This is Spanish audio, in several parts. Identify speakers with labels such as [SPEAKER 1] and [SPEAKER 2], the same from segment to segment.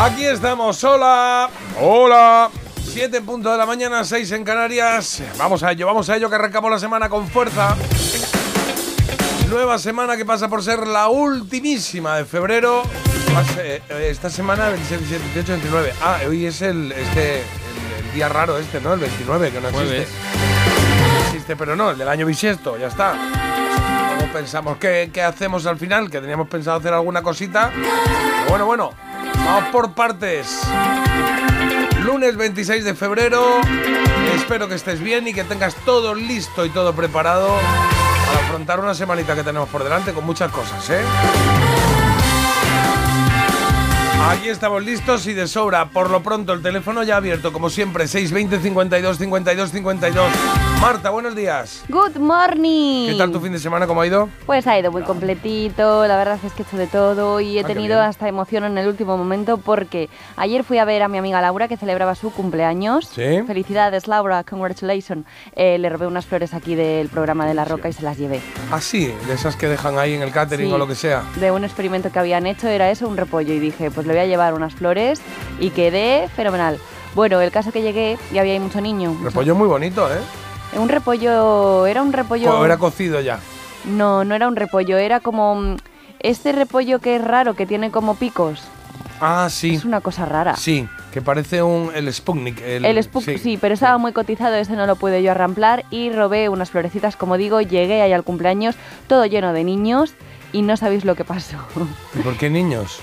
[SPEAKER 1] Aquí estamos, hola, hola. 7 en punto de la mañana, 6 en Canarias. Vamos a ello, vamos a ello que arrancamos la semana con fuerza. Nueva semana que pasa por ser la ultimísima de febrero. Eh, Esta semana 26, 27, 28, 29. Ah, hoy es el, este, el, el día raro este, ¿no? El 29, que no existe. No existe, pero no, el del año bisiesto, ya está. Luego pensamos qué, qué hacemos al final, que teníamos pensado hacer alguna cosita. Pero bueno, bueno, vamos por partes. Lunes 26 de febrero. Espero que estés bien y que tengas todo listo y todo preparado para afrontar una semanita que tenemos por delante con muchas cosas, ¿eh? Aquí estamos listos y de sobra. Por lo pronto, el teléfono ya abierto, como siempre, 620 52 52 52. Marta, buenos días.
[SPEAKER 2] Good morning.
[SPEAKER 1] ¿Qué tal tu fin de semana? ¿Cómo ha ido?
[SPEAKER 2] Pues ha ido muy completito, la verdad es que he hecho de todo y he
[SPEAKER 1] Ah,
[SPEAKER 2] tenido hasta emoción en el último momento porque ayer fui a ver a mi amiga Laura que celebraba su cumpleaños.
[SPEAKER 1] Sí.
[SPEAKER 2] Felicidades Laura, congratulations. Eh, le robé unas flores aquí del programa de La Roca y se las llevé.
[SPEAKER 1] Así, de esas que dejan ahí en el catering
[SPEAKER 2] Sí.
[SPEAKER 1] o lo que sea.
[SPEAKER 2] De un experimento que habían hecho era eso, un repollo y dije, pues le voy a llevar unas flores y quedé fenomenal. Bueno, el caso que llegué y había ahí mucho niño.
[SPEAKER 1] Repollo muy bonito, ¿eh?
[SPEAKER 2] Un repollo, era un repollo...
[SPEAKER 1] Era cocido ya.
[SPEAKER 2] No, no era un repollo, era como mm, este repollo que es raro, que tiene como picos.
[SPEAKER 1] Ah, sí.
[SPEAKER 2] Es una cosa rara.
[SPEAKER 1] Sí, que parece un el Sputnik. El,
[SPEAKER 2] El Spook, sí. pero estaba muy cotizado, ese no lo pude yo arramplar y robé unas florecitas, como digo, llegué ahí al cumpleaños todo lleno de niños y no sabéis lo que pasó.
[SPEAKER 1] ¿Y por qué niños?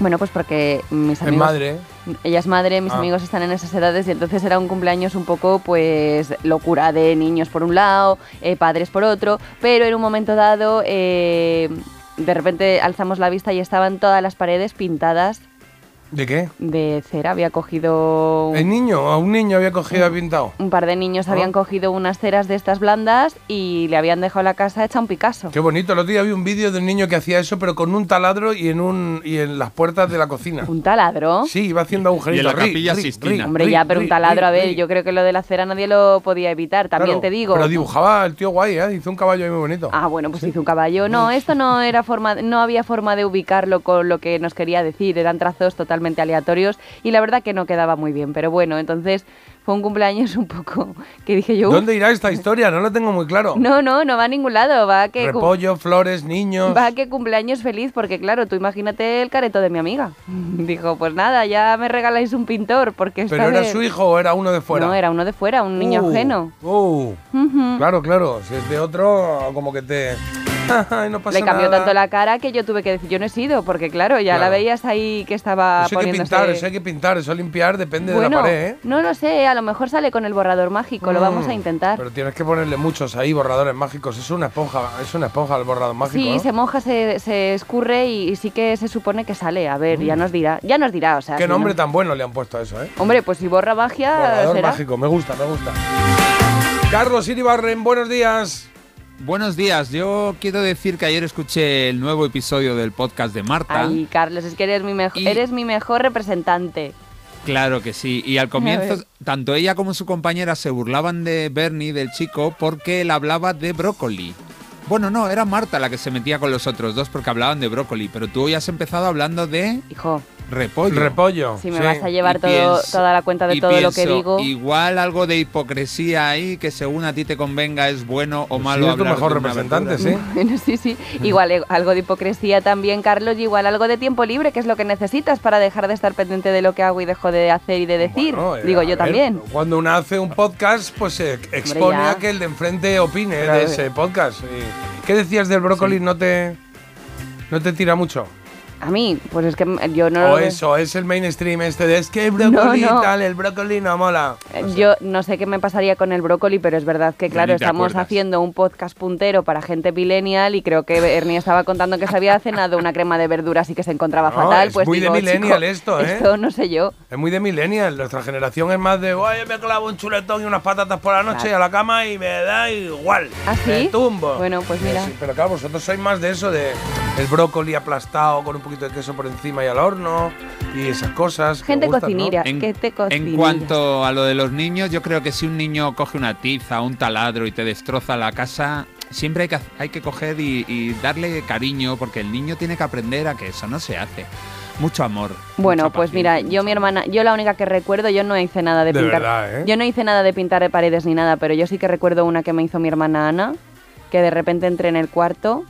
[SPEAKER 2] Bueno, pues porque mis
[SPEAKER 1] Es
[SPEAKER 2] amigos...
[SPEAKER 1] madre.
[SPEAKER 2] Ella es madre, mis
[SPEAKER 1] Ah.
[SPEAKER 2] amigos están en esas edades y entonces era un cumpleaños un poco, pues, locura de niños por un lado, eh, padres por otro, pero en un momento dado, eh, de repente alzamos la vista y estaban todas las paredes pintadas
[SPEAKER 1] ¿De qué?
[SPEAKER 2] de cera. Había cogido...
[SPEAKER 1] El niño, a un niño había cogido y pintado.
[SPEAKER 2] Un par de niños habían
[SPEAKER 1] Ah.
[SPEAKER 2] cogido unas ceras de estas blandas y le habían dejado la casa hecha un Picasso.
[SPEAKER 1] Qué bonito. El otro día vi un vídeo de un niño que hacía eso, pero con un taladro y en un y en las puertas de la cocina.
[SPEAKER 2] ¿Un taladro?
[SPEAKER 1] Sí, iba haciendo agujeritos.
[SPEAKER 3] Y en la Capilla
[SPEAKER 1] ri,
[SPEAKER 2] Hombre, ya, pero un taladro, a ver, yo creo que lo de la cera nadie lo podía evitar, también
[SPEAKER 1] Claro,
[SPEAKER 2] te digo.
[SPEAKER 1] Pero dibujaba el tío guay, ¿eh? Hizo un caballo ahí muy bonito.
[SPEAKER 2] Ah, bueno, pues hizo un caballo. No, esto no era forma, no había forma de ubicarlo con lo que nos quería decir. Eran trazos totalmente aleatorios y la verdad que no quedaba muy bien. Pero bueno, entonces fue un cumpleaños un poco que dije yo. "Uf,
[SPEAKER 1] ¿Dónde irá esta historia? No lo tengo muy claro.
[SPEAKER 2] No, no, no va a ningún lado. Va a que
[SPEAKER 1] Repollo, flores, niños.
[SPEAKER 2] va a que cumpleaños feliz porque claro, tú imagínate el careto de mi amiga. Dijo, pues nada, ya me regaláis un pintor porque
[SPEAKER 1] ¿Pero era
[SPEAKER 2] vez-
[SPEAKER 1] su hijo o era uno de fuera?
[SPEAKER 2] No, era uno de fuera, un niño
[SPEAKER 1] Uh,
[SPEAKER 2] ajeno.
[SPEAKER 1] uh.
[SPEAKER 2] Ujú.
[SPEAKER 1] Claro, claro. Si es de otro, como que te. Ay, no pasa
[SPEAKER 2] Le cambió
[SPEAKER 1] nada.
[SPEAKER 2] tanto la cara que yo tuve que decir, yo no he sido, porque claro, ya la veías ahí que estaba
[SPEAKER 1] Eso hay que pintar, eso hay que pintar, eso limpiar depende
[SPEAKER 2] bueno,
[SPEAKER 1] de la pared, ¿eh?
[SPEAKER 2] no lo sé, a lo mejor sale con el borrador mágico, lo vamos a
[SPEAKER 1] Mm,
[SPEAKER 2] intentar.
[SPEAKER 1] Pero tienes que ponerle muchos ahí, borradores mágicos. Es una esponja, es una esponja el borrador mágico.
[SPEAKER 2] Sí,
[SPEAKER 1] ¿no?
[SPEAKER 2] se moja, se, se escurre y, y sí que se supone que sale. A ver, ya nos dirá, ya nos dirá, o sea...
[SPEAKER 1] Mm. Qué
[SPEAKER 2] si
[SPEAKER 1] nombre
[SPEAKER 2] no-
[SPEAKER 1] tan bueno le han puesto a eso, ¿eh?
[SPEAKER 2] Hombre, pues si borra magia,
[SPEAKER 1] Borrador
[SPEAKER 2] será.
[SPEAKER 1] mágico, me gusta, me gusta. Carlos Iribarren, buenos días.
[SPEAKER 3] Buenos días, yo quiero decir que ayer escuché el nuevo episodio del podcast de Marta.
[SPEAKER 2] Ay, Carlos, es que eres mi, mejo-
[SPEAKER 3] Y-
[SPEAKER 2] eres mi mejor representante.
[SPEAKER 3] Claro que sí, y al comienzo tanto ella como su compañera se burlaban de Bernie, del chico, porque él hablaba de brócoli. Bueno, no, era Marta la que se metía con los otros dos porque hablaban de brócoli, pero tú hoy has empezado hablando de
[SPEAKER 2] Hijo,
[SPEAKER 3] repollo.
[SPEAKER 1] Repollo.
[SPEAKER 2] si me
[SPEAKER 1] sí.
[SPEAKER 2] vas a llevar todo,
[SPEAKER 3] pienso-
[SPEAKER 2] toda la cuenta de todo lo que digo...
[SPEAKER 3] Igual algo de hipocresía ahí, que según a ti te convenga es bueno o
[SPEAKER 1] Pues
[SPEAKER 3] malo
[SPEAKER 1] sí, es tu mejor
[SPEAKER 3] de
[SPEAKER 1] representante, sí.
[SPEAKER 2] Bueno, sí, sí. Igual eh, algo de hipocresía también, Carlos, y igual algo de tiempo libre, que es lo que necesitas para dejar de estar pendiente de lo que hago y dejo de hacer y de decir.
[SPEAKER 1] Bueno, eh,
[SPEAKER 2] Digo yo
[SPEAKER 1] ver,
[SPEAKER 2] también.
[SPEAKER 1] Cuando uno hace un podcast, pues se expone
[SPEAKER 2] ya.
[SPEAKER 1] a que el de enfrente opine de ese podcast. Y- ¿Qué decías del brócoli? ¿No te no te tira mucho?
[SPEAKER 2] A mí, pues es que yo no lo
[SPEAKER 1] O eso, es el mainstream este de es que el brócoli
[SPEAKER 2] No, no.
[SPEAKER 1] tal, el brócoli no mola.
[SPEAKER 2] Eh, Yo no sé qué me pasaría con el brócoli, pero es verdad que, claro, estamos
[SPEAKER 3] acuerdas.
[SPEAKER 2] haciendo un podcast puntero para gente millennial y creo que Ernie estaba contando que se había cenado una crema de verduras y que se encontraba fatal.
[SPEAKER 1] es
[SPEAKER 2] pues
[SPEAKER 1] muy de millennial
[SPEAKER 2] chico,
[SPEAKER 1] esto, ¿eh?
[SPEAKER 2] Esto no sé yo.
[SPEAKER 1] Es muy de millennial, nuestra generación es más de, oye, me clavo un chuletón y unas patatas por la noche
[SPEAKER 2] Claro.
[SPEAKER 1] y a la cama y me da igual.
[SPEAKER 2] ¿Ah, sí?
[SPEAKER 1] Me tumbo.
[SPEAKER 2] Bueno, pues
[SPEAKER 1] Eh,
[SPEAKER 2] mira.
[SPEAKER 1] sí, pero claro, vosotros sois más de eso, de el brócoli aplastado con un poquito de queso por encima y al horno y esas cosas. que
[SPEAKER 2] Gente
[SPEAKER 1] gustan, ¿no?
[SPEAKER 2] cocinera,
[SPEAKER 3] En,
[SPEAKER 2] que te
[SPEAKER 3] en cuanto a lo de los niños, yo creo que si un niño coge una tiza, un taladro y te destroza la casa, siempre hay que, ha- hay que coger y, y darle cariño, porque el niño tiene que aprender a que eso no se hace. Mucho amor.
[SPEAKER 2] Bueno, pues mira, yo mi hermana, yo la única que recuerdo, yo no hice nada de,
[SPEAKER 1] De
[SPEAKER 2] pintar.
[SPEAKER 1] verdad, ¿eh?
[SPEAKER 2] Yo no hice nada de pintar de paredes ni nada, pero yo sí que recuerdo una que me hizo mi hermana Ana, que de repente entré en el cuarto,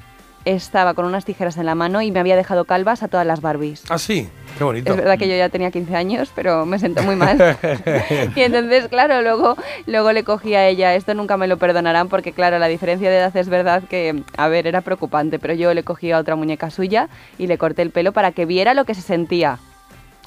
[SPEAKER 2] estaba con unas tijeras en la mano y me había dejado calvas a todas las Barbies.
[SPEAKER 1] Ah, sí, qué bonito.
[SPEAKER 2] Es verdad que yo ya tenía 15 años, pero me sentó muy mal. y entonces, claro, luego, luego le cogí a ella, esto nunca me lo perdonarán porque, claro, la diferencia de edad es verdad que, a ver, era preocupante, pero yo le cogí a otra muñeca suya y le corté el pelo para que viera lo que se sentía.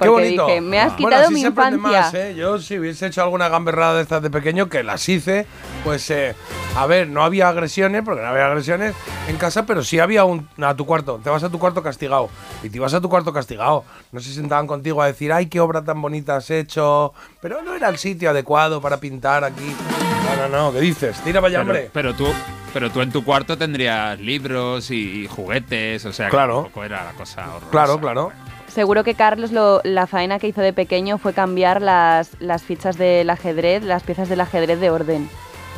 [SPEAKER 1] Qué
[SPEAKER 2] Porque
[SPEAKER 1] bonito.
[SPEAKER 2] dije, me has
[SPEAKER 1] Bueno,
[SPEAKER 2] quitado
[SPEAKER 1] así
[SPEAKER 2] mi infancia.
[SPEAKER 1] más, ¿eh? Yo si hubiese hecho alguna gamberrada de estas de pequeño, que las hice, pues, eh, a ver, no había agresiones, porque no había agresiones en casa, pero sí había un, a tu cuarto, te vas a tu cuarto castigado. Y te ibas a tu cuarto castigado. No se sentaban contigo a decir, ay, qué obra tan bonita has hecho, pero no era el sitio adecuado para pintar aquí. No, no, no, ¿qué dices? Tira para allá, hombre.
[SPEAKER 3] Pero, pero tú, pero tú en tu cuarto tendrías libros y, y juguetes, o sea,
[SPEAKER 1] Claro.
[SPEAKER 3] que tampoco era la cosa horrorosa.
[SPEAKER 1] Claro, claro.
[SPEAKER 2] Seguro que Carlos lo- la faena que hizo de pequeño fue cambiar las, las fichas del ajedrez, las piezas del ajedrez de orden.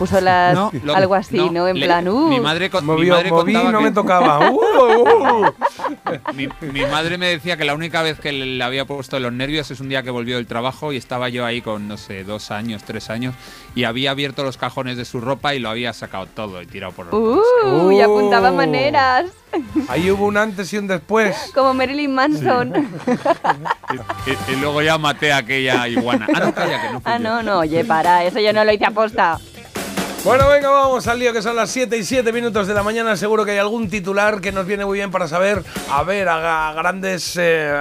[SPEAKER 2] Puso las,
[SPEAKER 3] No, lo-
[SPEAKER 2] algo así, ¿no? En
[SPEAKER 3] le-
[SPEAKER 2] plan, uh,
[SPEAKER 3] Mi madre, co- mi
[SPEAKER 1] Movió,
[SPEAKER 3] madre
[SPEAKER 1] moví,
[SPEAKER 3] contaba
[SPEAKER 1] no
[SPEAKER 3] que-
[SPEAKER 1] me tocaba. Uh, uh.
[SPEAKER 3] Mi, mi madre me decía que la única vez que le había puesto los nervios es un día que volvió del trabajo y estaba yo ahí con, no sé, dos años, tres años, y había abierto los cajones de su ropa y lo había sacado todo y tirado por los
[SPEAKER 2] uh, y apuntaba
[SPEAKER 1] Uh.
[SPEAKER 2] maneras,
[SPEAKER 1] Ahí hubo un antes y un después.
[SPEAKER 2] como Marilyn Manson.
[SPEAKER 3] y, y luego ya maté a aquella iguana. Ah, no, calla, que no fui
[SPEAKER 2] ah,
[SPEAKER 3] yo.
[SPEAKER 2] no, no, oye, para, eso yo no lo hice aposta.
[SPEAKER 1] Bueno, venga, vamos al lío, que son las 7 y 7 minutos de la mañana. Seguro que hay algún titular que nos viene muy bien para saber, a ver, a, a grandes eh,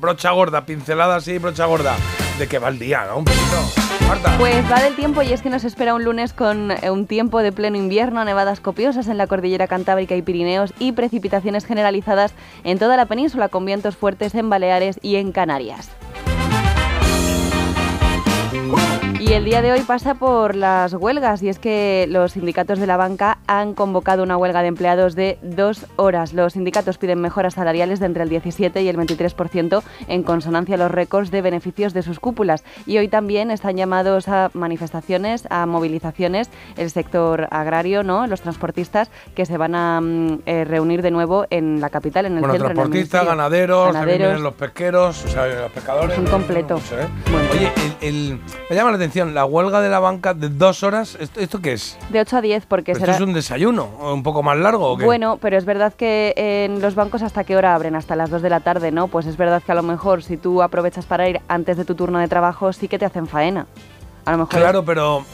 [SPEAKER 1] brocha gorda, pinceladas y brocha gorda, de qué va el día, ¿no? Un poquito. Marta.
[SPEAKER 2] Pues va del tiempo y es que nos espera un lunes con eh, un tiempo de pleno invierno, nevadas copiosas en la cordillera Cantábrica y Pirineos y precipitaciones generalizadas en toda la península con vientos fuertes en Baleares y en Canarias. Y el día de hoy pasa por las huelgas y es que los sindicatos de la banca han convocado una huelga de empleados de dos horas. Los sindicatos piden mejoras salariales de entre el 17 y el 23% en consonancia a los récords de beneficios de sus cúpulas. Y hoy también están llamados a manifestaciones, a movilizaciones, el sector agrario, ¿no? los transportistas que se van a mm, eh, reunir de nuevo en la capital, en el
[SPEAKER 1] Bueno,
[SPEAKER 2] centro. en el
[SPEAKER 1] transportistas, ganaderos, también
[SPEAKER 2] Ganaderos.
[SPEAKER 1] vienen los pesqueros, o sea, los pescadores.
[SPEAKER 2] Es un completo.
[SPEAKER 1] no sé.
[SPEAKER 2] Bueno.
[SPEAKER 1] Oye, el, el- me llama la atención, la huelga de la banca de dos horas, ¿esto, esto qué es?
[SPEAKER 2] De 8 a 10 porque
[SPEAKER 1] ¿Esto
[SPEAKER 2] será...
[SPEAKER 1] es un desayuno? ¿O ¿Un poco más largo o qué?
[SPEAKER 2] Bueno, pero es verdad que en los bancos hasta qué hora abren, hasta las 2 de la tarde, ¿no? Pues es verdad que a lo mejor si tú aprovechas para ir antes de tu turno de trabajo, sí que te hacen faena. A lo mejor
[SPEAKER 1] Claro, pero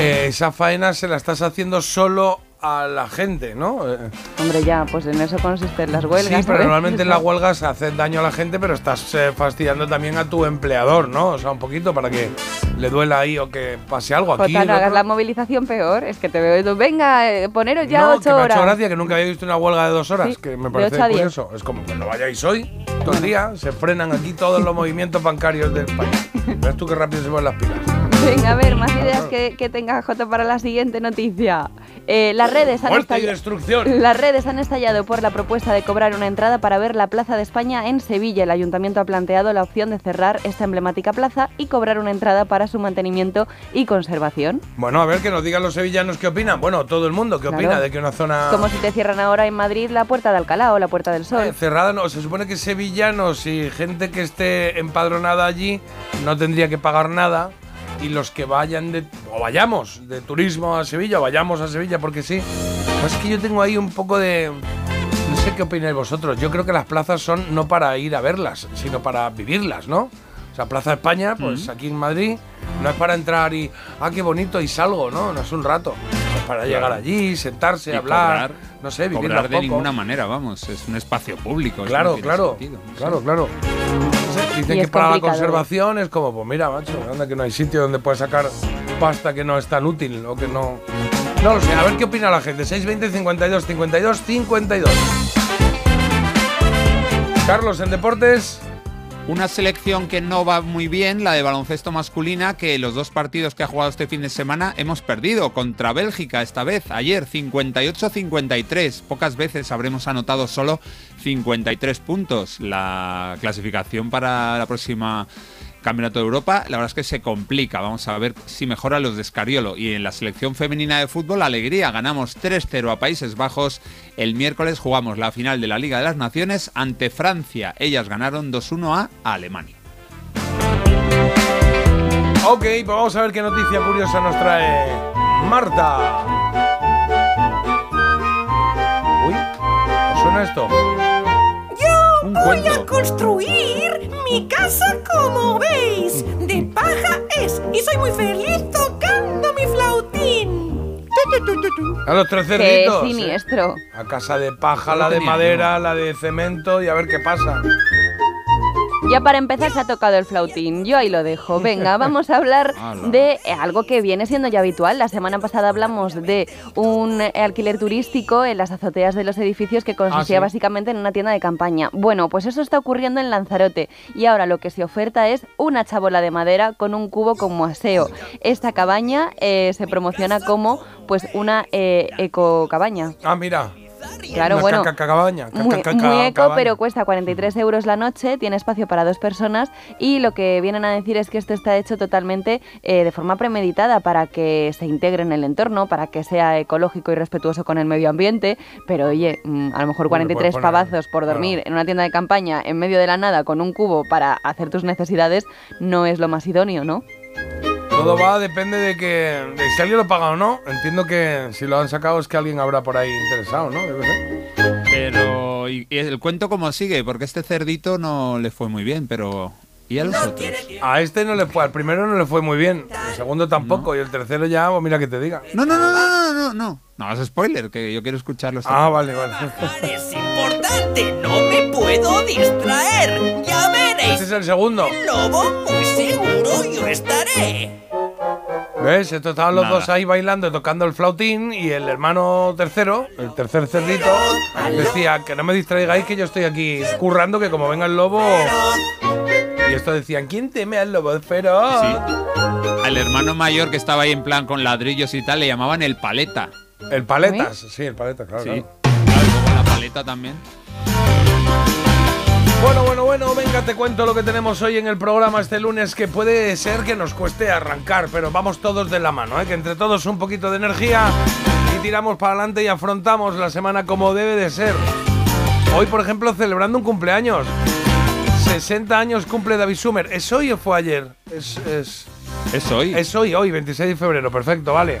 [SPEAKER 1] eh, esa faena se la estás haciendo solo a la gente, ¿no? Eh,
[SPEAKER 2] Hombre, ya, pues en eso consisten las huelgas.
[SPEAKER 1] sí, pero
[SPEAKER 2] ¿sabes?
[SPEAKER 1] normalmente en las huelgas haces daño a la gente, pero estás eh, fastidiando también a tu empleador, ¿no? O sea, un poquito para que le duela ahí o que pase algo aquí.
[SPEAKER 2] Jota, no hagas la movilización peor, es que te veo y tú, venga, eh, poneros ya
[SPEAKER 1] no,
[SPEAKER 2] 8
[SPEAKER 1] que me ha
[SPEAKER 2] horas.
[SPEAKER 1] hecho gracia que nunca había visto una huelga de dos horas,
[SPEAKER 2] Sí,
[SPEAKER 1] que me parece
[SPEAKER 2] ocho
[SPEAKER 1] curioso. Es como que no vayáis hoy, todo el día, se frenan aquí todos los movimientos bancarios del país. ¿Ves tú qué rápido se ponen las pilas?
[SPEAKER 2] Venga, a ver, más ideas que, que tenga Jota para la siguiente noticia. Eh, las redes han estallado. Las redes han estallado por la propuesta de cobrar una entrada para ver la Plaza de España en Sevilla. El ayuntamiento ha planteado la opción de cerrar esta emblemática plaza y cobrar una entrada para su mantenimiento y conservación.
[SPEAKER 1] Bueno, a ver que nos digan los sevillanos qué opinan. Bueno, todo el mundo qué
[SPEAKER 2] Claro.
[SPEAKER 1] opina de que una zona
[SPEAKER 2] Como si te cierran ahora en Madrid la Puerta de Alcalá o la Puerta del
[SPEAKER 1] eh,
[SPEAKER 2] Sol.
[SPEAKER 1] cerrada, no. Se supone que sevillanos y gente que esté empadronada allí no tendría que pagar nada. Y los que vayan de, o vayamos de turismo a Sevilla, o vayamos a Sevilla porque sí. Pues es que yo tengo ahí un poco de. No sé qué opináis vosotros. Yo creo que las plazas son no para ir a verlas, sino para vivirlas, ¿no? O sea, Plaza España, pues aquí en Madrid, no es para entrar y. Ah, qué bonito, y salgo, ¿no? No es un rato. para llegar allí, sentarse,
[SPEAKER 3] Y
[SPEAKER 1] hablar,
[SPEAKER 3] cobrar-
[SPEAKER 1] no sé, vivir
[SPEAKER 3] Cobrar de
[SPEAKER 1] poco.
[SPEAKER 3] ninguna manera, vamos. Es un espacio público.
[SPEAKER 1] Claro,
[SPEAKER 3] no
[SPEAKER 1] claro,
[SPEAKER 3] sentido, no sé.
[SPEAKER 1] claro, claro. Dicen que para la conservación es como, pues mira, macho, anda que no hay sitio donde puedes sacar pasta que no es tan útil o que no. No lo sé, a ver qué opina la gente. 620 52 52 52. Carlos, en deportes.
[SPEAKER 3] Una selección que no va muy bien, la de baloncesto masculina, que los dos partidos que ha jugado este fin de semana hemos perdido. Contra Bélgica esta vez, ayer 58-53. Pocas veces habremos anotado solo 53 puntos. La clasificación para la próxima Campeonato de Europa, la verdad es que se complica. Vamos a ver si mejora los de Scariolo. Y en la selección femenina de fútbol, alegría, ganamos 3-0 a Países Bajos. El miércoles jugamos la final de la Liga de las Naciones ante Francia. Ellas ganaron 2-1 a Alemania.
[SPEAKER 1] Ok, pues vamos a ver qué noticia curiosa nos trae Marta. Uy, ¿os suena esto?
[SPEAKER 3] Un
[SPEAKER 4] Voy a construir mi casa como veis. De paja es y soy muy feliz tocando mi flautín. Tu, tu, tu, tu, tu.
[SPEAKER 1] A los tres
[SPEAKER 2] Qué
[SPEAKER 1] cerditos. ¿eh?
[SPEAKER 2] siniestro.
[SPEAKER 1] La casa de paja, la de madera, la de cemento y a ver qué pasa.
[SPEAKER 2] Ya para empezar se ha tocado el flautín, yo ahí lo dejo. Venga, vamos a hablar de eh, algo que viene siendo ya habitual. La semana pasada hablamos de un eh, alquiler turístico en las azoteas de los edificios que consistía
[SPEAKER 1] sí.
[SPEAKER 2] básicamente en una tienda de campaña. Bueno, pues eso está ocurriendo en Lanzarote y ahora lo que se oferta es una chabola de madera con un cubo como aseo. Esta cabaña eh, se promociona como pues una eh, eco cabaña.
[SPEAKER 1] Ah, mira.
[SPEAKER 2] Claro,
[SPEAKER 1] Una
[SPEAKER 2] bueno.
[SPEAKER 1] cacacabaña,
[SPEAKER 2] Muy, eco,
[SPEAKER 1] cabaña.
[SPEAKER 2] pero cuesta 43 euros la noche, tiene espacio para dos personas y lo que vienen a decir es que esto está hecho totalmente eh, de forma premeditada para que se integre en el entorno, para que sea ecológico y respetuoso con el medio ambiente, pero oye, mm, a lo mejor
[SPEAKER 1] Bueno,
[SPEAKER 2] 43
[SPEAKER 1] pues poner-
[SPEAKER 2] pavazos por
[SPEAKER 1] claro.
[SPEAKER 2] dormir en una tienda de campaña en medio de la nada con un cubo para hacer tus necesidades no es lo más idóneo, ¿no?
[SPEAKER 1] Todo va, depende de que de si alguien lo paga o no. Entiendo que si lo han sacado es que alguien habrá por ahí interesado, ¿no? Yo sé.
[SPEAKER 3] Pero ¿y, y el cuento cómo sigue? Porque este cerdito no le fue muy bien, pero ¿y a los otros?
[SPEAKER 1] A este no le fue, al primero no le fue muy bien, al segundo tampoco y el tercero ya, pues mira que te diga.
[SPEAKER 3] No, no, no, no, no, no, no. No hagas spoiler, que yo quiero escucharlo.
[SPEAKER 1] Ah, vale, vale.
[SPEAKER 4] Es importante, no me puedo distraer. Ya veréis.
[SPEAKER 1] Este es el segundo.
[SPEAKER 4] Lobo, muy seguro yo estaré.
[SPEAKER 1] ¿Ves? Estos estaban los
[SPEAKER 3] Nada.
[SPEAKER 1] dos ahí bailando, tocando el flautín y el hermano tercero, el tercer cerdito, decía que no me distraigáis que yo estoy aquí currando, que como venga el lobo... Y esto decían, ¿quién teme al lobo feroz?
[SPEAKER 3] Sí. Al hermano mayor que estaba ahí en plan con ladrillos y tal le llamaban el paleta.
[SPEAKER 1] El paletas, sí, el paletas, claro.
[SPEAKER 3] Sí.
[SPEAKER 1] claro.
[SPEAKER 3] Claro, y luego la paleta también.
[SPEAKER 1] Bueno, bueno, bueno, venga, te cuento lo que tenemos hoy en el programa este lunes, que puede ser que nos cueste arrancar, pero vamos todos de la mano, ¿eh? que entre todos un poquito de energía y tiramos para adelante y afrontamos la semana como debe de ser. Hoy, por ejemplo, celebrando un cumpleaños. 60 años cumple David Sumer. ¿Es hoy o fue ayer? Es, es,
[SPEAKER 3] Es hoy.
[SPEAKER 1] es hoy, hoy, 26 de febrero, perfecto, vale.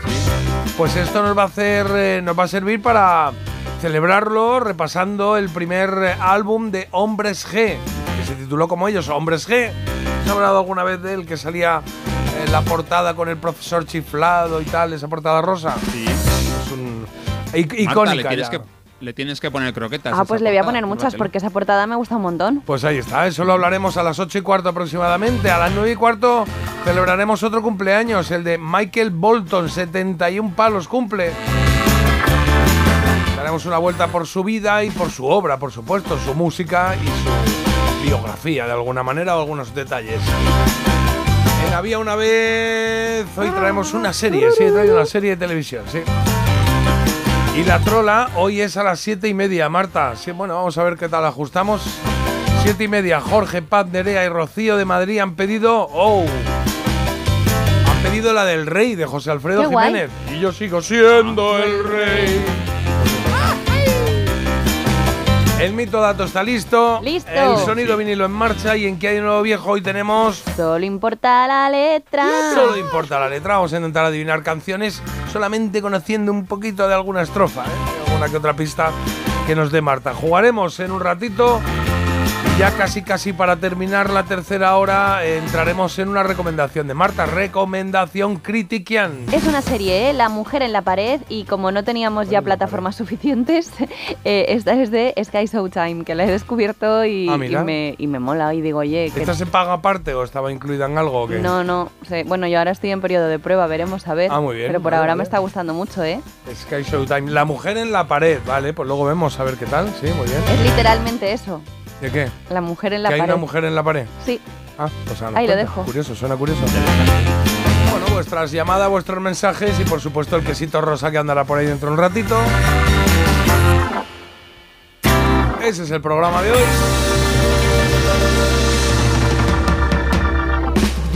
[SPEAKER 1] Pues esto nos va a hacer, eh, nos va a servir para celebrarlo repasando el primer álbum de Hombres G, que se tituló como ellos, Hombres G. ¿Se ha hablado alguna vez de él que salía en la portada con el profesor chiflado y tal, esa portada rosa?
[SPEAKER 3] Sí.
[SPEAKER 1] Es un
[SPEAKER 3] Marta,
[SPEAKER 1] icónica.
[SPEAKER 3] le que, le tienes que poner croquetas.
[SPEAKER 2] Ah, pues le voy a poner muchas porque esa portada me gusta un montón.
[SPEAKER 1] Pues ahí está, eso lo hablaremos a las 8 y cuarto aproximadamente. A las 9 y cuarto celebraremos otro cumpleaños, el de Michael Bolton, 71 palos cumple. Daremos una vuelta por su vida y por su obra, por supuesto, su música y su biografía de alguna manera o algunos detalles. En Había una vez, hoy traemos una serie, sí, he traído una serie de televisión, sí. Y la trola hoy es a las siete y media, Marta. Sí, bueno, vamos a ver qué tal ajustamos. Siete y media, Jorge, Paz, Nerea y Rocío de Madrid han pedido. ¡Oh! Han pedido la del rey de José Alfredo
[SPEAKER 2] Qué guay.
[SPEAKER 1] Jiménez. Y yo sigo siendo el rey. El mito dato está listo.
[SPEAKER 2] Listo.
[SPEAKER 1] El sonido vinilo en marcha. Y en que hay de nuevo viejo hoy tenemos.
[SPEAKER 2] Solo importa la letra.
[SPEAKER 1] Solo importa la letra. Vamos a intentar adivinar canciones solamente conociendo un poquito de alguna estrofa, ¿eh? alguna que otra pista que nos dé Marta. Jugaremos en un ratito Ya casi casi para terminar la tercera hora entraremos en una recomendación de Marta, recomendación critiquian.
[SPEAKER 2] Es una serie, ¿eh? La mujer en la pared, y como no teníamos ya plataformas suficientes, eh, esta es de Sky Showtime, que la he descubierto y,
[SPEAKER 1] Ah,
[SPEAKER 2] y me, y me mola. Y digo, oye,
[SPEAKER 1] ¿Esta se paga aparte o estaba incluida en algo? o qué?
[SPEAKER 2] no, no, sé. bueno, yo ahora estoy en periodo de prueba, veremos a ver.
[SPEAKER 1] Ah, muy bien,
[SPEAKER 2] Pero por
[SPEAKER 1] vale,
[SPEAKER 2] ahora
[SPEAKER 1] vale.
[SPEAKER 2] me está gustando mucho, ¿eh?
[SPEAKER 1] Sky Showtime. La mujer en la pared, vale, pues luego vemos a ver qué tal. Sí, muy bien.
[SPEAKER 2] Es literalmente eso,
[SPEAKER 1] ¿De qué?
[SPEAKER 2] la mujer en la
[SPEAKER 1] ¿Que hay
[SPEAKER 2] pared.
[SPEAKER 1] una mujer en la pared?
[SPEAKER 2] Sí,
[SPEAKER 1] Ah, pues
[SPEAKER 2] Ahí lo
[SPEAKER 1] cuenta.
[SPEAKER 2] dejo.
[SPEAKER 1] Curioso, suena curioso. Bueno, vuestras llamadas, vuestros mensajes y por supuesto el quesito rosa que andará por ahí dentro un ratito. Ese es el programa de hoy.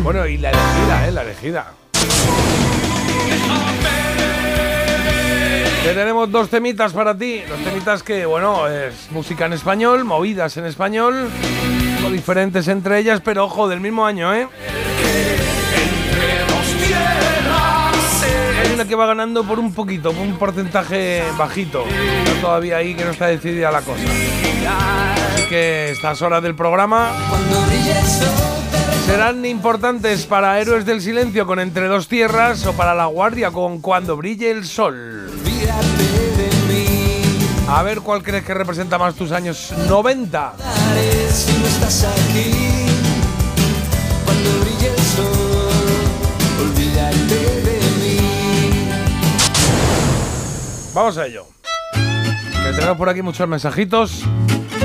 [SPEAKER 1] Bueno, y la elegida, ¿eh? La elegida. Tenemos dos temitas para ti. Dos temitas que, bueno, es música en español, movidas en español, diferentes entre ellas, pero ojo, del mismo año, ¿eh? Hay una que va ganando por un poquito, por un porcentaje bajito. Está todavía ahí que no está decidida la cosa. Así que estas horas del programa serán importantes para Héroes del Silencio con Entre dos Tierras o para La Guardia con Cuando brille el sol. A ver cuál crees que representa más tus años 90.
[SPEAKER 5] si no estás aquí. Cuando brille el sol, olvídate de mí.
[SPEAKER 1] Vamos a ello. Que tenemos por aquí muchos mensajitos.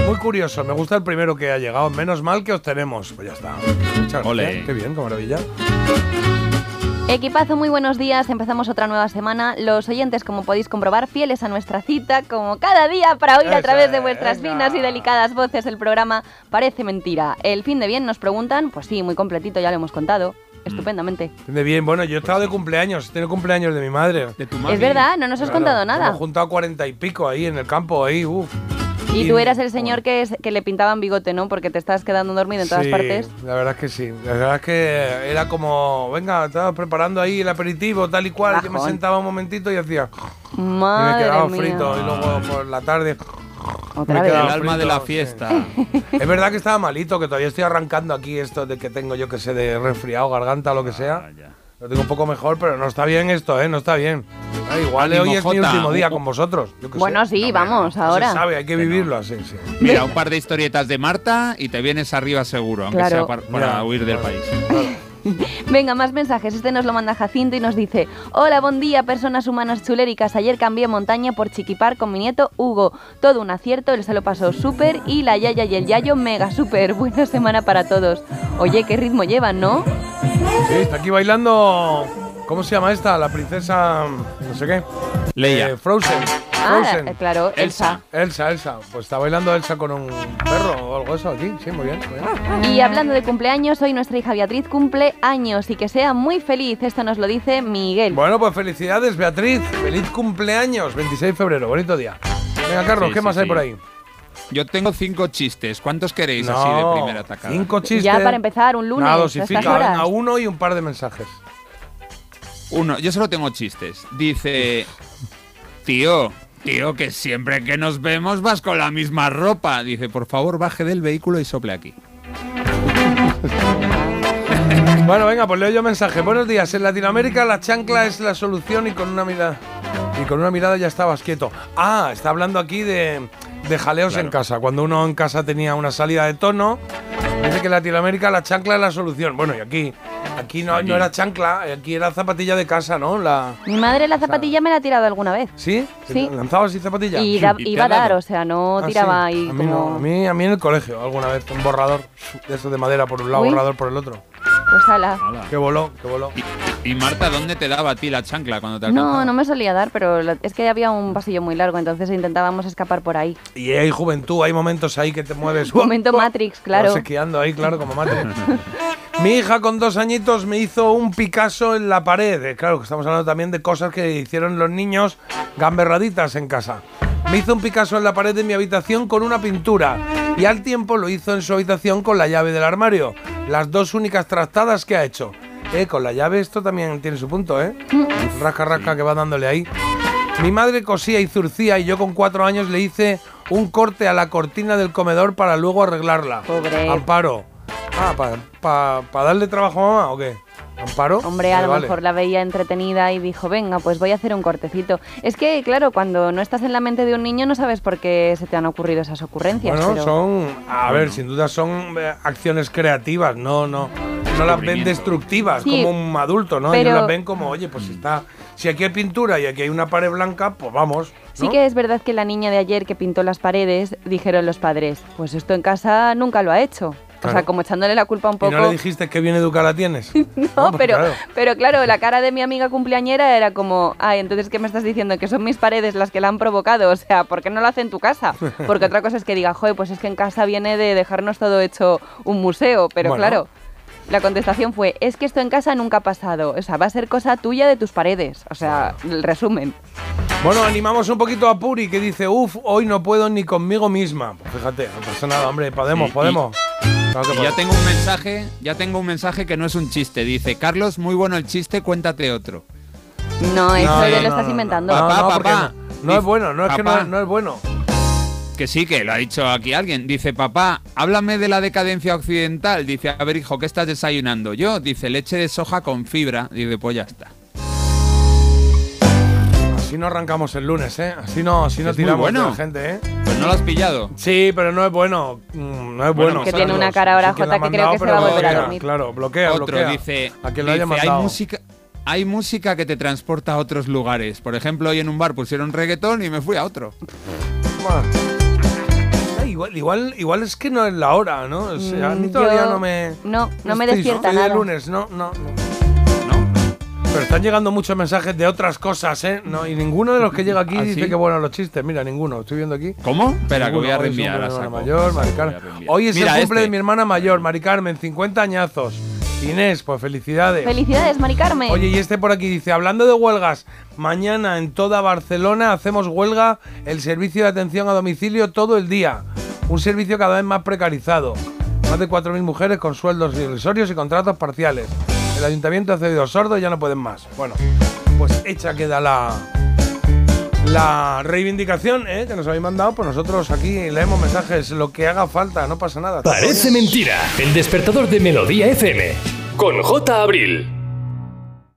[SPEAKER 1] Muy curioso, me gusta el primero que ha llegado. Menos mal que os tenemos. Pues ya está. Muchas gracias. Qué bien, qué maravilla.
[SPEAKER 2] Equipazo, muy buenos días. Empezamos otra nueva semana. Los oyentes, como podéis comprobar, fieles a nuestra cita, como cada día, para oír a través de
[SPEAKER 1] es,
[SPEAKER 2] vuestras finas y delicadas voces el programa Parece Mentira. El fin de bien nos preguntan, pues sí, muy completito, ya lo hemos contado. Estupendamente.
[SPEAKER 1] De bien, bueno, yo he estado de cumpleaños. Tengo cumpleaños de mi madre.
[SPEAKER 3] De tu
[SPEAKER 2] Es
[SPEAKER 3] mami.
[SPEAKER 2] verdad, no nos has
[SPEAKER 1] Claro,
[SPEAKER 2] contado nada.
[SPEAKER 1] Hemos juntado cuarenta y pico ahí en el campo, ahí, uff.
[SPEAKER 2] Y tú eras el señor que, es, que le pintaban bigote, ¿no? Porque te estás quedando dormido en todas
[SPEAKER 1] Sí,
[SPEAKER 2] partes.
[SPEAKER 1] La verdad es que sí. La verdad es que era como, venga, estaba preparando ahí el aperitivo, tal y cual. Yo me sentaba un momentito y hacía. y me
[SPEAKER 2] Madre
[SPEAKER 1] quedaba
[SPEAKER 2] mía.
[SPEAKER 1] frito. Y luego por la tarde.
[SPEAKER 2] Otra
[SPEAKER 1] me
[SPEAKER 2] vez.
[SPEAKER 1] quedaba
[SPEAKER 3] El alma de la
[SPEAKER 1] sí.
[SPEAKER 3] fiesta.
[SPEAKER 1] Es verdad que estaba malito, que todavía estoy arrancando aquí esto de que tengo yo que sé de resfriado, garganta o lo que sea.
[SPEAKER 3] Ah, ya.
[SPEAKER 1] Lo tengo un poco mejor, pero no está bien esto, ¿eh? No está bien. Ah, igual
[SPEAKER 3] Ánimo,
[SPEAKER 1] hoy es mi último día con vosotros. yo
[SPEAKER 2] Bueno,
[SPEAKER 1] sé.
[SPEAKER 2] sí, vamos,
[SPEAKER 1] No
[SPEAKER 2] ahora.
[SPEAKER 1] se sabe, hay que vivirlo así, sí.
[SPEAKER 3] Mira, un par de historietas de Marta y te vienes arriba seguro, aunque
[SPEAKER 2] Claro.
[SPEAKER 3] sea par- para huir del
[SPEAKER 1] claro,
[SPEAKER 3] país.
[SPEAKER 1] claro.
[SPEAKER 2] Venga, más mensajes. Este nos lo manda Jacinto y nos dice: Hola, buen día, personas humanas chuléricas. Ayer cambié montaña por Chiquipar con mi nieto Hugo. Todo un acierto, él se lo pasó súper y la Yaya y el Yayo mega súper. Buena semana para todos. Oye, qué ritmo llevan, ¿no?
[SPEAKER 1] Sí, está aquí bailando. ¿Cómo se llama esta? La princesa. No sé qué.
[SPEAKER 3] Leia.
[SPEAKER 1] Eh, Frozen.
[SPEAKER 2] Ah,
[SPEAKER 1] Frozen.
[SPEAKER 2] eh, claro, Elsa.
[SPEAKER 3] Elsa.
[SPEAKER 1] Elsa, Elsa. Pues está bailando Elsa con un perro o algo eso aquí. Sí, muy bien. muy bien.
[SPEAKER 2] Y hablando de cumpleaños, hoy nuestra hija Beatriz cumple años y que sea muy feliz. Esto nos lo dice Miguel.
[SPEAKER 1] Bueno, pues felicidades, Beatriz. Feliz cumpleaños. 26 de febrero. Bonito día. Venga, Carlos,
[SPEAKER 3] Sí,
[SPEAKER 1] ¿qué
[SPEAKER 3] sí,
[SPEAKER 1] más hay por ahí?
[SPEAKER 3] Yo tengo cinco chistes. ¿Cuántos queréis así de primera atacada?
[SPEAKER 1] Cinco chistes.
[SPEAKER 2] ya para empezar, un lunes,
[SPEAKER 1] Nada,
[SPEAKER 2] a
[SPEAKER 1] dosifica. Venga, uno y un par de mensajes.
[SPEAKER 3] Uno, yo solo tengo chistes. Dice, tío, tío, que siempre que nos vemos vas con la misma ropa. Dice, por favor, baje del vehículo y sople aquí.
[SPEAKER 1] Bueno, venga, pues leo yo mensaje. Buenos días. En Latinoamérica la chancla es la solución y con una mirada y con una mirada ya estabas quieto. Ah, está hablando aquí de, de jaleos
[SPEAKER 3] Claro.
[SPEAKER 1] en casa. Cuando uno en casa tenía una salida de tono, dice que en Latinoamérica la chancla es la solución. Bueno, y aquí, aquí no, era chancla, aquí era zapatilla de casa, ¿no? La,
[SPEAKER 2] Mi madre la zapatilla me la ha tirado alguna vez.
[SPEAKER 1] ¿Sí?
[SPEAKER 2] Sí.
[SPEAKER 1] ¿Lanzabas así zapatilla?
[SPEAKER 2] Y da-
[SPEAKER 3] ¿Y te
[SPEAKER 2] iba a dar, o sea, no
[SPEAKER 1] Ah,
[SPEAKER 2] tiraba
[SPEAKER 1] sí.
[SPEAKER 2] ahí
[SPEAKER 1] a mí
[SPEAKER 2] como...
[SPEAKER 1] no, a mí, a mí en el colegio, alguna vez, un borrador de eso de madera por un lado,
[SPEAKER 2] Uy.
[SPEAKER 1] borrador por el otro.
[SPEAKER 2] Pues ala.
[SPEAKER 1] Que voló, que voló.
[SPEAKER 3] Y, y Marta, ¿dónde te daba a ti la chancla cuando te
[SPEAKER 2] No,
[SPEAKER 3] alcanzaba?
[SPEAKER 2] no me solía dar, pero es que había un pasillo muy largo, entonces intentábamos escapar por ahí.
[SPEAKER 1] Y hay juventud, hay momentos ahí que te mueves.
[SPEAKER 2] Momento
[SPEAKER 1] ¡Uah!
[SPEAKER 2] Matrix, claro.
[SPEAKER 1] Vas esquiando ahí, claro, como Matrix. Mi hija con dos añitos me hizo un Picasso en la pared. Eh, Claro, que estamos hablando también de cosas que hicieron los niños gamberraditas en casa. Me hizo un Picasso en la pared de mi habitación con una pintura. Y al tiempo lo hizo en su habitación con la llave del armario. Las dos únicas tratadas que ha hecho. Eh, con la llave esto también tiene su punto, ¿eh? Rasca, rasca que va dándole ahí. Mi madre cosía y zurcía y yo con cuatro años le hice un corte a la cortina del comedor para luego arreglarla.
[SPEAKER 2] Pobre.
[SPEAKER 1] Amparo. Ah, ¿para darle trabajo a mamá o qué? ¿Amparo?
[SPEAKER 2] Hombre, a lo
[SPEAKER 1] vale.
[SPEAKER 2] mejor la veía entretenida y dijo, venga, pues voy a hacer un cortecito. Es que, claro, cuando no estás en la mente de un niño no sabes por qué se te han ocurrido esas ocurrencias.
[SPEAKER 1] Bueno,
[SPEAKER 2] pero-
[SPEAKER 1] son, a ver, sin duda son eh, acciones creativas, no, no, no las ven destructivas
[SPEAKER 2] Sí,
[SPEAKER 1] como un adulto, ¿no?
[SPEAKER 2] pero-
[SPEAKER 1] Ellos las ven como, oye, pues está, si aquí hay pintura y aquí hay una pared blanca, pues vamos.
[SPEAKER 2] Sí que es verdad que la niña de ayer que pintó las paredes, dijeron los padres, pues esto en casa nunca lo ha hecho. O sea, como echándole la culpa un
[SPEAKER 1] ¿Y
[SPEAKER 2] poco.
[SPEAKER 1] no le dijiste que bien educada tienes?
[SPEAKER 2] No, pero,
[SPEAKER 1] claro.
[SPEAKER 2] pero claro, la cara de mi amiga cumpleañera era como, ay, entonces ¿qué me estás diciendo? Que son mis paredes las que la han provocado. O sea, ¿por qué no lo hace en tu casa? Porque otra cosa es que diga, joder, pues es que en casa viene de dejarnos todo hecho un museo. Pero
[SPEAKER 1] Bueno.
[SPEAKER 2] claro, la contestación fue, es que esto en casa nunca ha pasado. O sea, va a ser cosa tuya de tus paredes. O sea, el resumen.
[SPEAKER 1] Bueno, animamos un poquito a Puri que dice, uff, hoy no puedo ni conmigo misma. Pues fíjate, no pasa nada, hombre, podemos,
[SPEAKER 3] Sí, y-
[SPEAKER 1] podemos. Claro que
[SPEAKER 3] Y ya tengo un mensaje, ya tengo un mensaje que no es un chiste. Dice, Carlos, muy bueno el chiste, cuéntate otro.
[SPEAKER 2] No, eso
[SPEAKER 1] No,
[SPEAKER 2] ya
[SPEAKER 1] no,
[SPEAKER 2] lo estás inventando.
[SPEAKER 1] No,
[SPEAKER 3] Papá, papá.
[SPEAKER 1] no, no es bueno, no es que no, no es bueno.
[SPEAKER 3] Que sí, que lo ha dicho aquí alguien. Dice, papá, háblame de la decadencia occidental. Dice, a ver, hijo, ¿qué estás desayunando? Yo, dice, leche de soja con fibra. Dice, pues ya está.
[SPEAKER 1] Así no arrancamos el lunes, ¿eh? Así no, así no
[SPEAKER 3] Es
[SPEAKER 1] tiramos
[SPEAKER 3] bueno.
[SPEAKER 1] de la gente, ¿eh?
[SPEAKER 3] Pues no lo has pillado.
[SPEAKER 1] Sí, pero no es bueno. Mm, No es bueno.
[SPEAKER 2] Que
[SPEAKER 1] Carlos.
[SPEAKER 2] tiene una cara ahora,
[SPEAKER 1] que
[SPEAKER 2] Jota, que creo que se va a volver a dormir.
[SPEAKER 1] Claro, bloquea,
[SPEAKER 3] Otro
[SPEAKER 1] bloquea.
[SPEAKER 3] dice,
[SPEAKER 1] A quien lo haya
[SPEAKER 3] dice, hay
[SPEAKER 1] mandado.
[SPEAKER 3] música, hay música que te transporta a otros lugares. Por ejemplo, hoy en un bar pusieron reggaetón y me fui a otro.
[SPEAKER 1] Bueno. Ah, Igual, igual, igual es que no es la hora, ¿no? O sea, a mí
[SPEAKER 2] Mm,
[SPEAKER 1] todavía
[SPEAKER 2] yo-
[SPEAKER 1] no me.
[SPEAKER 2] no, no me
[SPEAKER 1] estoy-
[SPEAKER 2] despierta
[SPEAKER 1] estoy de
[SPEAKER 2] nada.
[SPEAKER 1] lunes, no, no, no.
[SPEAKER 3] ¿No?
[SPEAKER 1] Pero están llegando muchos mensajes de otras cosas, ¿eh? No, y ninguno de los que llega aquí
[SPEAKER 3] ¿Ah,
[SPEAKER 1] dice
[SPEAKER 3] sí?
[SPEAKER 1] que buenos los chistes. Mira, ninguno. Estoy viendo aquí.
[SPEAKER 3] ¿Cómo? Espera, que voy a
[SPEAKER 1] Hoy
[SPEAKER 3] reenviar a
[SPEAKER 1] hermana mayor, Mari Carmen. Hoy es
[SPEAKER 3] Mira
[SPEAKER 1] el cumple
[SPEAKER 3] este.
[SPEAKER 1] de mi hermana mayor, Mari Carmen, 50 añazos. Inés, pues felicidades.
[SPEAKER 2] Felicidades, Mari Carmen.
[SPEAKER 1] Oye, y este por aquí dice, hablando de huelgas, mañana en toda Barcelona hacemos huelga el servicio de atención a domicilio todo el día. Un servicio cada vez más precarizado. Más de 4.000 mujeres con sueldos irrisorios y contratos parciales. El ayuntamiento ha cedido sordo y ya no pueden más. Bueno, pues hecha queda la, la reivindicación ¿eh? que nos habéis mandado. Pues nosotros aquí leemos mensajes, lo que haga falta, no pasa nada.
[SPEAKER 6] Parece mentira. El despertador de Melodía FM. Con J. Abril.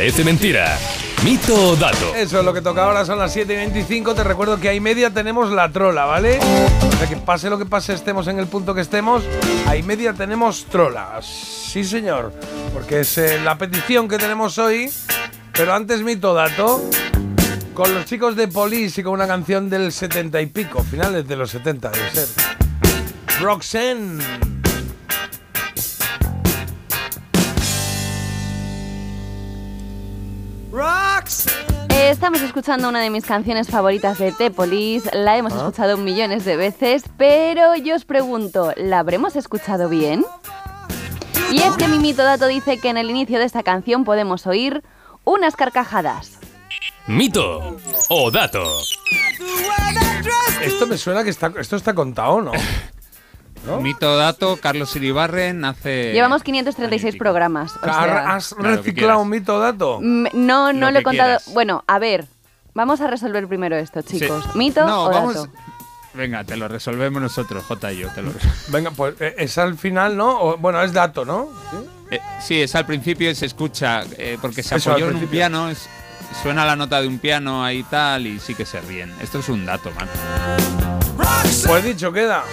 [SPEAKER 6] Parece Mentira. Mito o dato.
[SPEAKER 1] Eso es lo que toca ahora, son las 7 y 25. Te recuerdo que a media tenemos la trola, ¿vale? O sea que pase lo que pase, estemos en el punto que estemos, a media tenemos trola. Sí, señor. Porque es eh, la petición que tenemos hoy. Pero antes mito o dato. Con los chicos de Police y con una canción del 70 y pico, finales de los 70 debe ser. Roxanne.
[SPEAKER 2] Estamos escuchando una de mis canciones favoritas de The Police, la hemos
[SPEAKER 1] Ah.
[SPEAKER 2] escuchado millones de veces, pero yo os pregunto, ¿la habremos escuchado bien? Y es que mi mito dato dice que en el inicio de esta canción podemos oír unas carcajadas.
[SPEAKER 6] Mito o dato.
[SPEAKER 1] Esto me suena que está, esto está contado, ¿no?
[SPEAKER 3] Mito dato, Carlos Iribarren hace...
[SPEAKER 2] Llevamos 536 programas. o sea-
[SPEAKER 1] ¿Has reciclado un mito dato?
[SPEAKER 2] Mm, No, no
[SPEAKER 3] Lo
[SPEAKER 2] lo he contado.
[SPEAKER 3] quieras.
[SPEAKER 2] Bueno, a ver, vamos a resolver primero esto,
[SPEAKER 3] Sí.
[SPEAKER 2] chicos. ¿Mito
[SPEAKER 3] No,
[SPEAKER 2] o
[SPEAKER 3] vamos-
[SPEAKER 2] dato?
[SPEAKER 3] Venga, te lo resolvemos nosotros, J y yo. Te lo resolvemos.
[SPEAKER 1] Venga, pues eh, es al final, ¿no? O- bueno, es dato, ¿no?
[SPEAKER 3] Eh, sí, es al principio y se escucha, eh, porque se
[SPEAKER 1] Eso,
[SPEAKER 3] apoyó en un piano, es- suena la nota de un piano ahí tal y sí que se ríen. Esto es un dato, man.
[SPEAKER 1] Pues dicho queda.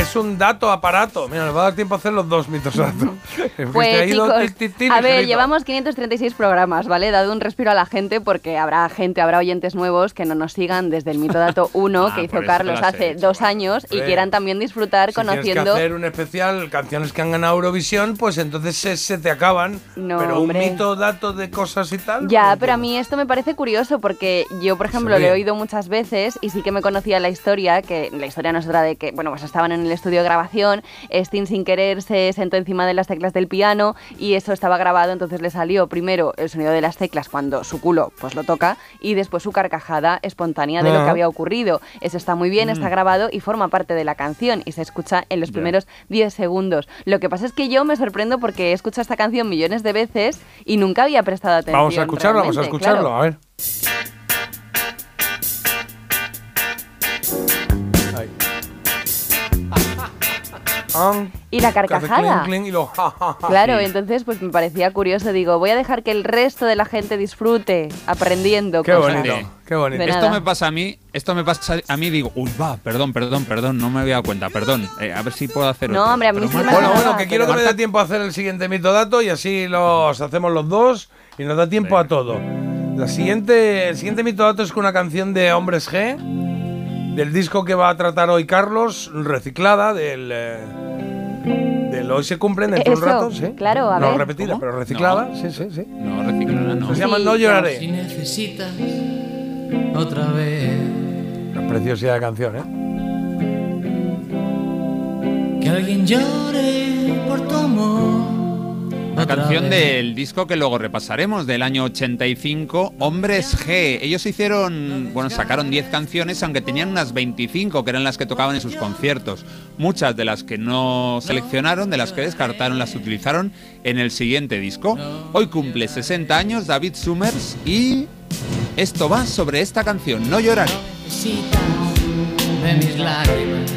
[SPEAKER 1] Es un dato aparato. Mira, nos va a dar tiempo a hacer los dos mitos datos.
[SPEAKER 2] Pues chicos,
[SPEAKER 1] tit, tit,
[SPEAKER 2] a ver, llevamos 536 programas, ¿vale? Dado un respiro a la gente porque habrá gente, habrá oyentes nuevos que no nos sigan desde el Mito Dato 1
[SPEAKER 1] Ah,
[SPEAKER 2] que hizo Carlos hace dos años y quieran también disfrutar
[SPEAKER 1] Si
[SPEAKER 2] conociendo...
[SPEAKER 1] que hacer un especial canciones que han ganado Eurovisión, pues entonces se, se te acaban.
[SPEAKER 2] No,
[SPEAKER 1] Pero
[SPEAKER 2] hombre.
[SPEAKER 1] un mito dato de cosas y tal.
[SPEAKER 2] Ya,
[SPEAKER 1] pues,
[SPEAKER 2] pero a mí esto me parece curioso porque yo, por ejemplo,
[SPEAKER 1] Se
[SPEAKER 2] lo he oído muchas veces y sí que me conocía la historia, que la historia no es otra de que, bueno, pues estaban en el estudio de grabación, Sting sin querer se sentó encima de las teclas del piano y eso estaba grabado, entonces le salió primero el sonido de las teclas cuando su culo pues lo toca y después su carcajada espontánea de lo
[SPEAKER 7] Ah.
[SPEAKER 2] que había ocurrido. Eso está muy bien,
[SPEAKER 7] Mm.
[SPEAKER 2] está grabado y forma parte de la canción y se escucha en los primeros 10 segundos. Lo que pasa es que yo me sorprendo porque he escuchado esta canción millones de veces y nunca había prestado atención.
[SPEAKER 1] Vamos a escucharlo, vamos a escucharlo,
[SPEAKER 2] claro.
[SPEAKER 1] a ver.
[SPEAKER 2] Y la carcajada.
[SPEAKER 1] clink, clink y lo ja, ja, ja.
[SPEAKER 2] Claro, entonces pues me parecía curioso. Digo, voy a dejar que el resto de la gente disfrute aprendiendo
[SPEAKER 1] Qué
[SPEAKER 2] cosas.
[SPEAKER 1] bonito, qué bonito.
[SPEAKER 2] De
[SPEAKER 3] Esto
[SPEAKER 2] nada.
[SPEAKER 3] me pasa a mí, esto me pasa a mí, digo, uy, va, perdón, perdón, perdón, no me había dado cuenta, perdón. Eh, a ver si puedo hacer
[SPEAKER 2] No,
[SPEAKER 3] otro.
[SPEAKER 2] hombre, a mí sí me
[SPEAKER 1] Bueno,
[SPEAKER 2] Nada,
[SPEAKER 1] bueno, que quiero que me dé tiempo a hacer el siguiente mito dato y así los hacemos los dos y nos da tiempo a todo. La siguiente, el siguiente mito dato es con una canción de Hombres G, del disco que va a tratar hoy Carlos, reciclada, del, eh, del Hoy se cumplen dentro de un rato, sí.
[SPEAKER 2] claro, a
[SPEAKER 1] no
[SPEAKER 2] ver.
[SPEAKER 1] repetida, pero reciclada, sí, sí, sí.
[SPEAKER 3] No, reciclada no.
[SPEAKER 1] Se llama
[SPEAKER 2] Sí,
[SPEAKER 1] No lloraré.
[SPEAKER 8] Si necesitas otra vez
[SPEAKER 1] Una preciosidad de canción, ¿eh?
[SPEAKER 8] que alguien llore por tu amor.
[SPEAKER 3] Una
[SPEAKER 8] otra
[SPEAKER 3] canción
[SPEAKER 8] vez.
[SPEAKER 3] del disco que luego repasaremos, del año 85, Hombres G. Ellos hicieron, bueno, sacaron 10 canciones, aunque tenían unas 25 que eran las que tocaban en sus conciertos. Muchas de las que no seleccionaron, de las que descartaron, las utilizaron en el siguiente disco. Hoy cumple 60 años David Summers y esto va sobre esta canción, No lloraré.
[SPEAKER 8] Necesitas de mis lágrimas.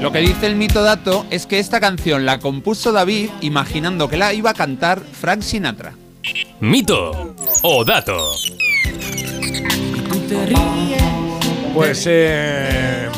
[SPEAKER 3] Lo que dice el mito dato es que esta canción la compuso David imaginando que la iba a cantar Frank Sinatra.
[SPEAKER 6] Mito o dato.
[SPEAKER 8] Tú te ríes.
[SPEAKER 1] Pues eh,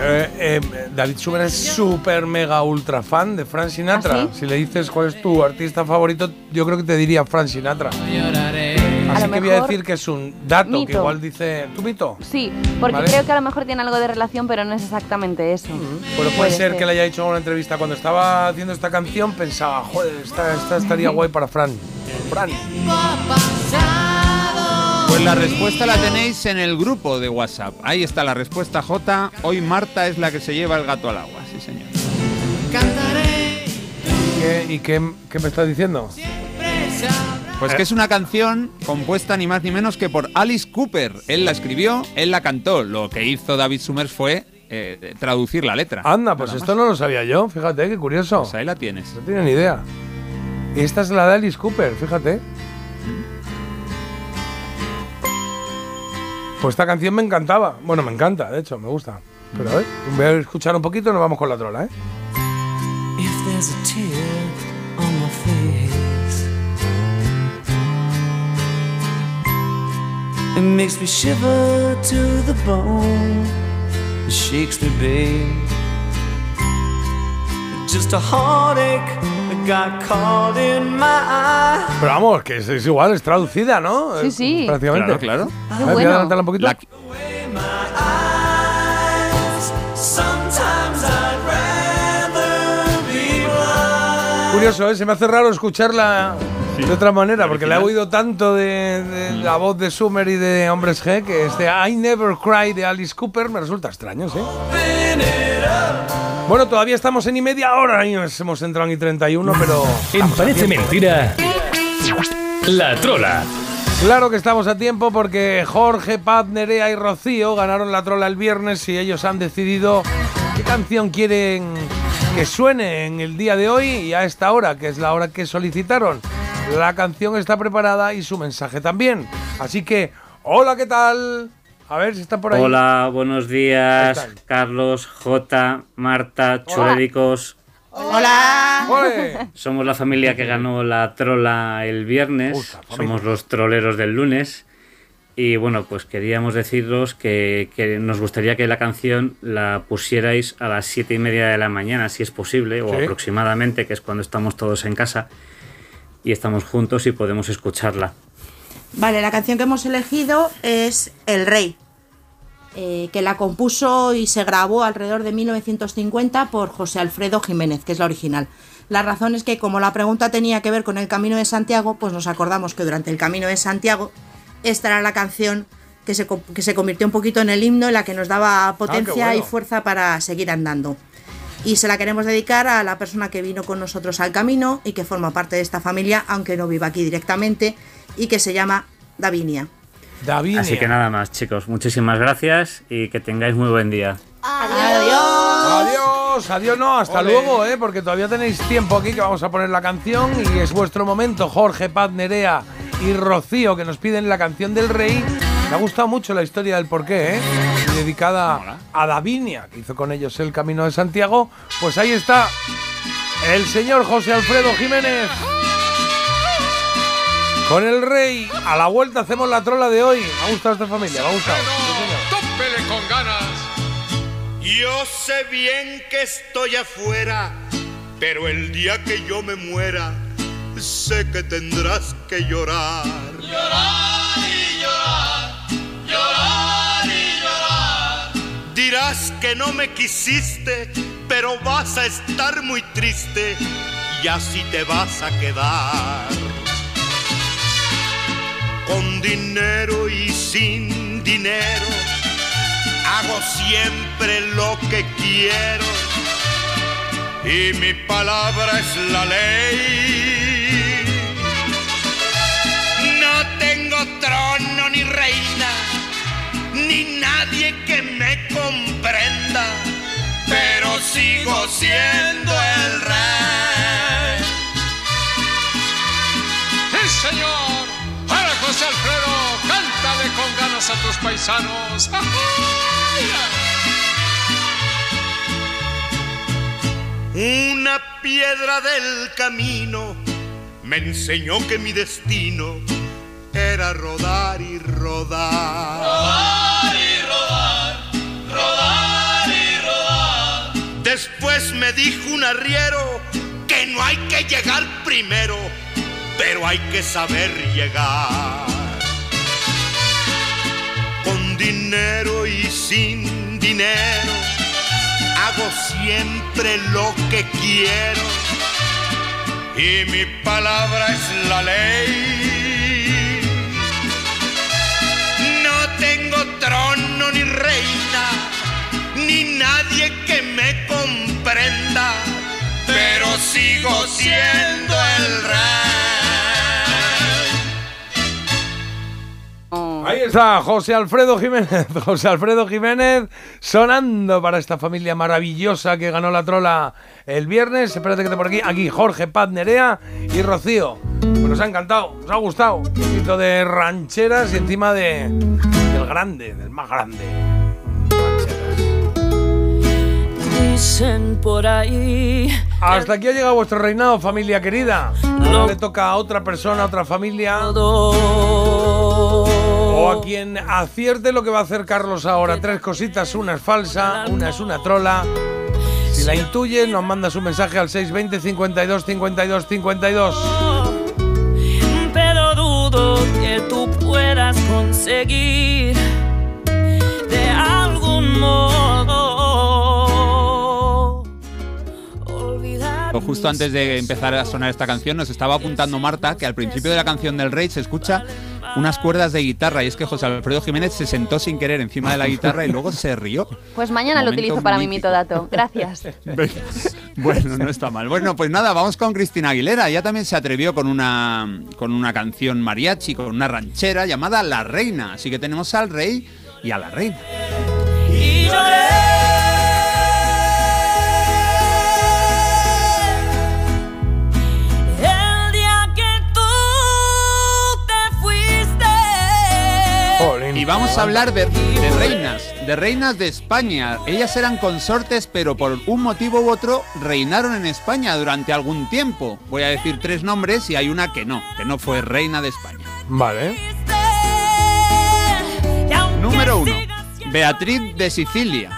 [SPEAKER 1] eh, eh, David Suber es súper mega ultra fan de Frank Sinatra.
[SPEAKER 2] ¿Ah,
[SPEAKER 1] Si le dices cuál es tu artista favorito, yo creo que te diría Frank Sinatra.
[SPEAKER 8] Lloraré.
[SPEAKER 1] Así
[SPEAKER 2] lo
[SPEAKER 1] que voy a decir que es un dato que
[SPEAKER 2] Mito.
[SPEAKER 1] igual dice. ¿Tu mito?
[SPEAKER 2] Sí, porque
[SPEAKER 1] Vale.
[SPEAKER 2] creo que a lo mejor tiene algo de relación, pero no es exactamente eso.
[SPEAKER 1] Pero puede ser que le haya hecho en una entrevista cuando estaba haciendo esta canción, pensaba, joder, esta, esta estaría guay para Fran. Fran.
[SPEAKER 3] Pues la respuesta la tenéis en el grupo de WhatsApp. Ahí está la respuesta J. Hoy Marta es la que se lleva el gato al agua, sí señor.
[SPEAKER 1] ¿Qué- ¿Y qué, qué me estás diciendo?
[SPEAKER 3] Pues que es una canción compuesta ni más ni menos que por Alice Cooper. Él la escribió, él la cantó. Lo que hizo David Summers fue eh, traducir la letra.
[SPEAKER 1] Anda, pues esto
[SPEAKER 3] más.
[SPEAKER 1] no lo sabía yo, fíjate, qué curioso.
[SPEAKER 3] Pues ahí la tienes.
[SPEAKER 1] No tenía ni idea. Y esta es la de Alice Cooper, fíjate. Pues esta canción me encantaba. Bueno, me encanta, de hecho, me gusta. Pero a ver, voy a escuchar un poquito y nos vamos con la trola, ¿eh?
[SPEAKER 8] If makes me shiver to the bone. It shakes me, babe. Just a heartache that got caught in my eye.
[SPEAKER 1] Pero vamos, que es, es igual, es traducida, ¿no?
[SPEAKER 2] Sí, sí.
[SPEAKER 1] Prácticamente.
[SPEAKER 3] Claro, claro.
[SPEAKER 2] Qué
[SPEAKER 1] A ver, voy a
[SPEAKER 2] bueno.
[SPEAKER 1] adelantarla un poquito. Curioso, ¿eh? se me hace raro escucharla de otra manera, porque la he oído tanto de, de la voz de Summer y de Hombres G que este I Never Cry de Alice Cooper me resulta extraño, ¿sí? Bueno, todavía estamos en y media hora y nos hemos entrado en y 31, pero...
[SPEAKER 6] En Parece. Mentira, La Trola.
[SPEAKER 1] Claro que estamos a tiempo porque Jorge, Paz, Nerea y Rocío ganaron la trola el viernes y ellos han decidido qué canción quieren que suene en el día de hoy y a esta hora, que es la hora que solicitaron. La canción está preparada y su mensaje también. Así que, hola, ¿qué tal? A ver si está por ahí.
[SPEAKER 7] Hola, buenos días. Carlos, J, Marta, Chuéricos.
[SPEAKER 4] Hola.
[SPEAKER 1] ¡Ole!
[SPEAKER 7] Somos la familia que ganó la trola el viernes. Somos los troleros del lunes. Y bueno, pues queríamos deciros que, que nos gustaría que la canción la pusierais a las siete y media de la mañana, si es posible, o
[SPEAKER 1] Sí.
[SPEAKER 7] aproximadamente, que es cuando estamos todos en casa y estamos juntos y podemos escucharla.
[SPEAKER 9] Vale, la canción que hemos elegido es El Rey, eh, que la compuso y se grabó alrededor de 1950 por José Alfredo Jiménez, que es la original. La razón es que como la pregunta tenía que ver con el Camino de Santiago, pues nos acordamos que durante el Camino de Santiago esta era la canción que se, que se convirtió un poquito en el himno, en la que nos daba potencia y
[SPEAKER 1] bueno.
[SPEAKER 9] fuerza para seguir andando. Y se la queremos dedicar a la persona que vino con nosotros al camino y que forma parte de esta familia, aunque no viva aquí directamente, y que se llama Davinia.
[SPEAKER 1] David.
[SPEAKER 7] Así que nada más, chicos. Muchísimas gracias y que tengáis muy buen día.
[SPEAKER 1] Adiós, adiós, no, hasta luego, ¿eh? porque todavía tenéis tiempo aquí que vamos a poner la canción y es vuestro momento, Jorge, Paz, Nerea y Rocío, que nos piden la canción del rey. Me ha gustado mucho la historia del porqué, ¿eh? Dedicada a Davinia, que hizo con ellos el Camino de Santiago. Pues ahí está el señor José Alfredo Jiménez. Con el rey, a la vuelta hacemos la trola de hoy. Me ha gustado esta familia, me ha gustado.
[SPEAKER 10] tópele con ganas. Yo sé bien que estoy afuera, pero el día que yo me muera, sé que tendrás que llorar. Llorar Dirás que no me quisiste, pero vas a estar muy triste y así te vas a quedar. Con dinero y sin dinero, hago siempre lo que quiero y mi palabra es la ley. No tengo trono ni reina, ni nadie que me comprenda, pero sigo siendo el rey.
[SPEAKER 11] ¡Sí, señor! ¡Ahora, José Alfredo! ¡Cántale con ganas a tus paisanos!
[SPEAKER 10] Una piedra del camino me enseñó que mi destino era rodar y rodar. Rodar me dijo un arriero que no hay que llegar primero, pero hay que saber llegar. Con dinero y sin dinero hago siempre lo que quiero y mi palabra es la ley. Ni nadie que me comprenda, pero sigo siendo el rey.
[SPEAKER 1] Ahí está José Alfredo Jiménez, José Alfredo Jiménez sonando para esta familia maravillosa que ganó la trola el viernes. Espérate que te por aquí, aquí Jorge, Paz, Nerea y Rocío. Pues nos ha encantado, nos ha gustado. Un poquito de rancheras y encima de del grande, del más grande.
[SPEAKER 8] Dicen por ahí.
[SPEAKER 1] Hasta aquí ha llegado vuestro reinado, familia querida. Ahora le toca a otra persona, a otra familia. O a quien acierte lo que va a hacer Carlos ahora. Tres cositas, una es falsa, una es una trola. Si la intuye, nos mandas un mensaje al 620 52 52 52.
[SPEAKER 12] pero dudo que tú puedas conseguir de algún modo
[SPEAKER 3] Justo antes de empezar a sonar esta canción, nos estaba apuntando Marta que al principio de la canción del Rey se escucha unas cuerdas de guitarra y es que José Alfredo Jiménez se sentó sin querer encima de la guitarra y luego se rió.
[SPEAKER 2] Pues mañana lo utilizo para mi mitodato. Gracias.
[SPEAKER 3] Bueno, no está mal. Bueno, pues nada, vamos con Cristina Aguilera. Ella también se atrevió con una, con una canción mariachi, con una ranchera llamada La Reina. Así que tenemos al rey y a la reina.
[SPEAKER 12] Y lloré.
[SPEAKER 3] Vamos a hablar de, de reinas, de reinas de España. Ellas eran consortes, pero por un motivo u otro reinaron en España durante algún tiempo. Voy a decir tres nombres y hay una que no, que no fue reina de España.
[SPEAKER 1] Vale.
[SPEAKER 3] Número uno, Beatriz de Sicilia.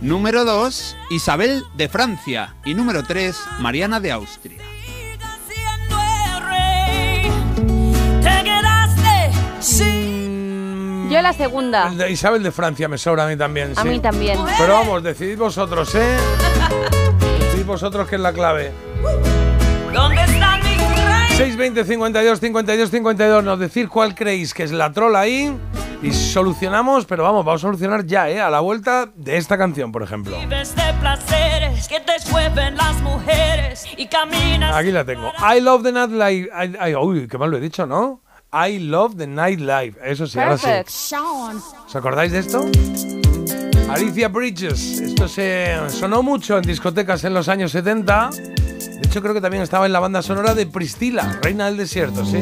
[SPEAKER 3] Número dos, Isabel de Francia. Y número tres, Mariana de Austria.
[SPEAKER 12] Te quedaste sin
[SPEAKER 2] Yo la segunda.
[SPEAKER 1] El de Isabel de Francia me sobra a mí también.
[SPEAKER 2] A
[SPEAKER 1] sí.
[SPEAKER 2] mí también.
[SPEAKER 1] Pero vamos, decidid vosotros, ¿eh? Decidid vosotros que es la clave.
[SPEAKER 12] ¿Dónde está mi rey?
[SPEAKER 1] 620 52 52 52. Nos decir cuál creéis que es la trola ahí. Y solucionamos, pero vamos, vamos a solucionar ya, ¿eh? A la vuelta de esta canción, por ejemplo. Aquí la tengo. I love the nightlife. I- I- uy, qué mal lo he dicho, ¿no? I love the nightlife. Eso sí, ahora sí. ¿Os acordáis de esto? Alicia Bridges. Esto se sonó mucho en discotecas en los años 70. De hecho, creo que también estaba en la banda sonora de Priscila, Reina del Desierto, ¿sí?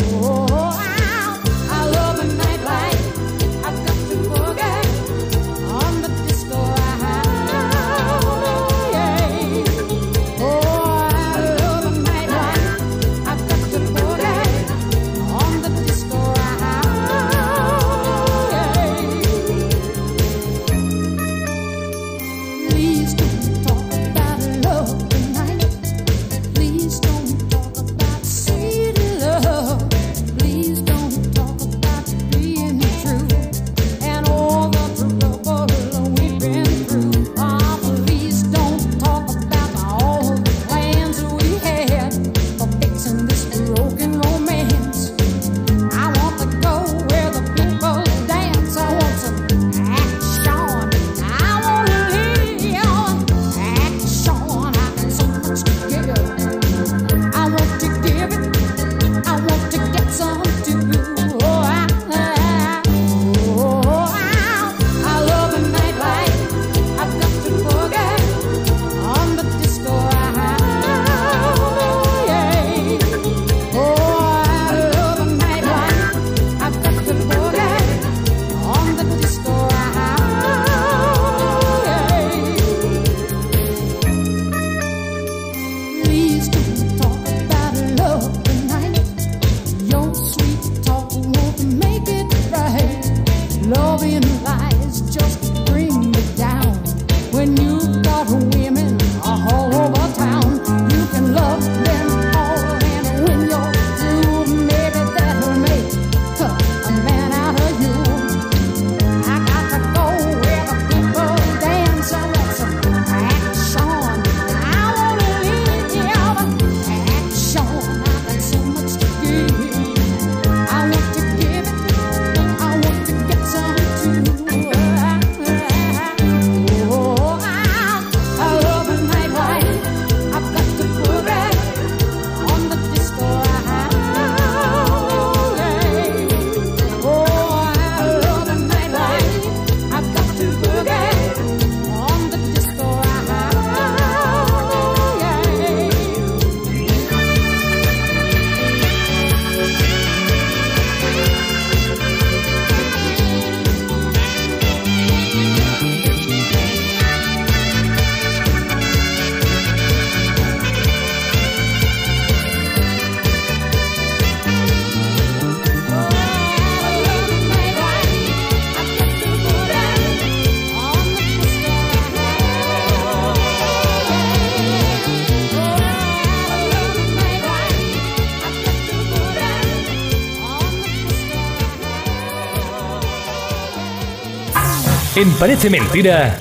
[SPEAKER 6] En Parece Mentira,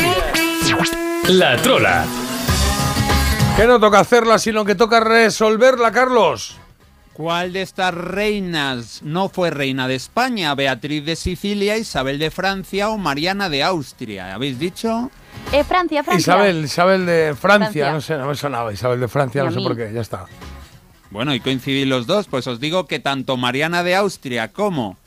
[SPEAKER 6] La Trola.
[SPEAKER 1] Que no toca hacerla, sino que toca resolverla, Carlos.
[SPEAKER 3] ¿Cuál de estas reinas no fue reina de España? ¿Beatriz de Sicilia, Isabel de Francia o Mariana de Austria? ¿Habéis dicho?
[SPEAKER 2] Eh, Francia, Francia.
[SPEAKER 1] Isabel, Isabel de Francia,
[SPEAKER 2] Francia.
[SPEAKER 1] no sé, no me sonaba. Isabel de Francia,
[SPEAKER 2] Y
[SPEAKER 1] no sé por qué, ya está.
[SPEAKER 3] Bueno, y coincidís los dos, pues os digo que tanto Mariana de Austria como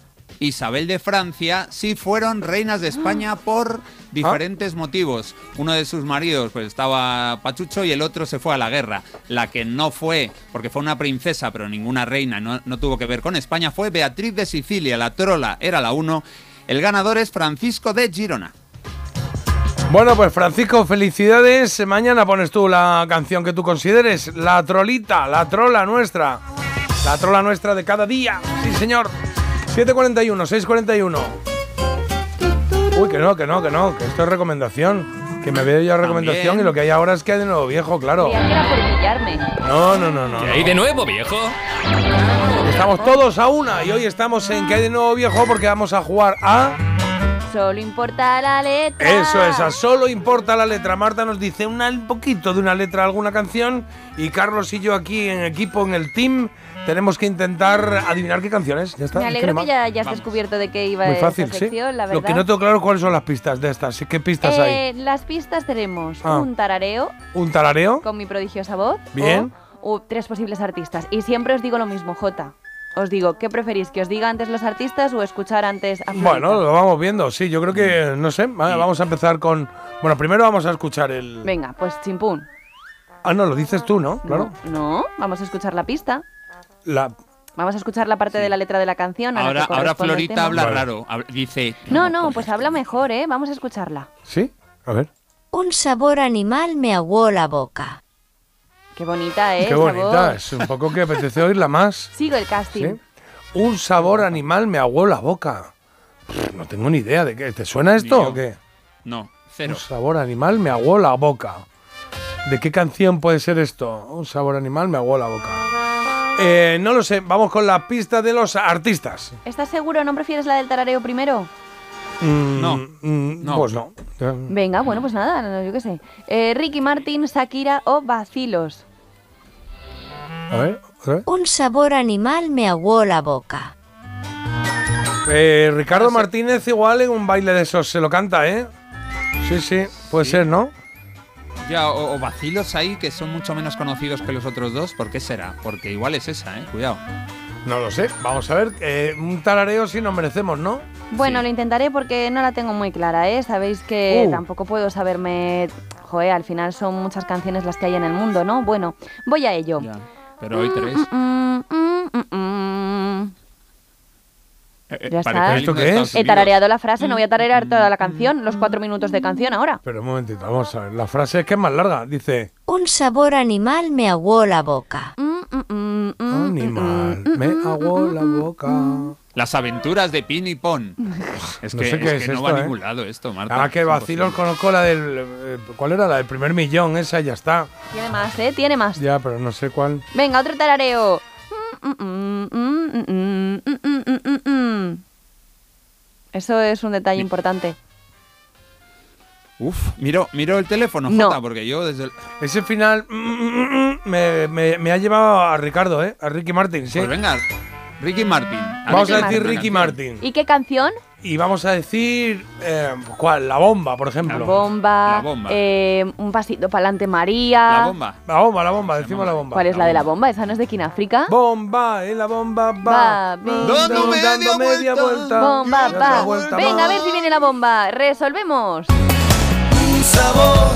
[SPEAKER 3] Isabel de Francia sí fueron reinas de España por diferentes motivos. Uno de sus maridos pues estaba pachucho y el otro se fue a la guerra. La que no fue, porque fue una princesa, pero ninguna reina, no, no tuvo que ver con España, fue Beatriz de Sicilia, la trola era la uno. El ganador es Francisco de Girona.
[SPEAKER 1] Bueno, pues Francisco, felicidades. Mañana pones tú la canción que tú consideres. La trolita, la trola nuestra. La trola nuestra de cada día. Sí, señor. 741, 641. Uy, que no, que no, que no, que esto es recomendación. Que me veo ya recomendación
[SPEAKER 6] También.
[SPEAKER 1] y lo que hay ahora es que hay de nuevo viejo, claro.
[SPEAKER 2] Creía que era por pillarme.
[SPEAKER 1] No, no, no, no.
[SPEAKER 6] ¿Qué hay de nuevo, viejo?
[SPEAKER 1] Estamos todos a una y hoy estamos en que hay de nuevo viejo porque vamos a jugar a...
[SPEAKER 2] Solo importa la letra.
[SPEAKER 1] Eso es, a solo importa la letra. Marta nos dice una- un poquito de una letra de alguna canción y Carlos y yo aquí en equipo, en el team, tenemos que intentar adivinar qué canciones. Ya está.
[SPEAKER 2] Me
[SPEAKER 1] que
[SPEAKER 2] alegro que ya, ya has descubierto de qué iba
[SPEAKER 1] Muy
[SPEAKER 2] esta
[SPEAKER 1] fácil, sí.
[SPEAKER 2] sección, la verdad.
[SPEAKER 1] Lo que no tengo claro cuáles son las pistas de estas. ¿Qué pistas hay?
[SPEAKER 2] Eh, Las pistas tenemos
[SPEAKER 1] Ah.
[SPEAKER 2] un tarareo
[SPEAKER 1] Un tarareo.
[SPEAKER 2] con mi prodigiosa voz.
[SPEAKER 1] Bien.
[SPEAKER 2] O, o tres posibles artistas. Y siempre os digo lo mismo, Jota. Os digo, ¿qué preferís? ¿Que os diga antes los artistas o escuchar antes a Florita?
[SPEAKER 1] Bueno, lo vamos viendo. Sí, yo creo que, no sé, va- vamos a empezar con... Bueno, primero vamos a escuchar el...
[SPEAKER 2] Venga, pues chimpún.
[SPEAKER 1] Ah, no, lo dices tú, ¿no? Claro.
[SPEAKER 2] No, vamos a escuchar la pista.
[SPEAKER 1] La...
[SPEAKER 2] Vamos a escuchar la parte de la letra de la canción. la
[SPEAKER 3] Ahora, Florita habla
[SPEAKER 1] Vale.
[SPEAKER 3] raro. Dice,
[SPEAKER 2] No, no, pues habla mejor, ¿eh? Vamos a escucharla.
[SPEAKER 1] ¿Sí? A ver.
[SPEAKER 13] Un sabor animal me aguó la boca.
[SPEAKER 2] Qué bonita, ¿eh?
[SPEAKER 1] Qué bonita. Es un poco que apetece oírla más.
[SPEAKER 2] Sigo el casting.
[SPEAKER 1] ¿Sí? Un sabor animal me aguó la boca. Pff, No tengo ni idea de qué. ¿Te suena esto o qué?
[SPEAKER 3] no, cero.
[SPEAKER 1] Un sabor animal me aguó la boca. ¿De qué canción puede ser esto? Un sabor animal me aguó la boca. Eh, no lo sé. Vamos con la pista de los artistas.
[SPEAKER 2] ¿Estás seguro? ¿No prefieres la del tarareo primero?
[SPEAKER 1] Mm,
[SPEAKER 3] No.
[SPEAKER 1] mm,
[SPEAKER 3] No.
[SPEAKER 1] Pues no.
[SPEAKER 2] Venga, bueno, pues nada, no, yo qué sé. Eh, Ricky Martin, Shakira o.
[SPEAKER 1] A ver, a ver.
[SPEAKER 13] Un sabor animal me aguó la boca.
[SPEAKER 1] Eh, Ricardo Martínez igual en un baile de esos se lo canta, ¿eh? Sí, sí, puede ser, ¿no?
[SPEAKER 3] Ya, o, o vacilos ahí que son mucho menos conocidos que los otros dos. ¿Por qué será? Porque igual es esa, ¿eh? Cuidado.
[SPEAKER 1] No lo sé. Vamos a ver. eh, un tarareo sí nos merecemos, ¿no?
[SPEAKER 2] Bueno, lo intentaré porque no la tengo muy clara, ¿eh? Sabéis que
[SPEAKER 1] Uh.
[SPEAKER 2] tampoco puedo saberme... Joder, al final son muchas canciones las que hay en el mundo, ¿no? Bueno, voy a ello.
[SPEAKER 3] Ya. Pero hoy tres.
[SPEAKER 2] Mm, mm, mm, mm.
[SPEAKER 3] Eh, eh,
[SPEAKER 2] Ya está.
[SPEAKER 1] ¿Esto qué es?
[SPEAKER 2] He tarareado la frase, no voy a tararear toda la canción, los cuatro minutos de canción ahora.
[SPEAKER 1] Pero un momentito, vamos a ver. La frase es que es más larga. Dice,
[SPEAKER 13] Un sabor animal me aguó la boca.
[SPEAKER 2] Mm, mm, mm, mm,
[SPEAKER 1] animal,
[SPEAKER 2] mm, mm,
[SPEAKER 1] me
[SPEAKER 2] mm,
[SPEAKER 1] hago
[SPEAKER 2] mm,
[SPEAKER 1] la
[SPEAKER 2] mm,
[SPEAKER 1] boca.
[SPEAKER 3] Las aventuras de Pin y Pon. Es
[SPEAKER 1] No
[SPEAKER 3] que,
[SPEAKER 1] sé
[SPEAKER 3] es
[SPEAKER 1] qué
[SPEAKER 3] que
[SPEAKER 1] es
[SPEAKER 3] no
[SPEAKER 1] esto,
[SPEAKER 3] va a
[SPEAKER 1] ¿eh?
[SPEAKER 3] ningún lado esto, Marta.
[SPEAKER 1] Ahora que
[SPEAKER 3] imposible.
[SPEAKER 1] conozco la del... ¿Cuál era? La del primer millón, esa ya está.
[SPEAKER 2] Tiene más, ¿eh? Tiene más.
[SPEAKER 1] Ya, pero no sé cuál.
[SPEAKER 2] Venga, otro tarareo. Eso es un detalle importante.
[SPEAKER 3] Uf, miro, miro el teléfono,
[SPEAKER 2] No.
[SPEAKER 3] Jota, porque yo desde el...
[SPEAKER 1] Ese final mm, mm, mm, me, me- me ha llevado a Ricardo, ¿eh? A Ricky Martin, sí.
[SPEAKER 3] Pues venga, Ricky Martin.
[SPEAKER 1] Vamos a
[SPEAKER 2] Ricky
[SPEAKER 1] decir
[SPEAKER 2] Martin.
[SPEAKER 1] Ricky Martin.
[SPEAKER 2] ¿Y qué canción?
[SPEAKER 1] Y vamos a decir... eh, ¿Cuál? La bomba, por ejemplo.
[SPEAKER 2] La bomba.
[SPEAKER 3] La bomba.
[SPEAKER 2] eh, un pasito para adelante, María.
[SPEAKER 3] La bomba.
[SPEAKER 1] La bomba, la bomba, decimos la bomba.
[SPEAKER 2] ¿Cuál es la de la bomba? ¿Esa no es de Kináfrica?
[SPEAKER 1] Bomba, y la bomba va.
[SPEAKER 2] Va, bien.
[SPEAKER 3] Dando media vuelta.
[SPEAKER 2] Bomba, va.
[SPEAKER 1] vuelta
[SPEAKER 2] Venga, a ver si viene la bomba. Resolvemos.
[SPEAKER 5] Un sabor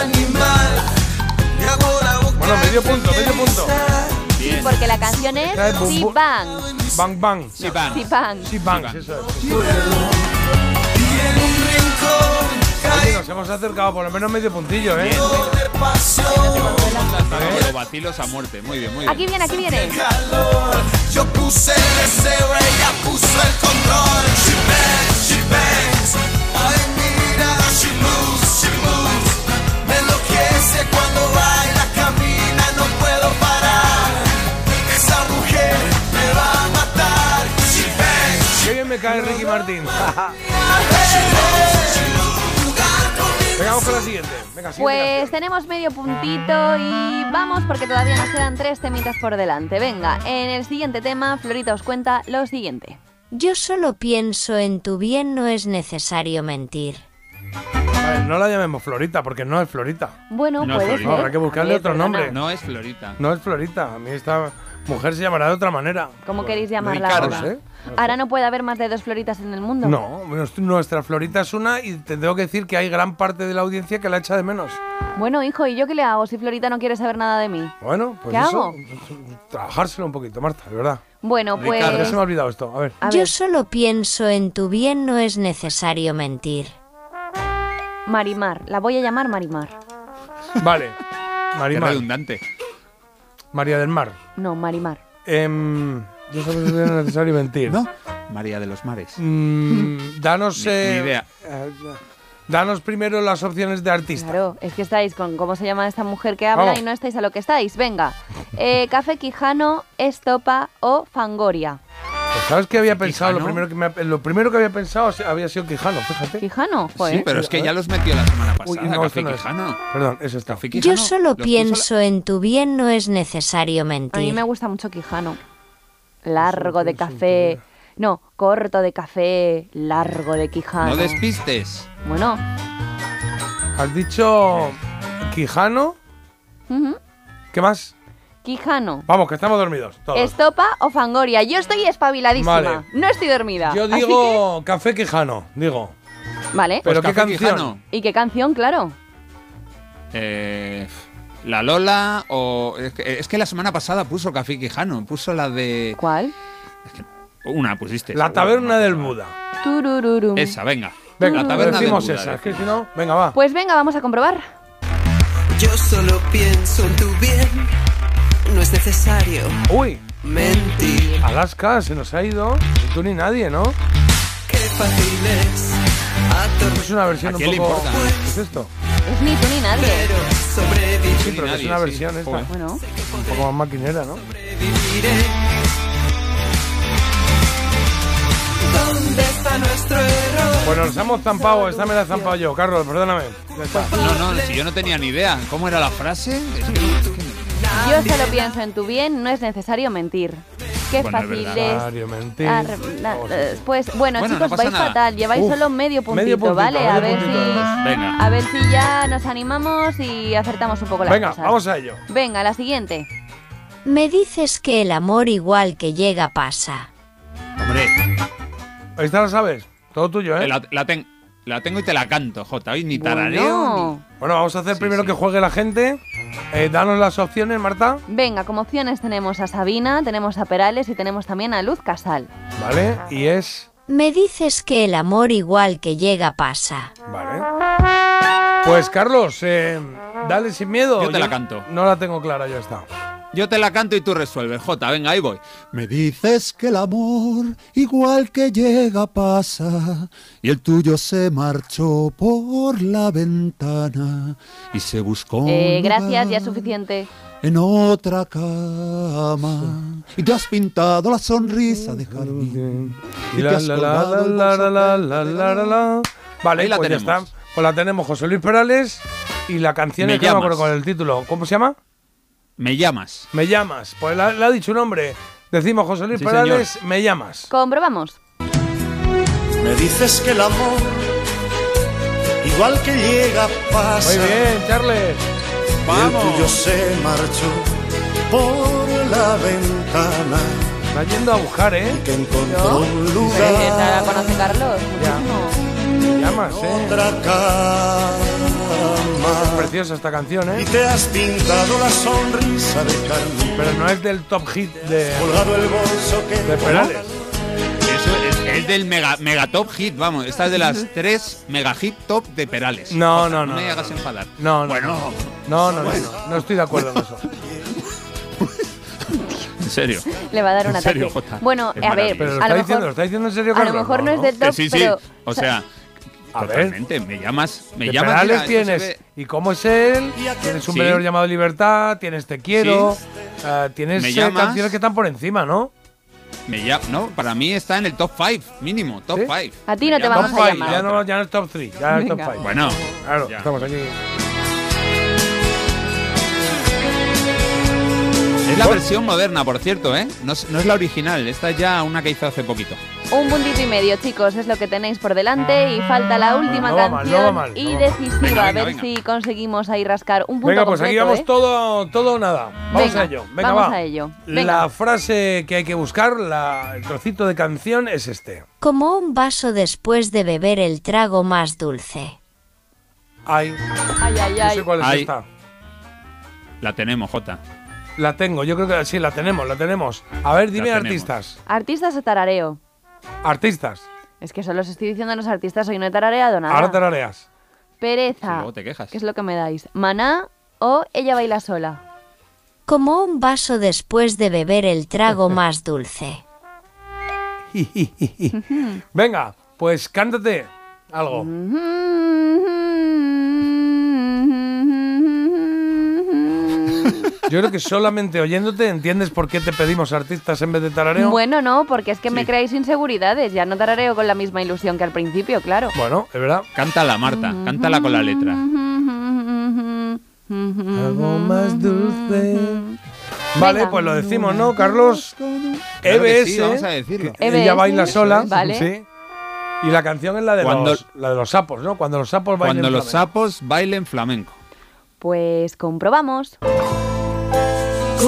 [SPEAKER 5] animal me aguó la boca.
[SPEAKER 1] Bueno, medio punto, medio punto.
[SPEAKER 2] Canción es Si. Bang.
[SPEAKER 1] Bang, bang.
[SPEAKER 2] Si Bang.
[SPEAKER 1] Sí, bang, eso es.
[SPEAKER 5] Y en un rincón
[SPEAKER 1] Oye, nos hemos acercado por lo menos medio puntillo, ¿eh?
[SPEAKER 5] de pasión.
[SPEAKER 3] Los vacilos a muerte. Muy bien, muy bien.
[SPEAKER 2] Aquí viene, aquí viene.
[SPEAKER 5] calor. Yo puse el deseo, ella puso el control. Me
[SPEAKER 1] cae Ricky
[SPEAKER 5] she
[SPEAKER 1] Venga, vamos con la siguiente. Venga, siguiente
[SPEAKER 2] Pues tenemos medio puntito y vamos porque todavía nos quedan tres temitas por delante. Venga, en el siguiente tema, Florita os cuenta lo siguiente.
[SPEAKER 13] Yo solo pienso en tu bien, no es necesario mentir.
[SPEAKER 1] Vale, no la llamemos Florita porque no es Florita.
[SPEAKER 2] Bueno,
[SPEAKER 3] No es
[SPEAKER 2] puede
[SPEAKER 3] Florita.
[SPEAKER 2] ser.
[SPEAKER 1] Habrá que buscarle otro
[SPEAKER 2] perdona.
[SPEAKER 1] nombre.
[SPEAKER 3] No es Florita.
[SPEAKER 1] No es Florita. A mí esta mujer se llamará de otra manera.
[SPEAKER 2] ¿Cómo queréis llamarla
[SPEAKER 1] Ricarda.
[SPEAKER 2] ahora?
[SPEAKER 1] Sé.
[SPEAKER 2] Ahora no puede haber más de dos Floritas en el mundo.
[SPEAKER 1] No, nues- nuestra Florita es una y te tengo que decir que hay gran parte de la audiencia que la echa de menos.
[SPEAKER 2] Bueno, hijo, ¿y yo qué le hago si Florita no quiere saber nada de mí?
[SPEAKER 1] Bueno, pues
[SPEAKER 2] ¿Qué
[SPEAKER 1] eso.
[SPEAKER 2] hago?
[SPEAKER 1] Trabajárselo un poquito, Marta, de verdad.
[SPEAKER 2] Bueno, pues...
[SPEAKER 1] Ya se me ha olvidado esto. A ver.
[SPEAKER 13] Yo solo pienso en tu bien, no es necesario mentir.
[SPEAKER 2] Marimar, la voy a llamar Marimar.
[SPEAKER 1] Vale.
[SPEAKER 3] Qué
[SPEAKER 1] Marimar.
[SPEAKER 3] redundante.
[SPEAKER 1] María del Mar.
[SPEAKER 2] No, Marimar.
[SPEAKER 1] Em, yo solo que es necesario mentir.
[SPEAKER 3] ¿No? María de los Mares.
[SPEAKER 1] Mm, danos.
[SPEAKER 3] Ni-
[SPEAKER 1] eh,
[SPEAKER 3] ni idea.
[SPEAKER 1] eh, danos primero las opciones de artista.
[SPEAKER 2] Claro, es que estáis con cómo se llama esta mujer que habla
[SPEAKER 1] Vamos.
[SPEAKER 2] y no estáis a lo que estáis. Venga, Eh, Café Quijano, Estopa o Fangoria.
[SPEAKER 1] Pues sabes que había pensado, lo
[SPEAKER 3] Quijano?
[SPEAKER 1] primero que, me ha- lo primero que había pensado había sido Quijano, fíjate.
[SPEAKER 2] ¿Quijano?
[SPEAKER 3] Sí, pero es que ya los metió la semana pasada.
[SPEAKER 1] Uy, no,
[SPEAKER 3] Café
[SPEAKER 1] este no es.
[SPEAKER 3] Quijano.
[SPEAKER 1] Perdón, es esta.
[SPEAKER 3] Café
[SPEAKER 13] Yo
[SPEAKER 3] Quijano
[SPEAKER 13] solo
[SPEAKER 3] puso
[SPEAKER 13] pienso en tu bien, no es necesario
[SPEAKER 2] A mí
[SPEAKER 13] mentir.
[SPEAKER 2] me gusta mucho Quijano. Largo de café. No, corto de café, largo de
[SPEAKER 3] la-
[SPEAKER 2] Quijano.
[SPEAKER 3] No despistes.
[SPEAKER 2] Bueno,
[SPEAKER 1] Has dicho Quijano.
[SPEAKER 2] ujú.
[SPEAKER 1] ¿Qué más?
[SPEAKER 2] Quijano.
[SPEAKER 1] Vamos, que estamos dormidos. Todos.
[SPEAKER 2] Estopa o Fangoria. Yo estoy espabiladísima.
[SPEAKER 1] Vale.
[SPEAKER 2] No estoy dormida.
[SPEAKER 1] Yo digo Café Quijano, digo.
[SPEAKER 2] que- Vale.
[SPEAKER 1] Pero
[SPEAKER 3] Pues
[SPEAKER 1] ¿qué
[SPEAKER 3] Café
[SPEAKER 1] canción?
[SPEAKER 3] Quijano.
[SPEAKER 2] ¿Y qué canción? Claro.
[SPEAKER 3] Eh, la Lola o... Es que, es que la semana pasada puso Café Quijano. Puso la de...
[SPEAKER 2] ¿Cuál?
[SPEAKER 3] Una pusiste.
[SPEAKER 1] La taberna del Buda.
[SPEAKER 2] Turururum.
[SPEAKER 3] Esa, venga.
[SPEAKER 1] Venga,
[SPEAKER 3] la taberna del Buda,
[SPEAKER 1] esa, es que si no, venga, va.
[SPEAKER 2] Pues venga, vamos a comprobar.
[SPEAKER 8] Yo solo pienso en tu bien. No es necesario
[SPEAKER 1] Uy,
[SPEAKER 8] mentir.
[SPEAKER 1] Alaska se nos ha ido. Ni tú ni nadie, ¿no?
[SPEAKER 8] Qué fácil es
[SPEAKER 1] Es una versión
[SPEAKER 3] ¿A
[SPEAKER 1] un
[SPEAKER 3] quién le
[SPEAKER 1] poco.
[SPEAKER 3] importa?
[SPEAKER 1] ¿Qué es esto?
[SPEAKER 2] Es ni tú ni nadie.
[SPEAKER 8] pero sobrevivir.
[SPEAKER 1] Sí, pero que es una
[SPEAKER 3] sí.
[SPEAKER 1] versión esta.
[SPEAKER 2] Bueno,
[SPEAKER 1] Un poco más maquinera, ¿no?
[SPEAKER 8] Sobreviviré. ¿Dónde está nuestro error?
[SPEAKER 1] Bueno, nos hemos zampado, esta me la he zampado yo, Carlos, perdóname. Ya está.
[SPEAKER 3] No, no, si yo no tenía ni idea. ¿Cómo era la frase? Es que, es que no-
[SPEAKER 2] yo solo pienso en tu bien, no es necesario mentir. Qué
[SPEAKER 3] Bueno,
[SPEAKER 2] fácil
[SPEAKER 3] verdad.
[SPEAKER 2] es.
[SPEAKER 1] Necesario mentir.
[SPEAKER 2] Ah, re- na- eh, pues bueno,
[SPEAKER 3] Bueno,
[SPEAKER 2] chicos,
[SPEAKER 3] no
[SPEAKER 2] vais
[SPEAKER 3] nada.
[SPEAKER 2] fatal, lleváis
[SPEAKER 1] Uf,
[SPEAKER 2] solo medio puntito,
[SPEAKER 1] medio puntito,
[SPEAKER 2] ¿vale?
[SPEAKER 1] medio
[SPEAKER 2] a ver
[SPEAKER 1] puntito,
[SPEAKER 2] si.
[SPEAKER 3] Venga.
[SPEAKER 2] a ver si ya nos animamos y acertamos un poco las
[SPEAKER 1] Venga,
[SPEAKER 2] cosas.
[SPEAKER 1] vamos a ello.
[SPEAKER 2] Venga, la siguiente.
[SPEAKER 13] Me dices que el amor igual que llega pasa.
[SPEAKER 3] Hombre,
[SPEAKER 1] Ahí está, la sabes. Todo tuyo, ¿eh?
[SPEAKER 3] la, la ten- la tengo y te la canto, Jota. Hoy ni tarareo. ni-
[SPEAKER 2] Bueno.
[SPEAKER 1] Bueno, vamos a hacer
[SPEAKER 3] Sí,
[SPEAKER 1] primero
[SPEAKER 3] sí.
[SPEAKER 1] que juegue la gente. Eh, danos las opciones, Marta.
[SPEAKER 2] Venga, como opciones tenemos a Sabina, tenemos a Perales y tenemos también a Luz Casal.
[SPEAKER 1] Vale, y es.
[SPEAKER 13] Me dices que el amor igual que llega pasa.
[SPEAKER 1] Vale. Pues Carlos, eh, dale sin miedo.
[SPEAKER 3] Yo te la canto.
[SPEAKER 1] No la tengo clara, ya está.
[SPEAKER 3] Yo te la canto y tú resuelves, Jota. Venga, ahí voy.
[SPEAKER 14] Me dices que el amor igual que llega pasa y el tuyo se marchó por la ventana y se buscó
[SPEAKER 2] Eh, gracias, ya es suficiente.
[SPEAKER 14] en otra cama y te has pintado la sonrisa de jardín y
[SPEAKER 1] la,
[SPEAKER 14] has
[SPEAKER 1] la, la,
[SPEAKER 14] colgado el
[SPEAKER 1] la,
[SPEAKER 14] bolso
[SPEAKER 1] la, la, la, la, la. Vale,
[SPEAKER 3] Ahí la
[SPEAKER 1] pues ya
[SPEAKER 3] tenemos.
[SPEAKER 1] está. Pues la tenemos José Luis Perales y la canción
[SPEAKER 3] Me
[SPEAKER 1] es que no me acuerdo con el título. ¿Cómo se llama?
[SPEAKER 3] Me llamas.
[SPEAKER 1] Me llamas. Pues la- le ha dicho un nombre. Decimos José Luis
[SPEAKER 3] Sí,
[SPEAKER 1] Perales, me llamas.
[SPEAKER 2] Comprobamos.
[SPEAKER 10] Me dices que el amor, igual que llega, pasa.
[SPEAKER 1] Muy bien, Charles.
[SPEAKER 10] Y el tuyo se marchó por la ventana.
[SPEAKER 1] Está yendo a buscar, ¿eh?
[SPEAKER 10] Que encontró un
[SPEAKER 2] Sí,
[SPEAKER 10] lugar.
[SPEAKER 2] esa la conoce Carlos. muchísimo.
[SPEAKER 1] Me llamas, ¿eh?
[SPEAKER 10] Otra cama.
[SPEAKER 1] Preciosa esta canción,
[SPEAKER 10] Y
[SPEAKER 1] ¿eh?
[SPEAKER 10] te has pintado la sonrisa de carne.
[SPEAKER 1] Pero no es del top hit de,
[SPEAKER 10] Colgado el bolso que
[SPEAKER 1] de Perales.
[SPEAKER 3] Eso es, es del mega, mega top hit, vamos. Esta es de las tres mega hit top de Perales.
[SPEAKER 1] No,
[SPEAKER 3] Jota,
[SPEAKER 1] no, no,
[SPEAKER 3] me
[SPEAKER 1] no,
[SPEAKER 3] hagas
[SPEAKER 1] no.
[SPEAKER 3] enfadar.
[SPEAKER 1] No, no,
[SPEAKER 3] Bueno,
[SPEAKER 1] no, no, no, no, no estoy de acuerdo en eso.
[SPEAKER 3] en serio.
[SPEAKER 2] Le va a dar un
[SPEAKER 3] En serio,
[SPEAKER 2] ataque.
[SPEAKER 3] Jota.
[SPEAKER 2] Bueno,
[SPEAKER 3] Es
[SPEAKER 2] a ver.
[SPEAKER 1] Pero lo
[SPEAKER 2] a
[SPEAKER 1] está
[SPEAKER 2] lo
[SPEAKER 1] diciendo,
[SPEAKER 2] mejor,
[SPEAKER 1] lo está diciendo en serio,
[SPEAKER 2] a lo mejor no es del top,
[SPEAKER 3] sí, sí.
[SPEAKER 2] pero
[SPEAKER 3] O sea,
[SPEAKER 1] A ver.
[SPEAKER 3] totalmente. Me llamas. Me
[SPEAKER 1] de
[SPEAKER 3] llamas.
[SPEAKER 1] Perales
[SPEAKER 3] mira,
[SPEAKER 1] tienes
[SPEAKER 3] ve-
[SPEAKER 1] ¿Y cómo es él? Tienes un
[SPEAKER 3] Sí.
[SPEAKER 1] velero llamado Libertad, tienes Te quiero, eh, tienes
[SPEAKER 3] Me
[SPEAKER 1] eh,
[SPEAKER 3] llamas.
[SPEAKER 1] canciones que están por encima, ¿no?
[SPEAKER 3] Me ya, no, para mí está en el top 5, mínimo, top 5.
[SPEAKER 2] A ti no te
[SPEAKER 1] Top
[SPEAKER 2] vamos a
[SPEAKER 1] five,
[SPEAKER 2] llamar.
[SPEAKER 1] Ya no, ya no es top 3, ya es top
[SPEAKER 2] Venga.
[SPEAKER 1] 5.
[SPEAKER 3] Bueno,
[SPEAKER 1] Claro,
[SPEAKER 3] ya.
[SPEAKER 1] estamos aquí.
[SPEAKER 3] Es la versión moderna, por cierto, ¿eh? No es, no es la original, esta es ya una que hizo hace poquito.
[SPEAKER 2] Un puntito y medio, chicos, es lo que tenéis por delante y falta la última
[SPEAKER 1] No va mal,
[SPEAKER 2] canción
[SPEAKER 1] no va mal,
[SPEAKER 2] y
[SPEAKER 1] no va mal.
[SPEAKER 2] decisiva.
[SPEAKER 3] Venga,
[SPEAKER 2] a ver
[SPEAKER 3] venga.
[SPEAKER 2] si conseguimos ahí rascar un punto
[SPEAKER 1] Venga, pues aquí vamos
[SPEAKER 2] ¿eh?
[SPEAKER 1] todo, todo o nada. Vamos
[SPEAKER 2] Venga,
[SPEAKER 1] a ello. Venga,
[SPEAKER 2] vamos
[SPEAKER 1] va.
[SPEAKER 2] a ello. Venga.
[SPEAKER 1] La frase que hay que buscar, la- el trocito de canción es este.
[SPEAKER 13] Como un vaso después de beber el trago más dulce.
[SPEAKER 1] Ay,
[SPEAKER 2] Ay, ay,
[SPEAKER 1] no
[SPEAKER 2] ay.
[SPEAKER 1] sé cuál es
[SPEAKER 3] Ay.
[SPEAKER 1] esta.
[SPEAKER 3] La tenemos, Jota.
[SPEAKER 1] La tengo, yo creo que sí, la tenemos, la tenemos. A ver, dime artistas.
[SPEAKER 2] Artistas o tarareo.
[SPEAKER 1] Artistas.
[SPEAKER 2] Es que solo os estoy diciendo a los artistas, hoy no he tarareado nada.
[SPEAKER 1] Ahora tarareas.
[SPEAKER 2] Pereza.
[SPEAKER 3] luego te quejas.
[SPEAKER 2] ¿Qué es lo que me dais? Maná o ella baila sola.
[SPEAKER 13] Como un vaso después de beber el trago más dulce.
[SPEAKER 1] Venga, pues cántate algo. Yo creo que solamente oyéndote entiendes por qué te pedimos artistas en vez de tarareo.
[SPEAKER 2] Bueno, no, porque es que me creáis inseguridades. Ya no tarareo con la misma ilusión que al principio, claro.
[SPEAKER 1] Bueno, es verdad.
[SPEAKER 3] Cántala, Marta, cántala con la letra.
[SPEAKER 1] Algo más dulce. Vale,
[SPEAKER 2] Venga.
[SPEAKER 1] pues lo decimos, ¿no, Carlos?
[SPEAKER 3] Claro que
[SPEAKER 1] EBS.
[SPEAKER 3] sí, vamos a decirlo.
[SPEAKER 1] que Ella
[SPEAKER 2] EBS,
[SPEAKER 1] baila sola.
[SPEAKER 2] vale.
[SPEAKER 1] Sí. Y la canción es la de,
[SPEAKER 3] Cuando-
[SPEAKER 1] los, la de los sapos, ¿no? Cuando los sapos bailan
[SPEAKER 3] Cuando los sapos bailen flamenco.
[SPEAKER 2] Pues comprobamos.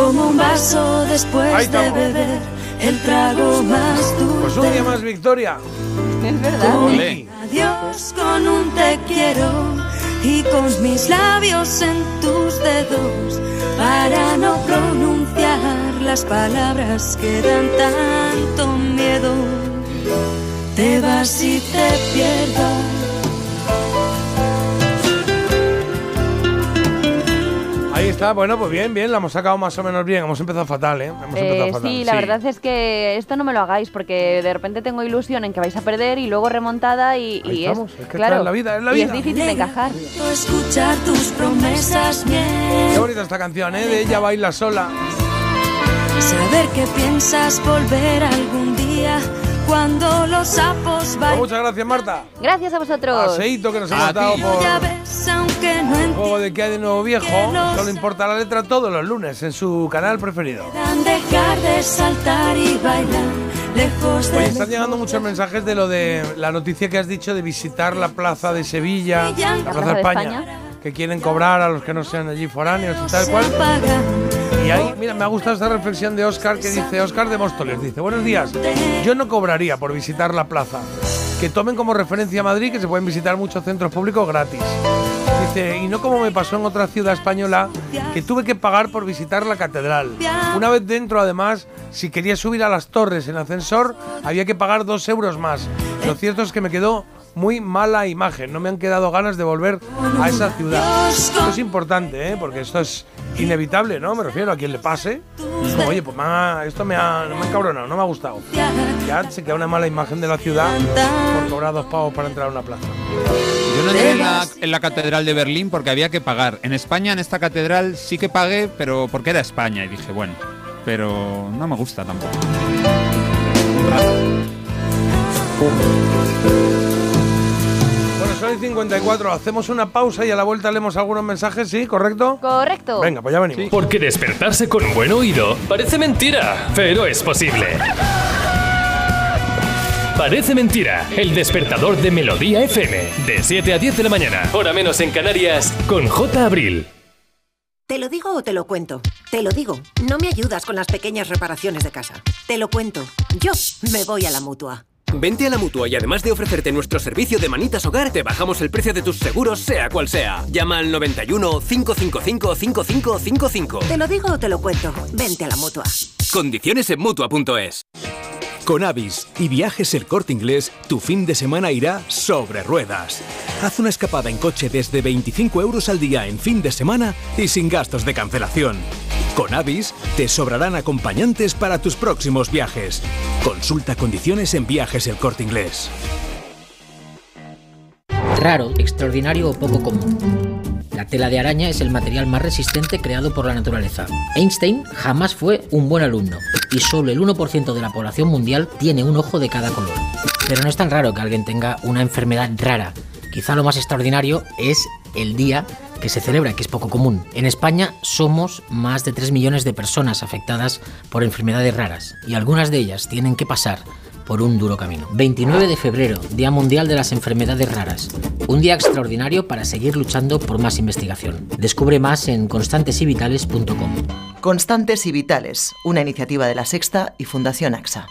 [SPEAKER 15] Como un vaso después de beber el trago más
[SPEAKER 1] Pues un día más victoria.
[SPEAKER 2] Es verdad.
[SPEAKER 3] Olé.
[SPEAKER 15] Adiós con un te quiero y con mis labios en tus dedos para no pronunciar las palabras que dan tanto miedo. Te vas y te pierdo.
[SPEAKER 1] Está, bueno, pues bien, bien, la hemos sacado más o menos bien. Hemos empezado fatal, ¿eh? Hemos
[SPEAKER 2] Eh,
[SPEAKER 1] empezado fatal.
[SPEAKER 2] sí, la verdad es que esto no me lo hagáis porque de repente tengo ilusión en que vais a perder y luego remontada y,
[SPEAKER 1] Ahí
[SPEAKER 2] y
[SPEAKER 1] estamos,
[SPEAKER 2] es,
[SPEAKER 1] es que
[SPEAKER 2] claro,
[SPEAKER 1] es la vida, es la
[SPEAKER 2] y
[SPEAKER 1] vida.
[SPEAKER 2] es difícil de encajar.
[SPEAKER 15] Escuchar tus promesas bien.
[SPEAKER 1] Qué bonita esta canción, ¿eh? De ella baila sola.
[SPEAKER 15] Saber que piensas volver algún día cuando los sapos
[SPEAKER 1] Pues
[SPEAKER 15] bailan.
[SPEAKER 1] muchas gracias, Marta.
[SPEAKER 2] Gracias a vosotros.
[SPEAKER 1] Paseíto que nos hemos dado por el juego de que hay de nuevo viejo.
[SPEAKER 15] no
[SPEAKER 1] Solo importa la letra todos los lunes en su canal preferido.
[SPEAKER 15] entiendan dejar de saltar y bailar lejos de
[SPEAKER 1] Oye, están llegando muchos mensajes de lo de la noticia que has dicho de visitar la plaza de Sevilla, la Plaza de España, que quieren cobrar a los que no sean allí foráneos y tal cual. Y ahí, mira, me ha gustado esta reflexión de Oscar que dice, Oscar de Móstoles, dice, buenos días, yo no cobraría por visitar la plaza. Que tomen como referencia Madrid, que se pueden visitar muchos centros públicos gratis. Dice, y no como me pasó en otra ciudad española, que tuve que pagar por visitar la catedral. Una vez dentro, además, si quería subir a las torres en ascensor, había que pagar dos euros más. Lo cierto es que me quedó muy mala imagen. No me han quedado ganas de volver a esa ciudad. Esto es importante, ¿eh? porque esto es inevitable, ¿no? Me refiero a quien le pase. Es como, oye, pues me ha- esto me ha, me ha encabronado, no me ha gustado. Ya se queda una mala imagen de la ciudad por cobrar dos pavos para entrar a una plaza.
[SPEAKER 3] Yo no entré en la, en la catedral de Berlín porque había que pagar. En España, en esta catedral, sí que pagué, pero porque era España. Y dije, bueno, pero no me gusta tampoco.
[SPEAKER 1] Bueno, son el 54. Hacemos una pausa y a la vuelta leemos algunos mensajes, ¿sí? ¿Correcto?
[SPEAKER 2] Correcto.
[SPEAKER 1] Venga, pues ya venimos.
[SPEAKER 6] Porque despertarse con un buen oído parece mentira, pero es posible. Parece mentira, el despertador de Melodía FM, de 7 a 10 de la mañana, hora menos en Canarias, con J. Abril.
[SPEAKER 16] ¿Te lo digo o te lo cuento? Te lo digo. No me ayudas con las pequeñas reparaciones de casa. Te lo cuento. Yo me voy a la mutua.
[SPEAKER 17] Vente a la mutua y además de ofrecerte nuestro servicio de manitas hogar, te bajamos el precio de tus seguros, sea cual sea. Llama al 91 555 5555.
[SPEAKER 16] ¿Te lo digo o te lo cuento? Vente a la mutua.
[SPEAKER 17] Condiciones en mutua.es.
[SPEAKER 18] Con Avis y Viajes El Corte Inglés, tu fin de semana irá sobre ruedas. Haz una escapada en coche desde 25 euros al día en fin de semana y sin gastos de cancelación. Con Avis te sobrarán acompañantes para tus próximos viajes. Consulta condiciones en Viajes El Corte Inglés.
[SPEAKER 19] Raro, extraordinario o poco común. La tela de araña es el material más resistente creado por la naturaleza. Einstein jamás fue un buen alumno.
[SPEAKER 20] y solo el 1% de la población mundial tiene un ojo de cada color. Pero no es tan raro que alguien tenga una enfermedad rara. Quizá lo más extraordinario es el día que se celebra, que es poco común. En España somos más de 3 millones de personas afectadas por enfermedades raras y algunas de ellas tienen que pasar por un duro camino. 29 de febrero, Día Mundial de las Enfermedades Raras. Un día extraordinario para seguir luchando por más investigación. Descubre más en constantesivitales.com.
[SPEAKER 21] Constantes y Vitales, una iniciativa de la Sexta y Fundación AXA.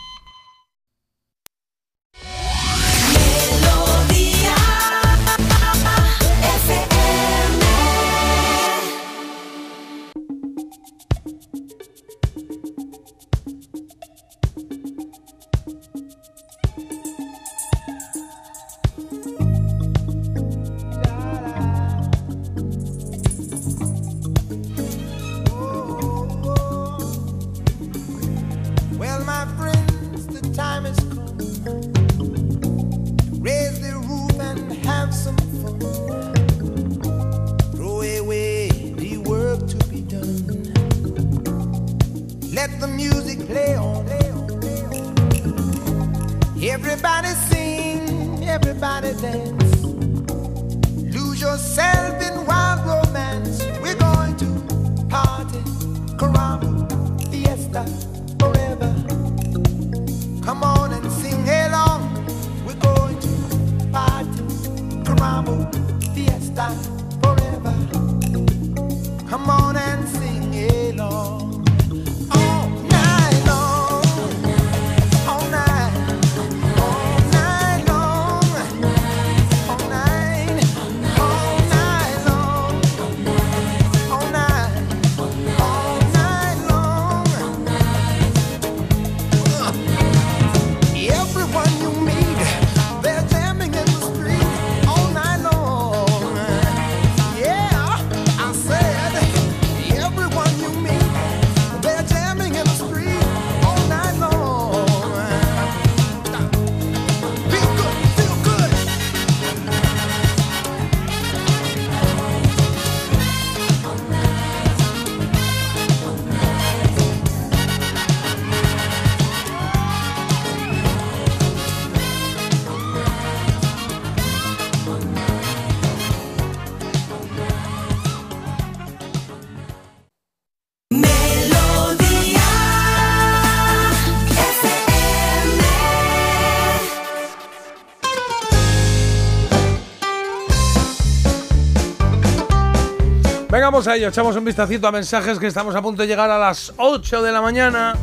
[SPEAKER 1] Vamos a ello. Echamos un vistacito a mensajes que estamos a punto de llegar a las 8 de la mañana.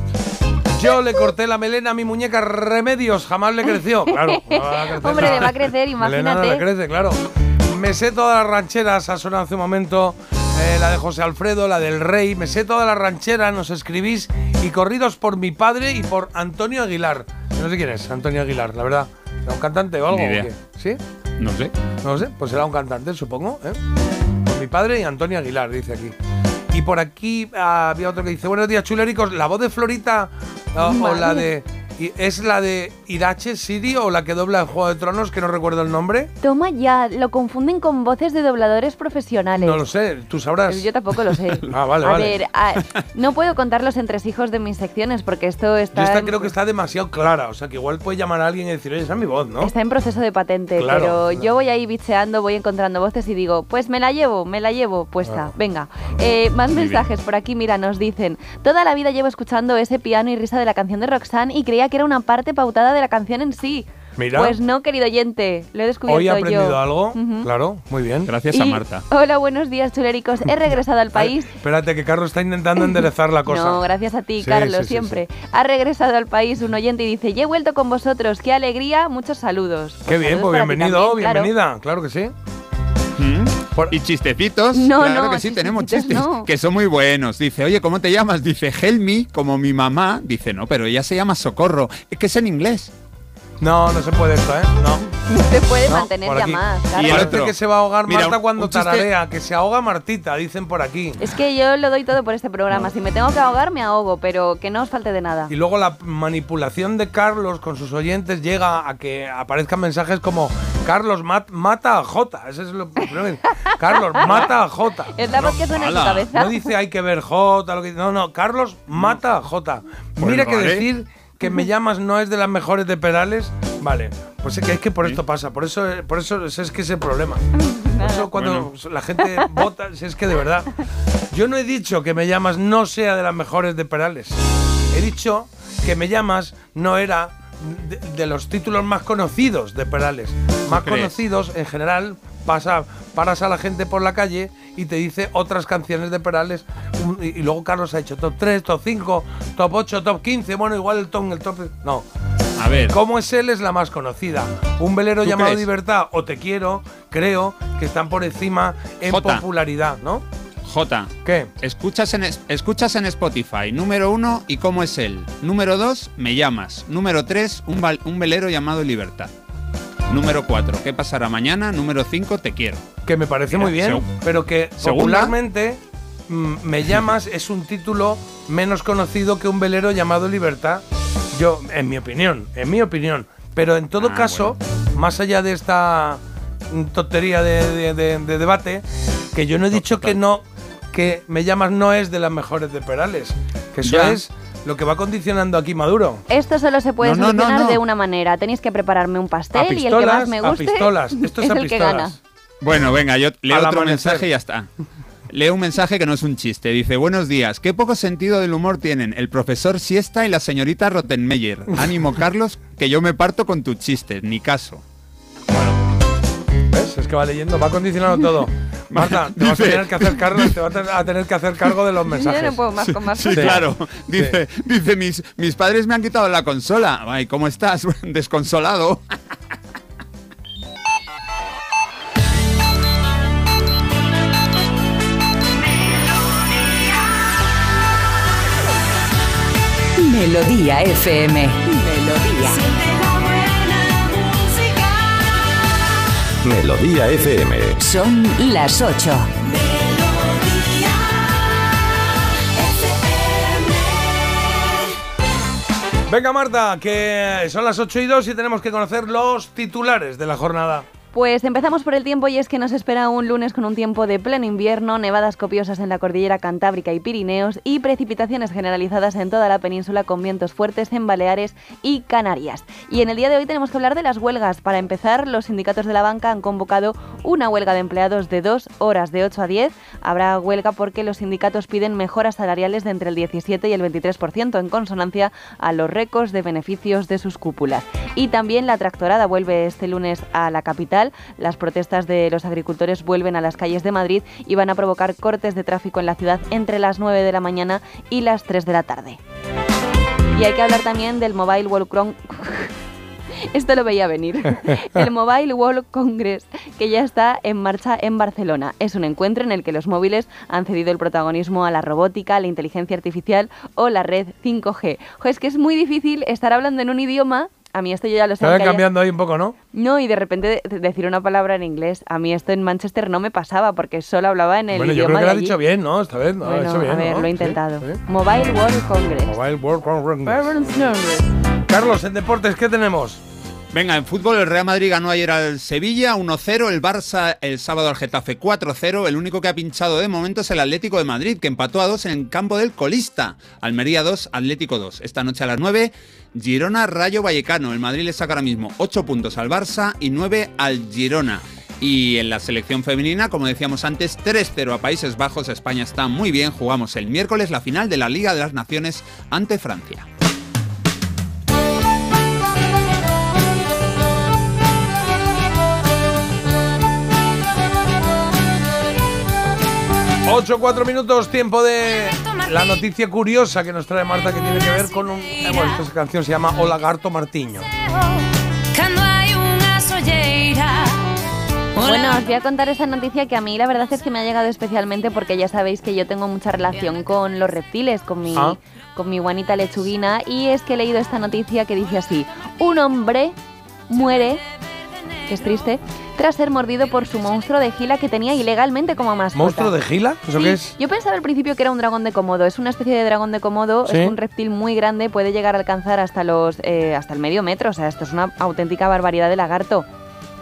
[SPEAKER 1] Yo le corté la melena a mi muñeca Remedios, jamás le creció. Claro. no va a crecer
[SPEAKER 2] Hombre,
[SPEAKER 1] nada.
[SPEAKER 2] le va a crecer,
[SPEAKER 1] Melena no le
[SPEAKER 2] imagínate.
[SPEAKER 1] crece, claro. Me sé todas las rancheras, ha sonado hace un momento. eh, la de José Alfredo, la del Rey. Me sé todas las rancheras, nos escribís. Y corridos por mi padre y por Antonio Aguilar. No sé quién es Antonio Aguilar, la verdad. ¿Será un cantante o algo?
[SPEAKER 3] Ni idea.
[SPEAKER 1] ¿Sí?
[SPEAKER 3] No sé.
[SPEAKER 1] No lo sé, pues será un cantante, supongo. ¿eh? Mi padre y Antonio Aguilar, dice aquí. Y por aquí ah, había otro que dice, buenos días, chulericos. ¿La voz de Florita ah, o la de... y- ¿Es la de Irache City o la que dobla en Juego de Tronos, que no recuerdo el nombre?
[SPEAKER 2] Toma ya, lo confunden con voces de dobladores profesionales.
[SPEAKER 1] No lo sé, tú sabrás.
[SPEAKER 2] Yo tampoco lo sé.
[SPEAKER 1] Ah, vale,
[SPEAKER 2] a
[SPEAKER 1] vale.
[SPEAKER 2] ver, a- no puedo contar los entresijos de mis secciones porque esto
[SPEAKER 1] Yo
[SPEAKER 2] está,
[SPEAKER 1] esta
[SPEAKER 2] en,
[SPEAKER 1] creo que está demasiado clara, o sea que igual puede llamar a alguien y decir, oye, esa es mi voz, ¿no?
[SPEAKER 2] está en proceso de patente,
[SPEAKER 1] Claro,
[SPEAKER 2] pero
[SPEAKER 1] claro.
[SPEAKER 2] yo voy ahí bicheando, voy encontrando voces y digo, pues me la llevo, me la llevo puesta.
[SPEAKER 1] Claro.
[SPEAKER 2] Venga, Eh, más mensajes por aquí, mira, nos dicen, toda la vida llevo escuchando ese piano y risa de la canción de Roxanne y creía que era una parte pautada de la canción en sí.
[SPEAKER 1] Mira.
[SPEAKER 2] Pues no, querido oyente, lo he descubierto
[SPEAKER 1] Hoy he aprendido
[SPEAKER 2] yo.
[SPEAKER 1] algo,
[SPEAKER 2] Ujú.
[SPEAKER 1] claro, muy bien.
[SPEAKER 3] Gracias
[SPEAKER 2] Y- Hola, buenos días, chulericos. He regresado al país.
[SPEAKER 1] Espérate, que Carlos está intentando enderezar la cosa.
[SPEAKER 2] No, gracias a ti,
[SPEAKER 1] Sí,
[SPEAKER 2] Carlos,
[SPEAKER 1] sí, sí,
[SPEAKER 2] siempre. Ha regresado al país un oyente y dice, "Ya he vuelto con vosotros, qué alegría, muchos saludos.
[SPEAKER 1] Qué bien, pues bienvenido,
[SPEAKER 2] también, claro.
[SPEAKER 1] bienvenida, claro que sí.
[SPEAKER 3] ¿Y chistecitos?
[SPEAKER 2] No,
[SPEAKER 3] claro
[SPEAKER 2] no,
[SPEAKER 3] que sí, tenemos chistes
[SPEAKER 2] no.
[SPEAKER 3] que son muy buenos. Dice, oye, ¿cómo te llamas? Dice, Helmi, como mi mamá. Dice, no, pero ella se llama Socorro. Es que es en inglés.
[SPEAKER 1] No, no se puede esto, ¿eh? No.
[SPEAKER 2] Se puede
[SPEAKER 1] No,
[SPEAKER 2] mantener llamadas, claro.
[SPEAKER 3] Y el
[SPEAKER 1] Parece
[SPEAKER 3] otro.
[SPEAKER 1] que se va a ahogar
[SPEAKER 3] Mira,
[SPEAKER 1] Marta cuando tararea, que se ahoga Martita, dicen por aquí.
[SPEAKER 2] Es que yo lo doy todo por este programa. Si me tengo que ahogar, me ahogo, pero que no os falte de nada.
[SPEAKER 1] Y luego la manipulación de Carlos con sus oyentes llega a que aparezcan mensajes como Carlos mat- mata a J. Ese es lo primero. Carlos mata a J.
[SPEAKER 2] Es la voz que suena en cabeza.
[SPEAKER 1] No dice hay que ver J. Lo que, no, no. Carlos mata a J.
[SPEAKER 3] Pues
[SPEAKER 1] Mira que decir que me llamas no es de las mejores de Perales. Vale. Pues es que, es que por esto pasa. Por eso, por eso es, que es el problema. Por eso cuando la gente vota, si es que de verdad. Yo no he dicho que me llamas no sea de las mejores de Perales. He dicho que me llamas no era de, de los títulos más conocidos de Perales. Más
[SPEAKER 3] crees?
[SPEAKER 1] conocidos en general pasa, paras a la gente por la calle y te dice otras canciones de Perales. Un- y, y luego Carlos ha hecho top 3, top 5, top 8, top 15. Bueno, igual el top, el top. No.
[SPEAKER 3] A ver.
[SPEAKER 1] ¿Cómo es él? Es la más conocida. Un velero
[SPEAKER 3] ¿Tú
[SPEAKER 1] llamado
[SPEAKER 3] crees?
[SPEAKER 1] Libertad o Te Quiero, creo que están por encima en
[SPEAKER 3] Jota.
[SPEAKER 1] popularidad, ¿no?
[SPEAKER 3] J.
[SPEAKER 1] ¿Qué?
[SPEAKER 3] Escuchas en, es- escuchas en Spotify. Número uno, ¿y cómo es él? Número dos, me llamas. Número tres, un velero llamado Libertad. Número cuatro, ¿qué pasará mañana? Número cinco, te quiero.
[SPEAKER 1] Que me parece muy bien, pero que
[SPEAKER 3] ¿Segunda?
[SPEAKER 1] popularmente mm, Me llamas es un título menos conocido que un velero llamado Libertad. Yo, en mi opinión, en mi opinión. Pero en todo
[SPEAKER 3] Ah,
[SPEAKER 1] caso, más allá de esta mm, tontería de, de- de- de debate, que yo no he dicho que no, que Me llamas no es de las mejores de Perales. Que eso
[SPEAKER 3] Ya.
[SPEAKER 1] es lo que va condicionando aquí Maduro.
[SPEAKER 2] Esto solo se puede
[SPEAKER 1] No, no, no,
[SPEAKER 2] solucionar
[SPEAKER 1] no.
[SPEAKER 2] de una manera. Tenéis que prepararme un pastel
[SPEAKER 1] A
[SPEAKER 2] y el que más
[SPEAKER 1] pistolas,
[SPEAKER 2] me
[SPEAKER 1] a
[SPEAKER 2] guste
[SPEAKER 1] pistolas. Esto es
[SPEAKER 2] es
[SPEAKER 1] a
[SPEAKER 2] el que gana.
[SPEAKER 1] pistolas.
[SPEAKER 3] Bueno, venga, yo leo otro
[SPEAKER 1] amanecer.
[SPEAKER 3] mensaje y ya está. Leo un mensaje que no es un chiste. Dice, buenos días. Qué poco sentido del humor tienen el profesor Siesta y la señorita Rottenmeier. Ánimo, Carlos, que yo me parto con tu chiste. Ni caso.
[SPEAKER 1] ¿Ves? Es que va leyendo, va condicionando todo. Marta, te vas a tener que hacer cargo, te vas a tener que hacer cargo de los mensajes.
[SPEAKER 2] Yo no puedo más con más
[SPEAKER 3] Sí,
[SPEAKER 2] cosas.
[SPEAKER 3] claro. Dice, dice mis, mis padres me han quitado la consola. Ay, ¿cómo estás? Desconsolado.
[SPEAKER 22] Melodía FM. Melodía.
[SPEAKER 23] Melodía FM.
[SPEAKER 22] Son las 8.
[SPEAKER 1] Venga, Marta, que son las 8 y 2 y tenemos que conocer los titulares de la jornada.
[SPEAKER 2] Pues empezamos por el tiempo y es que nos espera un lunes con un tiempo de pleno invierno, nevadas copiosas en la cordillera Cantábrica y Pirineos y precipitaciones generalizadas en toda la península con vientos fuertes en Baleares y Canarias. Y en el día de hoy tenemos que hablar de las huelgas. Para empezar, los sindicatos de la banca han convocado una huelga de empleados de dos horas de 8 a 10. Habrá huelga porque los sindicatos piden mejoras salariales de entre el 17 y el 23% en consonancia a los récords de beneficios de sus cúpulas. Y también la tractorada vuelve este lunes a la capital. Las protestas de los agricultores vuelven a las calles de Madrid y van a provocar cortes de tráfico en la ciudad entre las 9 de la mañana y las 3 de la tarde. Y hay que hablar también del Mobile World Con- Esto lo veía venir. El Mobile World Congress, que ya está en marcha en Barcelona. Es un encuentro en el que los móviles han cedido el protagonismo a la robótica, la inteligencia artificial o la red 5G. Jo, es que es muy difícil estar hablando en un idioma. A mí esto yo ya lo sé. Haya-
[SPEAKER 1] cambiando ahí un poco, ¿no?
[SPEAKER 2] No, y de repente de- decir una palabra en inglés. A mí esto en Manchester no me pasaba porque solo hablaba en el
[SPEAKER 1] bueno, yo
[SPEAKER 2] idioma
[SPEAKER 1] creo que lo
[SPEAKER 2] de
[SPEAKER 1] ha
[SPEAKER 2] allí.
[SPEAKER 1] dicho bien, ¿no? Esta vez, ¿no? lo ha
[SPEAKER 2] Bueno,
[SPEAKER 1] hecho bien,
[SPEAKER 2] a ver,
[SPEAKER 1] ¿no?
[SPEAKER 2] lo he
[SPEAKER 1] Sí,
[SPEAKER 2] intentado.
[SPEAKER 1] sí.
[SPEAKER 2] Mobile World Congress.
[SPEAKER 1] Mobile World Congress. Carlos, en deportes, ¿qué tenemos?
[SPEAKER 3] Venga, en fútbol el Real Madrid ganó ayer al Sevilla 1-0, el Barça el sábado al Getafe 4-0, el único que ha pinchado de momento es el Atlético de Madrid, que empató a 2 en el campo del colista, Almería 2, Atlético 2. Esta noche a las 9, Girona Rayo Vallecano, el Madrid le saca ahora mismo 8 puntos al Barça y 9 al Girona. Y en la selección femenina, como decíamos antes, 3-0 a Países Bajos, España está muy bien, jugamos el miércoles la final de la Liga de las Naciones ante Francia.
[SPEAKER 1] 8 4 minutos, tiempo de la noticia curiosa que nos trae Marta que tiene que ver con un... eh, bueno, esta canción se llama O Lagarto Martiño.
[SPEAKER 2] Bueno, os voy a contar esta noticia que a mí la verdad es que me ha llegado especialmente porque ya sabéis que yo tengo mucha relación con los reptiles, con mi,
[SPEAKER 1] Ah.
[SPEAKER 2] con mi guanita lechuguina, y es que he leído esta noticia que dice así, un hombre muere, que es triste, tras ser mordido por su monstruo de gila que tenía ilegalmente como mascota.
[SPEAKER 1] ¿Monstruo de gila? ¿Eso
[SPEAKER 2] Sí,
[SPEAKER 1] qué es?
[SPEAKER 2] Yo pensaba al principio que era un dragón de Komodo. Es una especie de dragón de Komodo.
[SPEAKER 1] Sí.
[SPEAKER 2] Es un reptil muy grande. Puede llegar a alcanzar hasta los eh, hasta el medio metro. O sea, esto es una auténtica barbaridad de lagarto.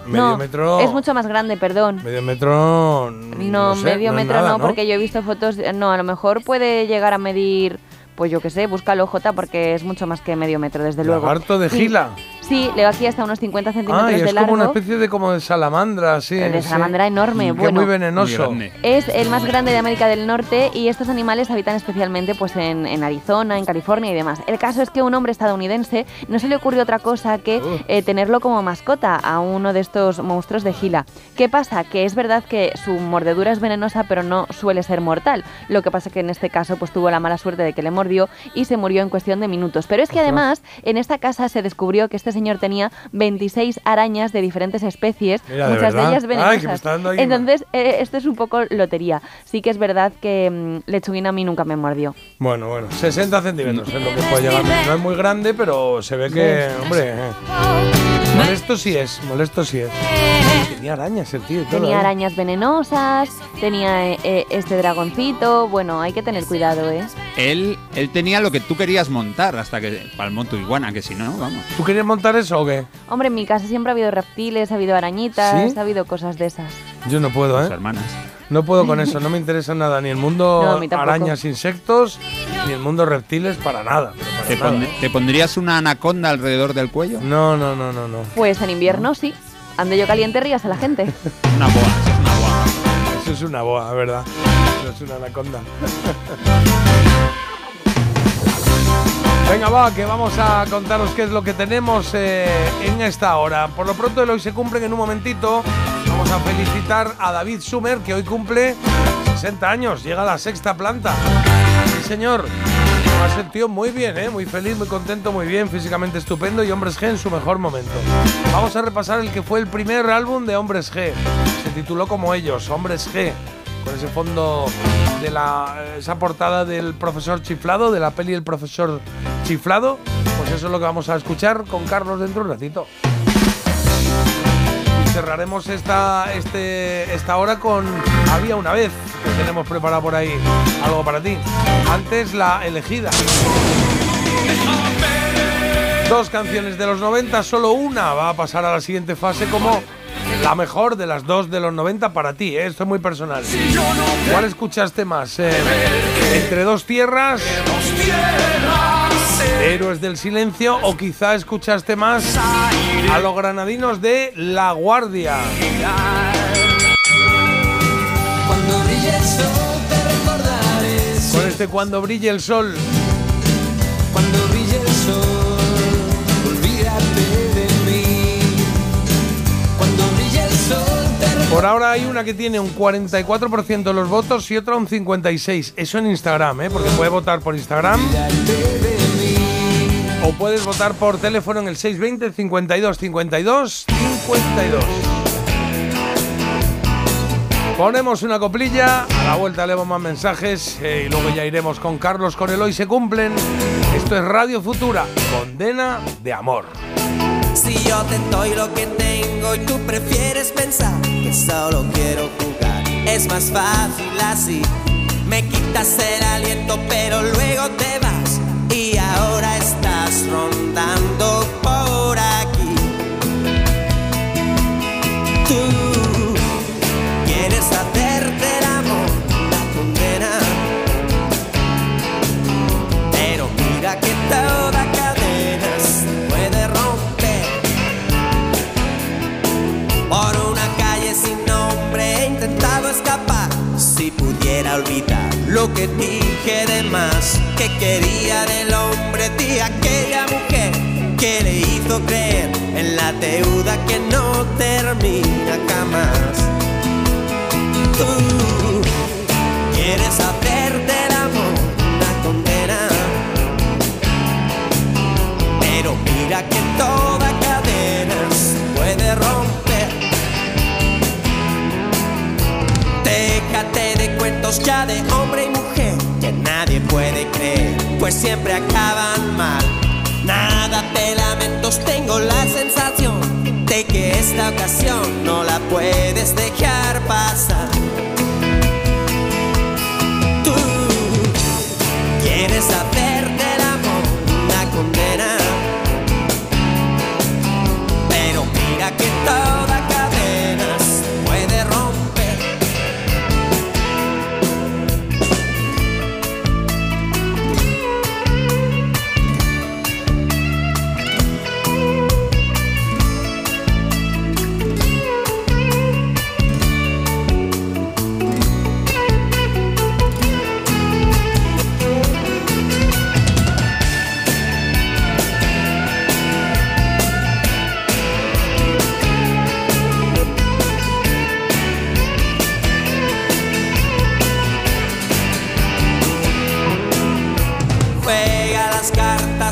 [SPEAKER 1] Medio
[SPEAKER 2] no,
[SPEAKER 1] metro.
[SPEAKER 2] es mucho más grande, perdón.
[SPEAKER 1] Medio metro. mm,
[SPEAKER 2] No,
[SPEAKER 1] sé,
[SPEAKER 2] medio metro
[SPEAKER 1] nada,
[SPEAKER 2] no, porque yo he visto fotos. de- No, a lo mejor puede llegar a medir, pues yo qué sé, búscalo J, porque es mucho más que medio metro, desde luego.
[SPEAKER 1] Lagarto de gila.
[SPEAKER 2] Sí, le va aquí hasta unos 50 centímetros
[SPEAKER 1] Ah, y
[SPEAKER 2] de
[SPEAKER 1] es
[SPEAKER 2] largo.
[SPEAKER 1] como una especie de como de salamandra, sí.
[SPEAKER 2] De
[SPEAKER 1] sí.
[SPEAKER 2] salamandra enorme,
[SPEAKER 1] Que
[SPEAKER 2] bueno.
[SPEAKER 1] muy venenoso.
[SPEAKER 2] Es el más grande de América del Norte y estos animales habitan especialmente pues, en, en Arizona, en California y demás. El caso es que un hombre estadounidense no se le ocurrió otra cosa que eh, tenerlo como mascota a uno de estos monstruos de Gila. ¿Qué pasa? Que es verdad que su mordedura es venenosa pero no suele ser mortal. Lo que pasa que en este caso pues tuvo la mala suerte de que le mordió y se murió en cuestión de minutos. Pero es que además en esta casa se descubrió que este señor tenía 26 arañas de diferentes especies,
[SPEAKER 1] Mira, ¿de
[SPEAKER 2] muchas de ellas venenosas. Entonces, eh, esto es un poco lotería. Sí que es verdad que mm, Lechuguina a mí nunca me mordió.
[SPEAKER 1] Bueno, bueno, 60 centímetros es lo que puede llegar. No es muy grande, pero se ve que, hombre. eh. Molesto sí es, molesto sí es. Tenía arañas el tío y todo.
[SPEAKER 2] Tenía
[SPEAKER 1] ¿eh?
[SPEAKER 2] arañas venenosas, tenía eh, eh, este dragoncito. Bueno, hay que tener cuidado, ¿eh?
[SPEAKER 3] Él, él tenía lo que tú querías montar hasta que palmó tu iguana, que si no, vamos.
[SPEAKER 1] ¿Tú querías montar eso o qué?
[SPEAKER 2] Hombre, en mi casa siempre ha habido reptiles, ha habido arañitas,
[SPEAKER 1] ¿Sí?
[SPEAKER 2] ha habido cosas de esas.
[SPEAKER 1] Yo no puedo, ¿eh?
[SPEAKER 3] hermanas.
[SPEAKER 1] No puedo con eso, no me interesa nada, ni el mundo
[SPEAKER 2] No,
[SPEAKER 1] arañas, insectos, ni el mundo reptiles, para nada. para
[SPEAKER 3] ¿Te,
[SPEAKER 1] nada.
[SPEAKER 3] pon- te pondrías una anaconda alrededor del cuello?
[SPEAKER 1] No, no, no, no, no.
[SPEAKER 2] Pues en invierno sí. Ande yo caliente, rías a la gente.
[SPEAKER 3] Una boa, eso es una boa.
[SPEAKER 1] Eso es una boa, ¿verdad? Eso es una anaconda. Venga, va, que vamos a contaros qué es lo que tenemos eh, en esta hora. Por lo pronto, el hoy se cumplen en un momentito. Vamos a felicitar a David Sumer, que hoy cumple 60 años, llega a la sexta planta. Sí, señor. Va a ser tío muy bien, ¿eh? muy feliz, muy contento, muy bien, físicamente estupendo y Hombres G en su mejor momento. Vamos a repasar el que fue el primer álbum de Hombres G. Se tituló como ellos, Hombres G, con ese fondo de la esa portada del profesor chiflado, de la peli El profesor chiflado. Pues eso es lo que vamos a escuchar con Carlos dentro de un ratito. Y cerraremos esta, este, esta hora con Había una vez, que tenemos preparado por ahí algo para ti. Antes la elegida. Dos canciones de los 90, solo una va a pasar a la siguiente fase como la mejor de las dos de los 90 para ti, ¿eh? esto es muy personal. ¿Cuál escuchaste más? Eh, ¿Entre dos tierras? ¿Héroes del silencio? ¿O quizá escuchaste más a los granadinos de La Guardia?
[SPEAKER 8] Cuando brille el sol te recordaré.
[SPEAKER 1] Con este Cuando brille el sol. Por ahora hay una que tiene un 44% de los votos y otra un 56%. Eso en Instagram, ¿eh? porque puedes votar por Instagram. O puedes votar por teléfono en el 620 52 52 52. Ponemos una coplilla, a la vuelta leemos más mensajes eh, y luego ya iremos con Carlos con el Hoy se cumplen. Esto es Radio Futura, condena de amor.
[SPEAKER 24] Si yo te doy lo que tengo y tú prefieres pensar que solo quiero jugar, es más fácil así. Me quitas el aliento, pero luego te vas y ahora estás rondando por lo que dije de más, que quería del hombre de aquella mujer que le hizo creer en la deuda que no termina jamás. Tú quieres hacerte el amor una condena, pero mira que toda ya de hombre y mujer que nadie puede creer, pues siempre acaban mal. Nada de lamentos, tengo la sensación de que esta ocasión no la puedes dejar pasar. Tú quieres hacerte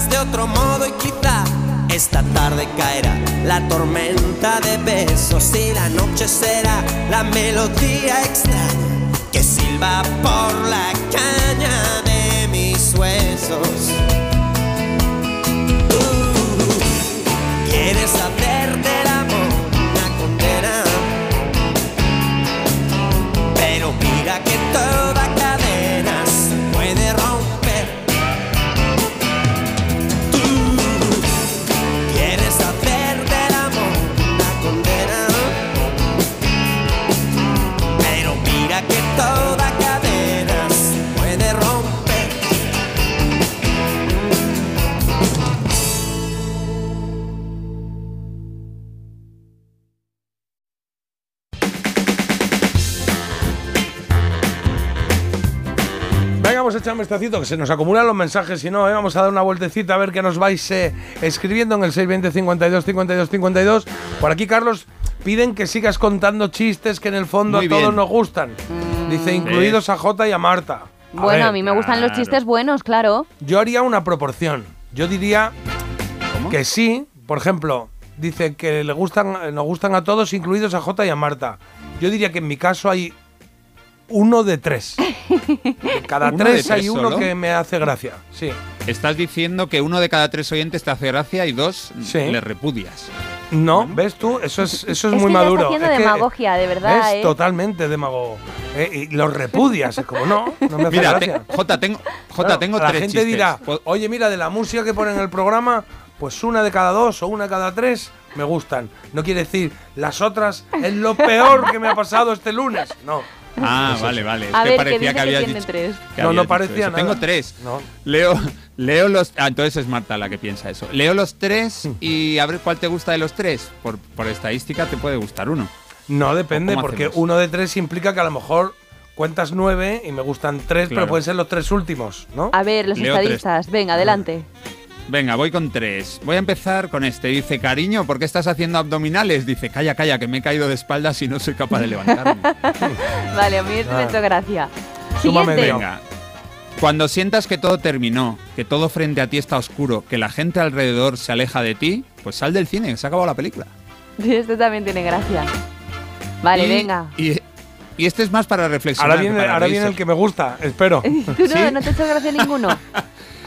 [SPEAKER 24] de otro modo y quizá esta tarde caerá la tormenta de besos y la noche será la melodía extraña que silba por la caña de mis huesos. ¿Quieres hacer
[SPEAKER 1] Un vistacito, que se nos acumulan los mensajes. Si no, ¿eh? vamos a dar una vueltecita a ver qué nos vais eh, escribiendo en el 620 52 52 52. Por aquí, Carlos, piden que sigas contando chistes que en el fondo
[SPEAKER 3] Muy
[SPEAKER 1] a todos
[SPEAKER 3] bien.
[SPEAKER 1] nos gustan. Dice, incluidos a Jota y a Marta. A
[SPEAKER 2] Bueno,
[SPEAKER 1] ver,
[SPEAKER 2] a mí me gustan los chistes buenos, claro.
[SPEAKER 1] Yo haría una proporción. Yo diría que sí. Por ejemplo, dice que le gustan, nos gustan a todos, incluidos a Jota y a Marta. Yo diría que en mi caso hay uno de tres. Cada
[SPEAKER 3] ¿Uno de
[SPEAKER 1] tres hay uno
[SPEAKER 3] solo?
[SPEAKER 1] que me hace gracia. Sí.
[SPEAKER 3] Estás diciendo que uno de cada tres oyentes te hace gracia y dos le repudias.
[SPEAKER 1] No, ¿ves tú? Eso es, eso es,
[SPEAKER 2] Es
[SPEAKER 1] muy
[SPEAKER 2] que
[SPEAKER 1] maduro.
[SPEAKER 2] está haciendo
[SPEAKER 1] Es que
[SPEAKER 2] demagogia, de verdad,
[SPEAKER 1] Es
[SPEAKER 2] ¿eh?
[SPEAKER 1] totalmente demagogo. Eh, y los repudias, es como no, no me hace
[SPEAKER 3] Mira,
[SPEAKER 1] gracia.
[SPEAKER 3] te- Jota, tengo, Jota,
[SPEAKER 1] Claro,
[SPEAKER 3] tengo
[SPEAKER 1] la
[SPEAKER 3] tres
[SPEAKER 1] gente
[SPEAKER 3] chistes.
[SPEAKER 1] dirá, oye, mira, de la música que ponen en el programa, pues una de cada dos o una de cada tres me gustan. No quiere decir, las otras es lo peor que me ha pasado este lunes. No.
[SPEAKER 3] Ah, vale, vale. Es
[SPEAKER 2] A
[SPEAKER 3] que
[SPEAKER 2] ver, que
[SPEAKER 3] parecía que
[SPEAKER 2] que
[SPEAKER 3] habías
[SPEAKER 2] tiene
[SPEAKER 3] dicho-
[SPEAKER 2] tres.
[SPEAKER 3] que
[SPEAKER 1] No, no parecía nada.
[SPEAKER 3] Tengo tres.
[SPEAKER 1] No.
[SPEAKER 3] Leo, leo los. Ah, entonces es Marta la que piensa eso. Leo los tres y a ver cuál te gusta de los tres. Por, por estadística te puede gustar uno.
[SPEAKER 1] No depende,
[SPEAKER 3] ¿Cómo
[SPEAKER 1] porque
[SPEAKER 3] hacemos?
[SPEAKER 1] uno de tres implica que a lo mejor cuentas nueve y me gustan tres,
[SPEAKER 3] Claro.
[SPEAKER 1] pero pueden ser los tres últimos, ¿no?
[SPEAKER 2] A ver, los
[SPEAKER 3] Leo tres.
[SPEAKER 2] estadistas, venga, adelante.
[SPEAKER 3] Venga, voy con tres. Voy a empezar con este. Dice, cariño, ¿por qué estás haciendo abdominales? Dice, calla, calla, que me he caído de espaldas y no soy capaz de levantarme.
[SPEAKER 2] Vale, a mí este me ha
[SPEAKER 3] Ah.
[SPEAKER 2] hecho gracia.
[SPEAKER 3] Súmame
[SPEAKER 2] Siguiente.
[SPEAKER 3] Venga. Cuando sientas que todo terminó, que todo frente a ti está oscuro, que la gente alrededor se aleja de ti, pues sal del cine, que se ha acabado la película.
[SPEAKER 2] Este también tiene gracia. Vale,
[SPEAKER 3] Y-
[SPEAKER 2] venga.
[SPEAKER 3] Y, y este es más para reflexionar.
[SPEAKER 1] Ahora viene,
[SPEAKER 3] para
[SPEAKER 1] ahora
[SPEAKER 3] reírse.
[SPEAKER 1] viene el que me gusta, espero.
[SPEAKER 2] Tú no, no te ha gracia ninguno.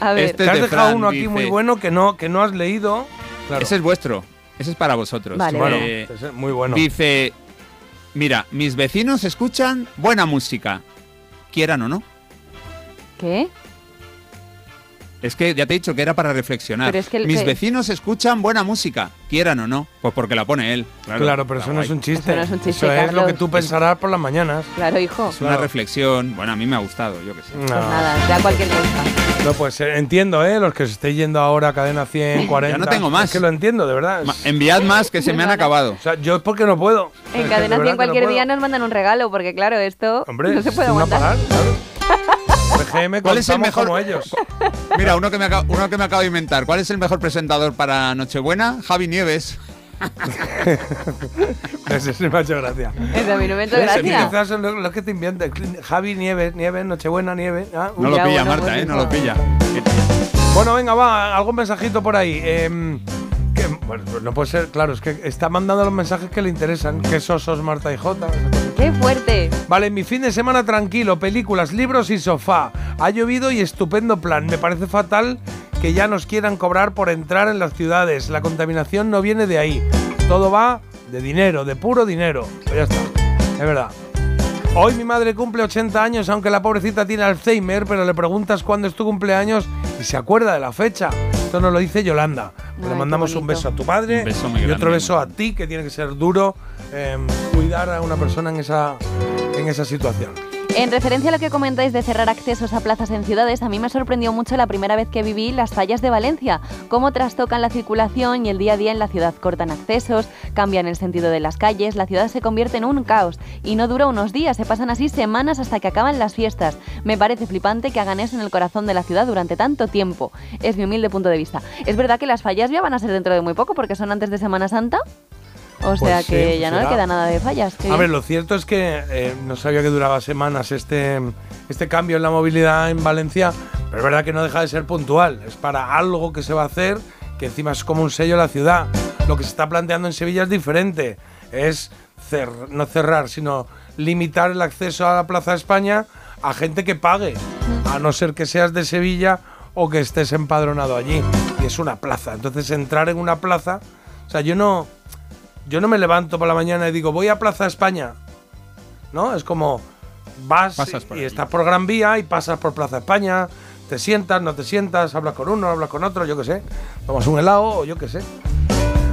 [SPEAKER 2] A ver.
[SPEAKER 3] Este
[SPEAKER 1] Te has
[SPEAKER 3] de
[SPEAKER 1] dejado
[SPEAKER 3] Fran,
[SPEAKER 1] uno aquí
[SPEAKER 3] dice-
[SPEAKER 1] muy bueno que no, que no has leído. Claro.
[SPEAKER 3] Ese es vuestro. Ese es para vosotros.
[SPEAKER 1] Vale. Bueno,
[SPEAKER 3] Eh,
[SPEAKER 1] es muy bueno.
[SPEAKER 3] Dice, mira, mis vecinos escuchan buena música, quieran o no.
[SPEAKER 2] ¿Qué?
[SPEAKER 3] Es que ya te he dicho que era para reflexionar.
[SPEAKER 2] Pero es que el
[SPEAKER 3] mis
[SPEAKER 2] que-
[SPEAKER 3] vecinos escuchan buena música, quieran o no. Pues porque la pone él. Claro,
[SPEAKER 1] Claro, pero
[SPEAKER 3] Está
[SPEAKER 1] eso no es
[SPEAKER 3] guay.
[SPEAKER 1] un chiste.
[SPEAKER 2] Eso no es un chiste,
[SPEAKER 1] Eso es lo
[SPEAKER 2] Carlos.
[SPEAKER 1] que tú pensarás por las mañanas.
[SPEAKER 2] Claro, hijo.
[SPEAKER 3] Es una reflexión. Bueno, a mí me ha gustado, yo qué sé.
[SPEAKER 1] No.
[SPEAKER 2] Pues nada, sea cualquier cosa.
[SPEAKER 1] No, pues eh, entiendo, ¿eh? Los que os estéis yendo ahora a cadena 100, 40.
[SPEAKER 3] Ya no tengo más.
[SPEAKER 1] Es que lo entiendo, de verdad.
[SPEAKER 3] Ma- Enviad más que se me han acabado.
[SPEAKER 1] O sea, yo es porque no puedo. Es
[SPEAKER 2] En
[SPEAKER 1] que
[SPEAKER 2] Cadena
[SPEAKER 1] de
[SPEAKER 2] 100
[SPEAKER 1] verdad que no
[SPEAKER 2] cualquier
[SPEAKER 1] puedo.
[SPEAKER 2] día nos mandan un regalo, porque claro, esto
[SPEAKER 1] Hombre,
[SPEAKER 2] no se puede
[SPEAKER 1] sin no
[SPEAKER 2] aguantar.
[SPEAKER 1] pagar, claro. PGM
[SPEAKER 3] ¿Cuál es el mejor-
[SPEAKER 1] como ellos.
[SPEAKER 3] Mira, uno que, me acabo, uno que me acabo de inventar. ¿Cuál es el mejor presentador para Nochebuena? Javi Nieves.
[SPEAKER 1] Ese sí me ha hecho gracia.
[SPEAKER 2] Eso a mí no me ha hecho
[SPEAKER 1] Ese,
[SPEAKER 2] gracia.
[SPEAKER 1] Quizás son los, los que te inventan. Javi Nieves, Nieves, Nochebuena, Nieves. Ah,
[SPEAKER 3] No lo pilla Marta, ¿eh? No lo pilla.
[SPEAKER 1] Bueno, venga, va, algún mensajito por ahí. Em, que, bueno, pues no puede ser, claro, es que está mandando los mensajes que le interesan. Que sosos Marta y Jota.
[SPEAKER 2] ¡Qué fuerte!
[SPEAKER 1] Vale, mi fin de semana tranquilo, películas, libros y sofá. Ha llovido y estupendo plan. Me parece fatal que ya nos quieran cobrar por entrar en las ciudades. La contaminación no viene de ahí. Todo va de dinero, de puro dinero. Pues ya está, es verdad. Hoy mi madre cumple 80 años, aunque la pobrecita tiene Alzheimer, pero le preguntas cuándo es tu cumpleaños y se acuerda de la fecha. Esto nos lo dice Yolanda. le mandamos un beso a tu madre
[SPEAKER 3] Un beso muy
[SPEAKER 1] y otro beso a ti, que tiene que ser duro eh, cuidar a una persona en esa, en esa situación.
[SPEAKER 2] En referencia a lo que comentáis de cerrar accesos a plazas en ciudades, a mí me sorprendió mucho la primera vez que viví las fallas de Valencia, cómo trastocan la circulación y el día a día en la ciudad cortan accesos, cambian el sentido de las calles, la ciudad se convierte en un caos y no dura unos días, se pasan así semanas hasta que acaban las fiestas. Me parece flipante que hagan eso en el corazón de la ciudad durante tanto tiempo. Es mi humilde punto de vista. Es verdad que las fallas ya van a ser dentro de muy poco porque son antes de Semana Santa. O sea
[SPEAKER 1] Pues sí,
[SPEAKER 2] que ya no le queda nada de fallas. qué
[SPEAKER 1] A ver, lo cierto es que eh, no sabía que duraba semanas este, este cambio en la movilidad en Valencia, pero es verdad que no deja de ser puntual. Es para algo que se va a hacer, que encima es como un sello de la ciudad. Lo que se está planteando en Sevilla es diferente. Es cer- no cerrar, sino limitar el acceso a la Plaza de España a gente que pague, a no ser que seas de Sevilla o que estés empadronado allí. Y es una plaza. Entonces entrar en una plaza, o sea, yo no, yo no me levanto por la mañana y digo, voy a Plaza España. ¿No? Es como vas y, y estás por Gran Vía y pasas por Plaza España, te sientas, no te sientas, hablas con uno, hablas con otro, yo qué sé. Tomas un helado o yo qué sé.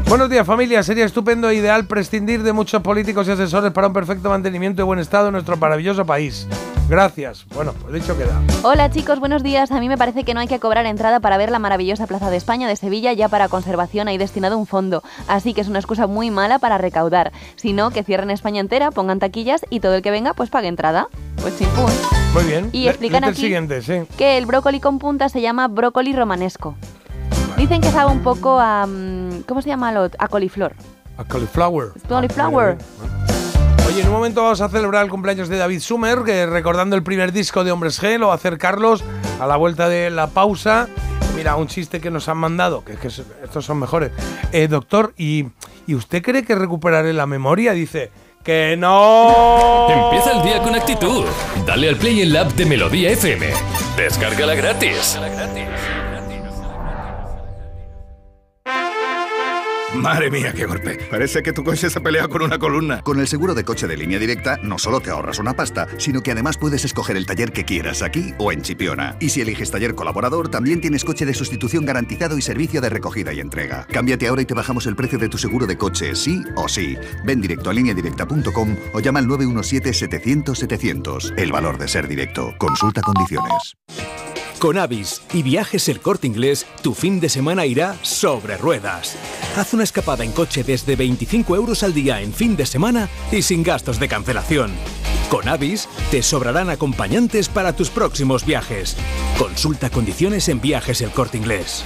[SPEAKER 1] Buenos días familia, sería estupendo e ideal prescindir de muchos políticos y asesores para un perfecto mantenimiento y buen estado en nuestro maravilloso país. Gracias. Bueno, pues dicho queda.
[SPEAKER 2] Hola chicos, buenos días. A mí me parece que no hay que cobrar entrada para ver la maravillosa Plaza de España de Sevilla. Ya para conservación hay destinado un fondo. Así que es una excusa muy mala para recaudar. Si no, que cierren España entera, pongan taquillas y todo el que venga pues pague entrada. Pues chimpún.
[SPEAKER 1] Muy bien.
[SPEAKER 2] Y
[SPEAKER 1] Le-
[SPEAKER 2] explican aquí-
[SPEAKER 1] siguiente, sí.
[SPEAKER 2] Que el brócoli con punta se llama brócoli romanesco. Dicen que sabe un poco a... ¿Cómo se llama? lo- A coliflor.
[SPEAKER 1] A cauliflower.
[SPEAKER 2] Cauliflower.
[SPEAKER 1] Oye, en un momento vamos a celebrar el cumpleaños de David Sumer, que recordando el primer disco de Hombres G, lo va a hacer Carlos a la vuelta de la pausa. Mira, un chiste que nos han mandado, que, que es- estos son mejores. Eh, doctor, ¿y, ¿y usted cree que recuperaré la memoria? Dice, que no.
[SPEAKER 6] Empieza el día con actitud. Dale al Play en la app de Melodía FM. Descárgala gratis.
[SPEAKER 23] Madre mía, qué golpe. Parece que tu coche se pelea con una columna.
[SPEAKER 25] Con el seguro de coche de línea directa no solo te ahorras una pasta, sino que además puedes escoger el taller que quieras aquí o en Chipiona. Y si eliges taller colaborador, también tienes coche de sustitución garantizado y servicio de recogida y entrega. Cámbiate ahora y te bajamos el precio de tu seguro de coche, sí o sí. Ven directo a lineadirecta.com o llama al 917-700-700. El valor de ser directo. Consulta condiciones.
[SPEAKER 18] Con Avis y Viajes El Corte Inglés, tu fin de semana irá sobre ruedas. Haz una escapada en coche desde 25 euros al día en fin de semana y sin gastos de cancelación. Con Avis te sobrarán acompañantes para tus próximos viajes. Consulta condiciones en Viajes El Corte Inglés.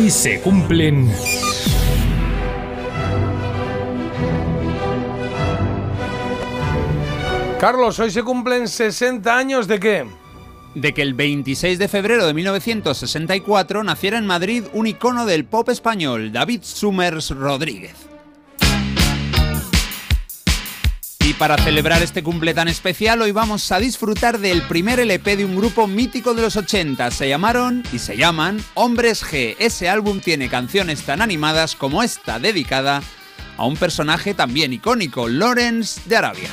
[SPEAKER 6] Hoy se cumplen...
[SPEAKER 1] Carlos, hoy se cumplen 60 años de qué?
[SPEAKER 3] de que el 26 de febrero de 1964 naciera en Madrid un icono del pop español, David Summers Rodríguez. Para celebrar este cumple tan especial, hoy vamos a disfrutar del primer LP de un grupo mítico de los 80. Se llamaron y se llaman Hombres G. Ese álbum tiene canciones tan animadas como esta, dedicada a un personaje también icónico, Lawrence de Arabia.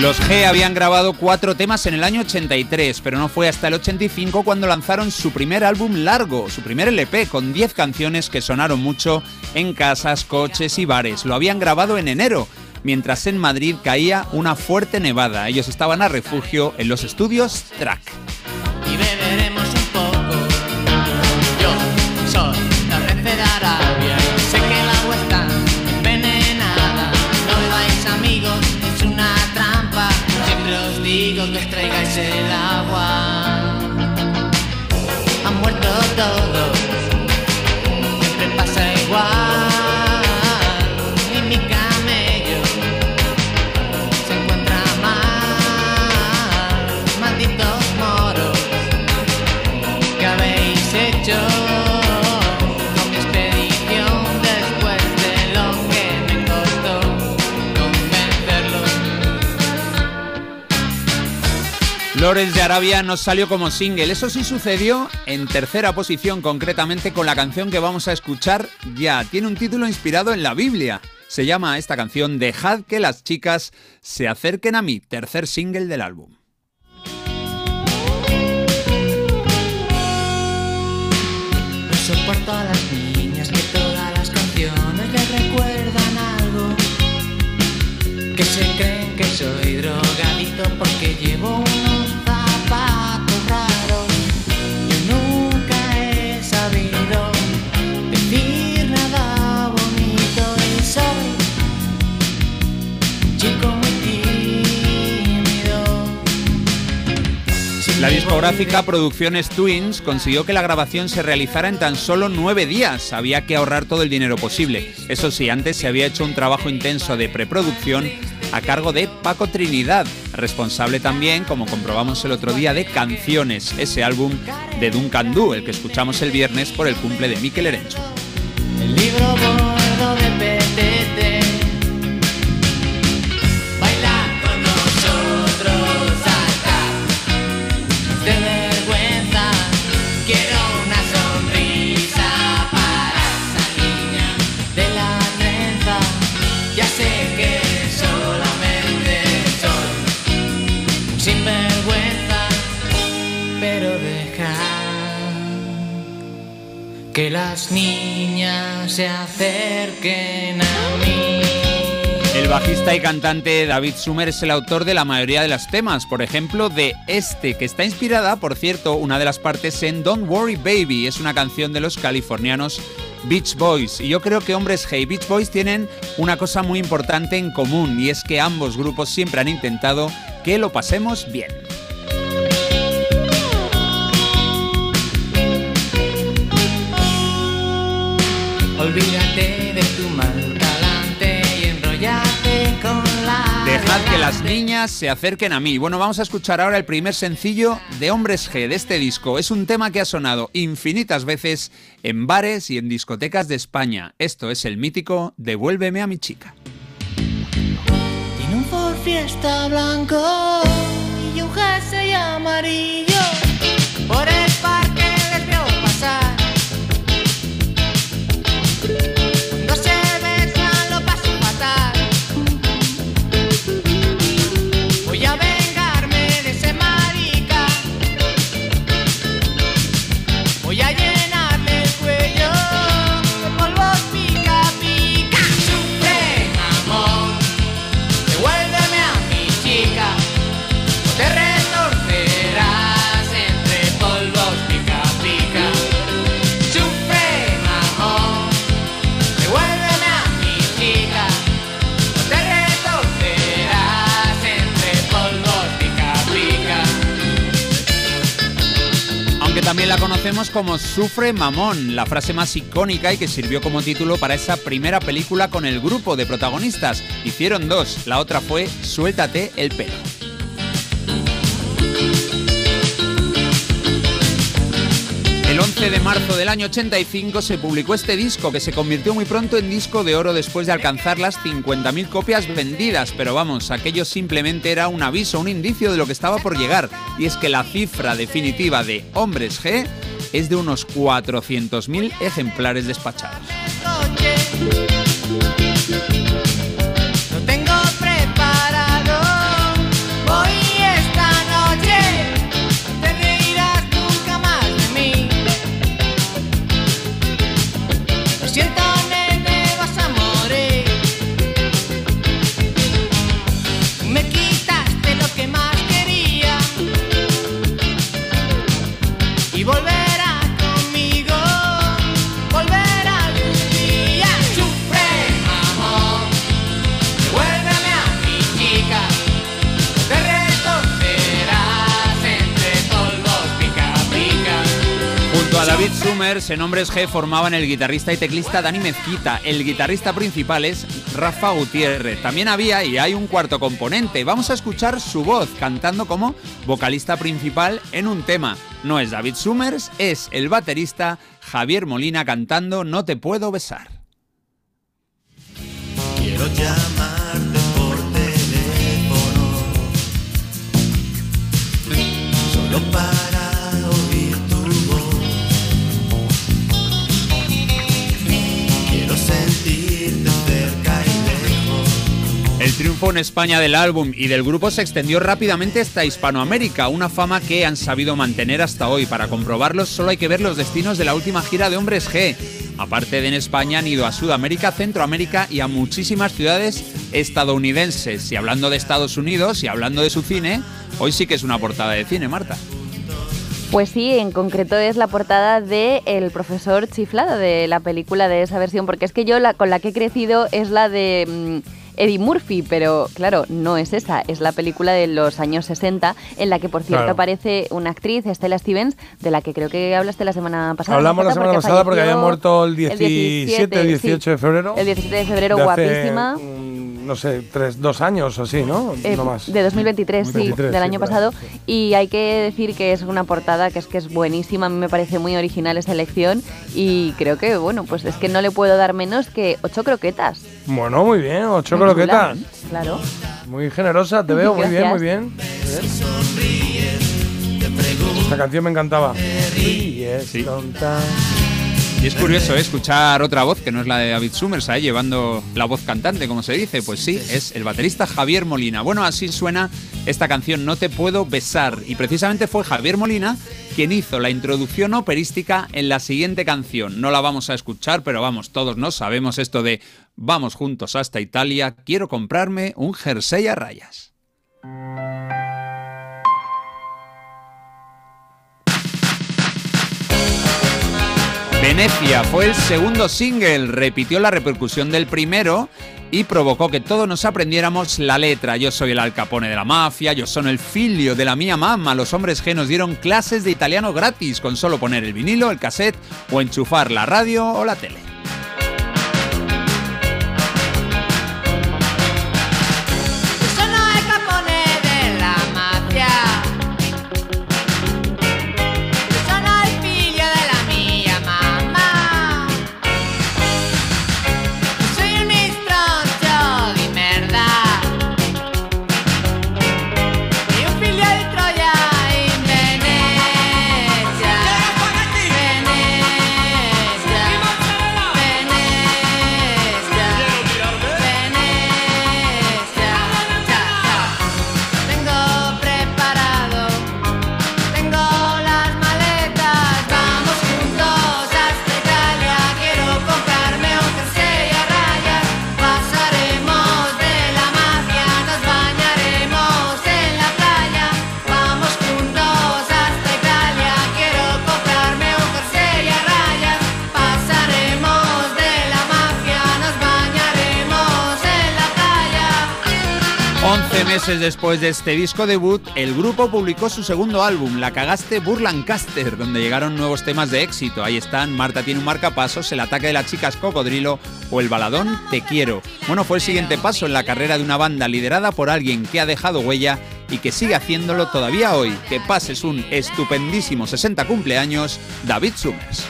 [SPEAKER 3] Los G habían grabado cuatro temas en el año 83, pero no fue hasta el 85 cuando lanzaron su primer álbum largo, su primer LP, con 10 canciones que sonaron mucho en casas, coches y bares. Lo habían grabado en enero, mientras en Madrid caía una fuerte nevada. Ellos estaban a refugio en los estudios Track. Lawrence de Arabia nos salió como single. Eso sí sucedió en tercera posición, concretamente con la canción que vamos a escuchar ya. Tiene un título inspirado en la Biblia. Se llama esta canción Dejad que las chicas se acerquen a mí, tercer single del álbum.
[SPEAKER 26] Soporto a las niñas que todas las canciones recuerdan algo. Que se creen que soy drogadito porque llevo
[SPEAKER 3] La discográfica Producciones Twins consiguió que la grabación se realizara en tan solo nueve días. Había que ahorrar todo el dinero posible. Eso sí, antes se había hecho un trabajo intenso de preproducción a cargo de Paco Trinidad, responsable también, como comprobamos el otro día, de Canciones, ese álbum de Duncan Du, el que escuchamos el viernes por el cumple de Mikel Erenchu.
[SPEAKER 26] El libro gordo de que las niñas se acerquen a mí.
[SPEAKER 3] El bajista y cantante David Sumer es el autor de la mayoría de los temas, por ejemplo de este, que está inspirada, por cierto, una de las partes en Don't Worry Baby, es una canción de los californianos Beach Boys. Y yo creo que Hombres Hey Beach Boys tienen una cosa muy importante en común, y es que ambos grupos siempre han intentado que lo pasemos bien.
[SPEAKER 26] Olvídate de tu mal talante y enrollate con la.
[SPEAKER 3] Dejad que las niñas se acerquen a mí. Bueno, vamos a escuchar ahora el primer sencillo de Hombres G de este disco. Es un tema que ha sonado infinitas veces en bares y en discotecas de España. Esto es el mítico Devuélveme a mi chica.
[SPEAKER 26] Tiene un Ford Fiesta blanco y un jersey amarillo. Por el parque
[SPEAKER 3] también la conocemos como Sufre Mamón, la frase más icónica y que sirvió como título para esa primera película con el grupo de protagonistas. Hicieron dos, la otra fue Suéltate el pelo. El 11 de marzo del año 85 se publicó este disco que se convirtió muy pronto en disco de oro después de alcanzar las 50.000 copias vendidas, pero vamos, aquello simplemente era un aviso, un indicio de lo que estaba por llegar, y es que la cifra definitiva de Hombres G es de unos 400.000 ejemplares despachados. Summers, en Hombres G formaban el guitarrista y teclista Dani Mezquita. El guitarrista principal es Rafa Gutiérrez. También había y hay un cuarto componente. Vamos a escuchar su voz cantando como vocalista principal en un tema. No es David Summers, es el baterista Javier Molina cantando No te puedo besar.
[SPEAKER 5] Quiero llamarte por teléfono Solo para
[SPEAKER 3] triunfo en España del álbum y del grupo se extendió rápidamente hasta Hispanoamérica, una fama que han sabido mantener hasta hoy. Para comprobarlo solo hay que ver los destinos de la última gira de Hombres G. Aparte de en España han ido a Sudamérica, Centroamérica y a muchísimas ciudades estadounidenses. Y hablando de Estados Unidos y hablando de su cine, hoy sí que es una portada de cine, Marta.
[SPEAKER 2] Pues sí, en concreto es la portada de El profesor chiflado, de la película de esa versión, porque es que yo con la que he crecido es la de mm, Eddie Murphy, pero claro, no es esa, es la película de los años 60, en la que por cierto
[SPEAKER 1] Claro.
[SPEAKER 2] aparece una actriz, Stella Stevens, de la que creo que hablaste la semana pasada.
[SPEAKER 1] Hablamos la semana pasada porque había muerto el 17, 18
[SPEAKER 2] sí.
[SPEAKER 1] de febrero.
[SPEAKER 2] El 17 de febrero,
[SPEAKER 1] de hace,
[SPEAKER 2] guapísima.
[SPEAKER 1] mm, no sé, tres, dos años o así, ¿no?
[SPEAKER 2] Eh,
[SPEAKER 1] no más.
[SPEAKER 2] De 2023, sí,
[SPEAKER 1] 2023,
[SPEAKER 2] del
[SPEAKER 1] sí,
[SPEAKER 2] año
[SPEAKER 1] ahí,
[SPEAKER 2] pasado. Y hay que decir que es una portada que es que es buenísima. A mí me parece muy original esa elección. Y creo que, bueno, pues es que no le puedo dar menos que ocho croquetas.
[SPEAKER 1] Bueno, muy bien, ocho
[SPEAKER 2] Muy
[SPEAKER 1] croquetas.
[SPEAKER 2] Claro.
[SPEAKER 1] Muy generosa, te veo, muy bien, muy bien. Esta canción me encantaba. Tonta.
[SPEAKER 3] Y es curioso ¿eh? escuchar otra voz que no es la de David Summers, ahí llevando la voz cantante, como se dice. Pues sí, es el baterista Javier Molina. Bueno, así suena esta canción No te puedo besar. Y precisamente fue Javier Molina quien hizo la introducción operística en la siguiente canción. No la vamos a escuchar, pero vamos, todos no sabemos esto de Vamos juntos hasta Italia, quiero comprarme un jersey a rayas. Fue el segundo single, repitió la repercusión del primero y provocó que todos nos aprendiéramos la letra. Yo soy el alcapone de la mafia, yo soy el filio de la mía mamá. Los hombres G nos dieron clases de italiano gratis con solo poner el vinilo, el cassette o enchufar la radio o la tele. Después de este disco debut, el grupo publicó su segundo álbum, La Cagaste Burlancaster, donde llegaron nuevos temas de éxito. Ahí están Marta tiene un marcapasos, El ataque de las chicas cocodrilo o El baladón Te quiero. Bueno, fue el siguiente paso en la carrera de una banda liderada por alguien que ha dejado huella y que sigue haciéndolo todavía hoy. Que pases un estupendísimo 60 cumpleaños, David Summers.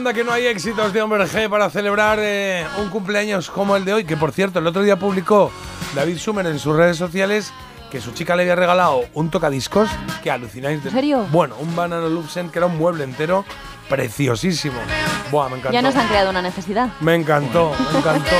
[SPEAKER 1] Anda que no hay éxitos de Hombre G para celebrar eh, un cumpleaños como el de hoy, que por cierto el otro día publicó David Sumer en sus redes sociales que su chica le había regalado un tocadiscos que alucináis. ¿En
[SPEAKER 2] serio?
[SPEAKER 1] Bueno, un Banana Lupsen que era un mueble entero preciosísimo. Buah, me encantó.
[SPEAKER 2] Ya nos han creado una necesidad.
[SPEAKER 1] Me encantó, me encantó.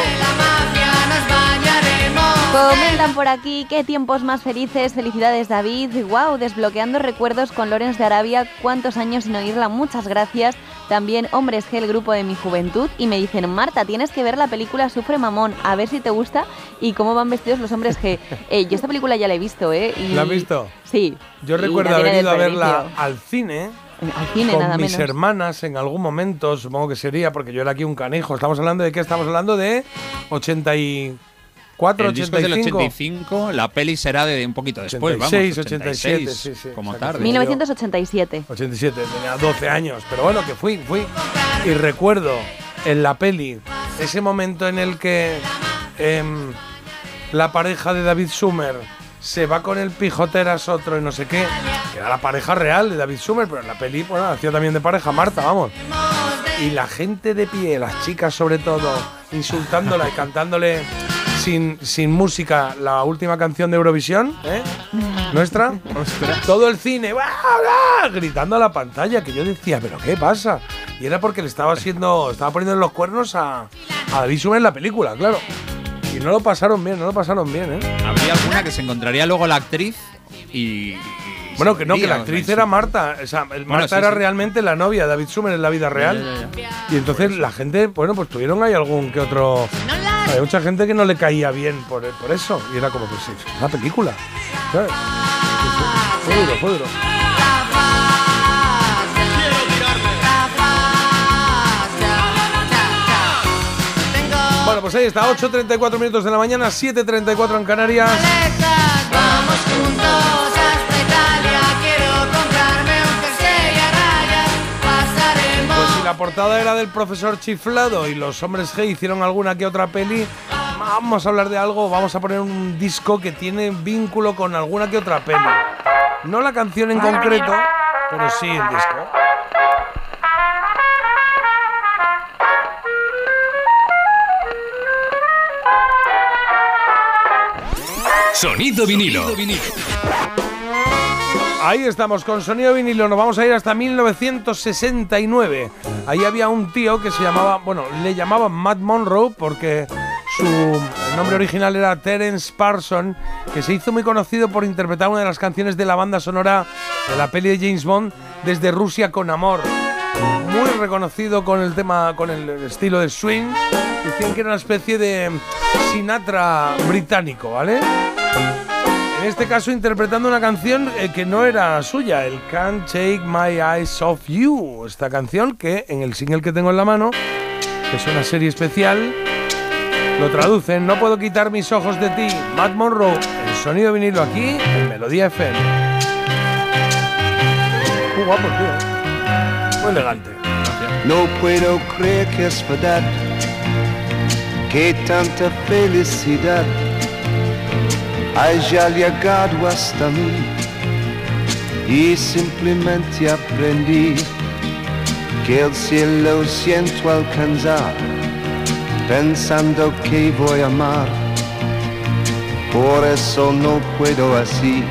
[SPEAKER 2] Comentan por aquí qué tiempos más felices. Felicidades, David. Wow, desbloqueando recuerdos con Lorenz de Arabia. Cuántos años sin oírla. Muchas gracias. También Hombres G, el grupo de mi juventud. Y me dicen, Marta, tienes que ver la película Sufre Mamón. A ver si te gusta y cómo van vestidos los hombres G. Eh, yo esta película ya la he visto, ¿eh? Y-
[SPEAKER 1] ¿La has visto?
[SPEAKER 2] Sí.
[SPEAKER 1] Yo
[SPEAKER 2] Y
[SPEAKER 1] recuerdo haber ido a verla al cine.
[SPEAKER 2] Al cine,
[SPEAKER 1] con
[SPEAKER 2] nada
[SPEAKER 1] mis
[SPEAKER 2] menos.
[SPEAKER 1] hermanas en algún momento, supongo que sería, porque yo era aquí un canejo. ¿Estamos hablando de qué? Estamos hablando de 84,
[SPEAKER 3] el disco es del
[SPEAKER 1] 85.
[SPEAKER 3] 85, la peli será de un poquito después,
[SPEAKER 1] 86,
[SPEAKER 3] vamos.
[SPEAKER 1] 87, sí, sí.
[SPEAKER 3] Como
[SPEAKER 1] O sea, que
[SPEAKER 3] tarde.
[SPEAKER 2] 1987.
[SPEAKER 1] 87, tenía 12 años, pero bueno, que fui, fui. Y recuerdo en la peli ese momento en el que em, la pareja de David Sumer se va con el pijoteras otro y no sé qué, que era la pareja real de David Sumer, pero en la peli, bueno, hacía también de pareja Marta, vamos. Y la gente de pie, las chicas sobre todo, insultándola y cantándole sin, sin música la última canción de Eurovisión, ¿eh? Nuestra. Todo el cine, ¡bla, bla! gritando a la pantalla, que yo decía, ¿pero qué pasa? Y era porque le estaba haciendo, estaba poniendo los cuernos a, a David Sumer en la película, claro. Y no lo pasaron bien, no lo pasaron bien, ¿eh?
[SPEAKER 3] Habría alguna que se encontraría luego la actriz y. y
[SPEAKER 1] Bueno, que no, que la actriz era Marta. O sea,
[SPEAKER 3] Bueno,
[SPEAKER 1] Marta
[SPEAKER 3] sí,
[SPEAKER 1] era
[SPEAKER 3] sí.
[SPEAKER 1] realmente la novia de David Sumer en la vida real.
[SPEAKER 3] ya, ya.
[SPEAKER 1] Y entonces la gente, bueno, pues tuvieron ahí algún que otro. Hay mucha gente que no le caía bien por, eso. Y era como, pues sí, una película. ¿sabes? Fue duro, fue duro. Bueno, pues ahí está, 8.34 minutos de la mañana, 7.34 en Canarias.
[SPEAKER 26] Vamos juntos
[SPEAKER 1] la portada era del profesor chiflado y los hombres G hicieron alguna que otra peli, vamos a hablar de algo, vamos a poner un disco que tiene vínculo con alguna que otra peli. No la canción en concreto, pero sí el disco.
[SPEAKER 6] Sonido vinilo.
[SPEAKER 1] Ahí estamos con sonido vinilo, nos vamos a ir hasta 1969. Ahí había un tío que se llamaba, bueno, le llamaban Matt Monroe porque su nombre original era Terence Parson, que se hizo muy conocido por interpretar una de las canciones de la banda sonora de la peli de James Bond desde Rusia con amor. Muy reconocido con el tema, con el estilo de swing. Decían que era una especie de Sinatra británico, ¿vale? En este caso interpretando una canción eh, que no era suya, el Can't Take My Eyes Off You. Esta canción que en el single que tengo en la mano, que es una serie especial, lo traducen, no puedo quitar mis ojos de ti, Matt Monroe, el sonido vinilo aquí en Melodía FM. Muy guapo, tío. ¿eh? Muy elegante.
[SPEAKER 8] No puedo creer que es verdad, que tanta felicidad haya llegado hasta mí y simplemente aprendí que el cielo siento alcanzar pensando que voy a amar. Por eso no puedo así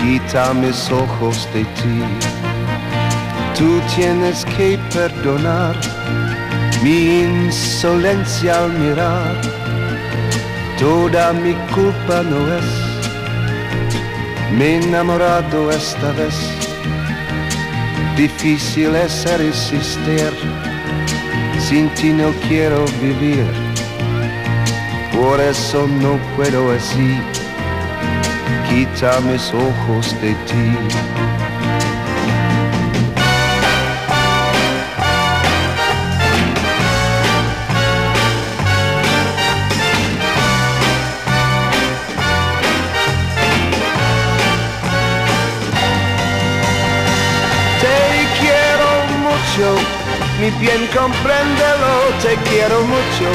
[SPEAKER 8] quitar mis ojos de ti. Tú tienes que perdonar mi insolencia al mirar. Toda mi culpa no es. Me he enamorado esta vez. Difícil es resistir. Sin ti no quiero vivir. Por eso no puedo así quita mis ojos de ti. Mi bien compréndelo, te quiero mucho,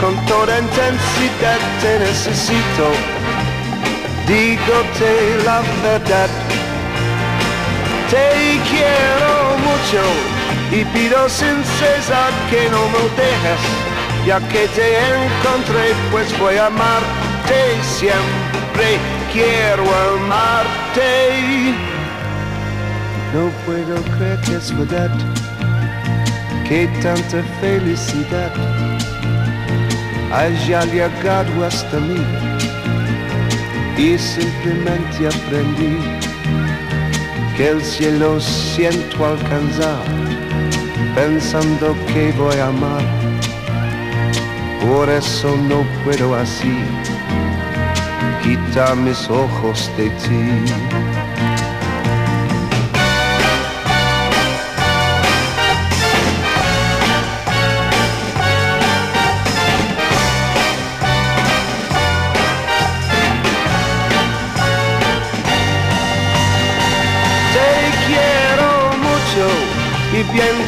[SPEAKER 8] con toda intensidad te necesito, dígote la verdad. Te quiero mucho y pido sin cesar que no me dejes, ya que te encontré pues voy a amarte siempre, quiero amarte. No puedo creer que es verdad, que tanta felicidad haya llegado hasta mí y simplemente aprendí que el cielo siento alcanzar pensando que voy a amar. Por eso no puedo así quitar mis ojos de ti.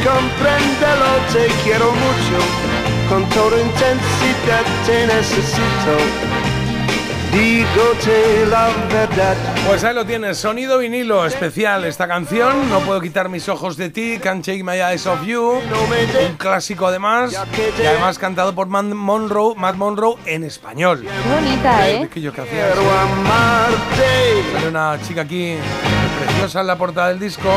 [SPEAKER 8] Compréndelo, te quiero mucho, con toda intensidad te necesito, dígote la verdad.
[SPEAKER 1] Pues ahí lo tienes, sonido vinilo especial esta canción. No puedo quitar mis ojos de ti, Can't Take My Eyes Off You. Un clásico además, y además cantado por Matt Monroe, Matt Monroe en español.
[SPEAKER 2] Qué bonita, ¿eh?
[SPEAKER 1] Es que yo qué hacía. Sale una chica aquí preciosa en la portada del disco.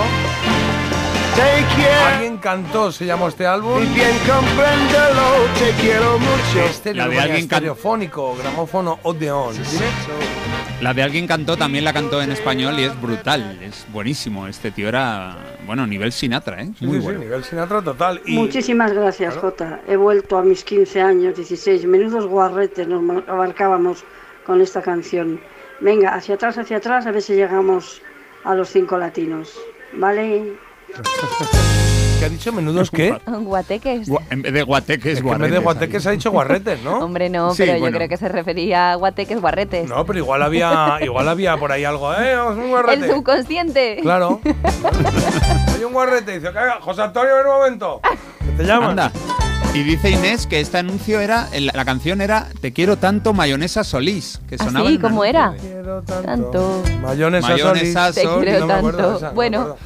[SPEAKER 1] Alguien cantó, se llamó este álbum.
[SPEAKER 8] Y bien compréndelo, te quiero mucho.
[SPEAKER 1] Este
[SPEAKER 3] La de alguien can-
[SPEAKER 1] estereofónico, gramófono Odeon. Dime.
[SPEAKER 3] La de alguien cantó también la cantó en español y es brutal, es buenísimo. Este tío era, bueno, nivel Sinatra, ¿eh?
[SPEAKER 1] Sí,
[SPEAKER 3] Muy
[SPEAKER 1] sí,
[SPEAKER 3] bueno.
[SPEAKER 1] sí, nivel Sinatra total. Y
[SPEAKER 27] Muchísimas gracias, Jota. He vuelto a mis 15 años, 16. Menudos guarretes nos abarcábamos con esta canción. Venga, hacia atrás, hacia atrás, a ver si llegamos a los cinco latinos. ¿Vale?
[SPEAKER 1] ¿Qué ha dicho? ¿Menudos qué?
[SPEAKER 2] Guateques.
[SPEAKER 3] Gua- En vez de guateques,
[SPEAKER 1] Es que en vez de guateques ha dicho guarretes, ¿no?
[SPEAKER 2] Hombre, no,
[SPEAKER 3] Sí,
[SPEAKER 2] pero yo
[SPEAKER 3] bueno.
[SPEAKER 2] creo que se refería a guateques guarretes.
[SPEAKER 1] No, pero igual había, igual había por ahí algo. ¡Eh, es un
[SPEAKER 2] El
[SPEAKER 1] guarrete!
[SPEAKER 2] subconsciente.
[SPEAKER 1] Claro. Hay un guarrete. Dice, "Caiga, José Antonio, ven un momento. ¿Qué te llamas?
[SPEAKER 3] Anda. Y dice Inés que este anuncio era, el- la canción era Te quiero tanto mayonesa Solís, que sonaba
[SPEAKER 2] Así,
[SPEAKER 3] en un
[SPEAKER 2] ¿cómo
[SPEAKER 3] anuncio
[SPEAKER 2] era?
[SPEAKER 3] de-
[SPEAKER 2] Tanto.
[SPEAKER 1] Mayonesa,
[SPEAKER 3] Mayonesa
[SPEAKER 1] Solís.
[SPEAKER 2] Te quiero
[SPEAKER 1] no me acuerdo de
[SPEAKER 2] tanto.
[SPEAKER 1] esa, no me
[SPEAKER 2] bueno,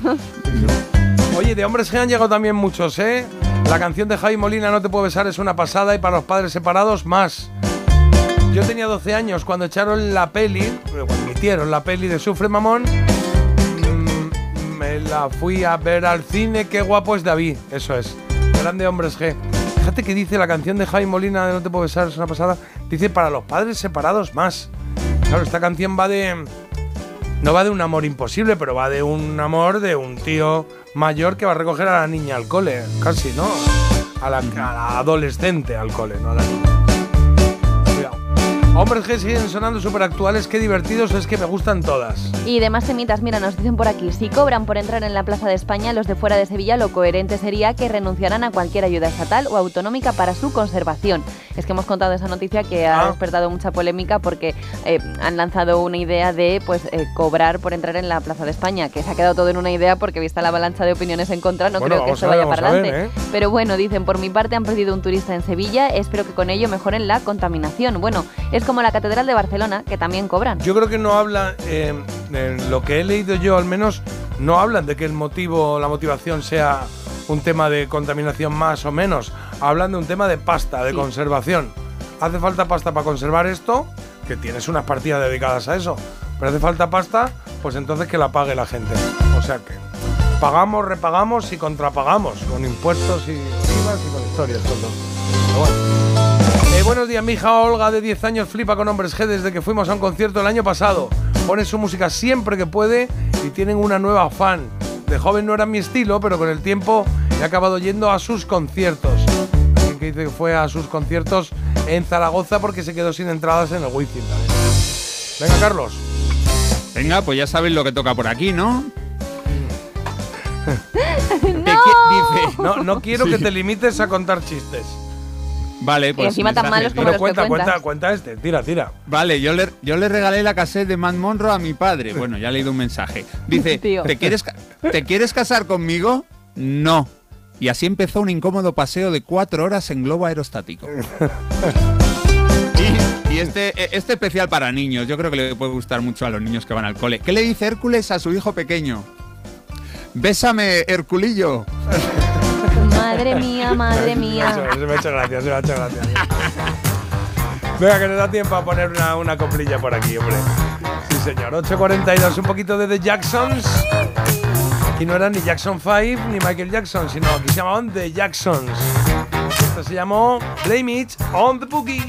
[SPEAKER 1] Oye, de hombres G han llegado también muchos, ¿eh? La canción de Javi Molina, No te puedo besar, es una pasada y para los padres separados, más. Yo tenía 12 años cuando echaron la peli, cuando emitieron la peli de Sufre Mamón, mm, me la fui a ver al cine, qué guapo es David, eso es. Grande hombres G. Fíjate que dice la canción de Javi Molina de No te puedo besar, es una pasada, dice para los padres separados, más. Claro, esta canción va de... No va de un amor imposible, pero va de un amor de un tío mayor que va a recoger a la niña al cole, casi, ¿no? A la, adolescente al cole, no a la niña. Hombres que siguen sonando súper actuales, qué divertidos, es que me gustan todas.
[SPEAKER 2] Y demás temitas, mira, nos dicen por aquí, si cobran por entrar en la Plaza de España, los de fuera de Sevilla, lo coherente sería que renunciaran a cualquier ayuda estatal o autonómica para su conservación. Es que hemos contado esa noticia que ha
[SPEAKER 1] Ah.
[SPEAKER 2] despertado mucha polémica porque eh, han lanzado una idea de pues eh, cobrar por entrar en la Plaza de España, que se ha quedado todo en una idea porque vista la avalancha de opiniones en contra, no
[SPEAKER 1] Bueno,
[SPEAKER 2] creo que esto vaya para
[SPEAKER 1] ver,
[SPEAKER 2] adelante.
[SPEAKER 1] ¿eh?
[SPEAKER 2] Pero bueno, dicen, por mi parte han perdido un turista en Sevilla, espero que con ello mejoren la contaminación. Bueno, es como la Catedral de Barcelona, que también cobran.
[SPEAKER 1] Yo creo que no habla, eh, en lo que he leído yo al menos, no hablan de que el motivo, la motivación sea un tema de contaminación más o menos. Hablan de un tema de pasta, de
[SPEAKER 2] Sí.
[SPEAKER 1] conservación. Hace falta pasta para conservar esto, que tienes unas partidas dedicadas a eso. Pero hace falta pasta, pues entonces que la pague la gente. O sea que pagamos, repagamos y contrapagamos, con impuestos y IVAs y con historias, todo. Pero bueno. Eh, buenos días, mi hija Olga de 10 años flipa con Hombres G desde que fuimos a un concierto el año pasado. Pone su música siempre que puede y tienen una nueva fan. De joven no era mi estilo, pero con el tiempo he acabado yendo a sus conciertos. Alguien que dice que fue a sus conciertos en Zaragoza porque se quedó sin entradas en el también. Venga, Carlos.
[SPEAKER 3] Venga, pues ya sabéis lo que toca por aquí, ¿no?
[SPEAKER 1] Dice, no, no quiero que te limites a contar chistes.
[SPEAKER 3] Vale, pues.
[SPEAKER 2] encima tan malos como
[SPEAKER 1] Pero
[SPEAKER 2] los que
[SPEAKER 1] cuenta, cuenta, cuenta este, tira, tira.
[SPEAKER 3] Vale, yo le, yo le regalé la cassette de Matt Monroe a mi padre. Bueno, ya he leído un mensaje. Dice,
[SPEAKER 2] Tío.
[SPEAKER 3] ¿te quieres, ¿te quieres casar conmigo? No. Y así empezó un incómodo paseo de cuatro horas en globo aerostático. Y, y este, este especial para niños, yo creo que le puede gustar mucho a los niños que van al cole. ¿Qué le dice Hércules a su hijo pequeño? Bésame, Herculillo.
[SPEAKER 2] Madre mía, madre mía.
[SPEAKER 1] Se me ha hecho gracia, se me ha hecho gracia. Venga, que nos da tiempo a poner una, una coplilla por aquí, hombre. Sí, señor. 8.42, un poquito de The Jacksons. Aquí no eran ni Jackson 5 ni Michael Jackson, sino aquí se llamaban The Jacksons. Esto se llamó
[SPEAKER 5] Blame It on the Boogie.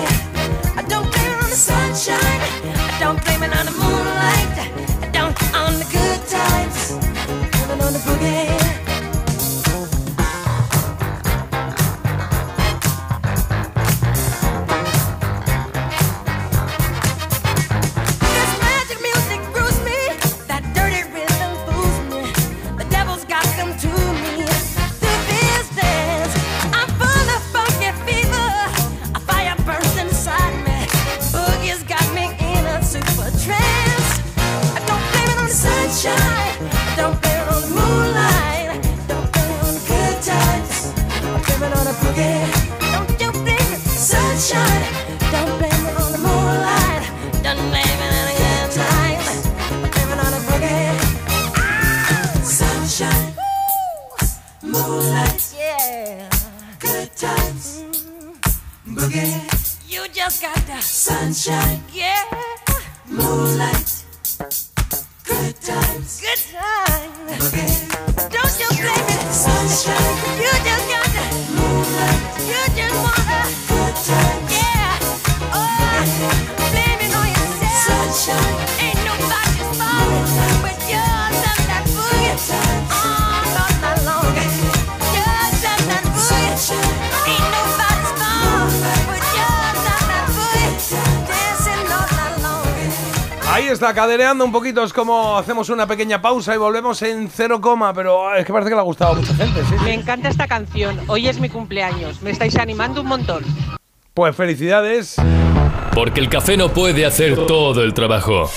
[SPEAKER 1] Está, cadereando un poquito. Es como hacemos una pequeña pausa y volvemos en cero coma. Pero ah, es que parece que le ha gustado a mucha gente, sí.
[SPEAKER 28] Me encanta esta canción. Hoy es mi cumpleaños. Me estáis animando un montón.
[SPEAKER 1] Pues felicidades.
[SPEAKER 6] Porque el café no puede hacer todo el trabajo.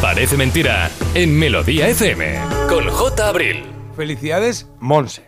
[SPEAKER 6] Parece mentira en Melodía FM con J. Abril.
[SPEAKER 1] Felicidades, Monse.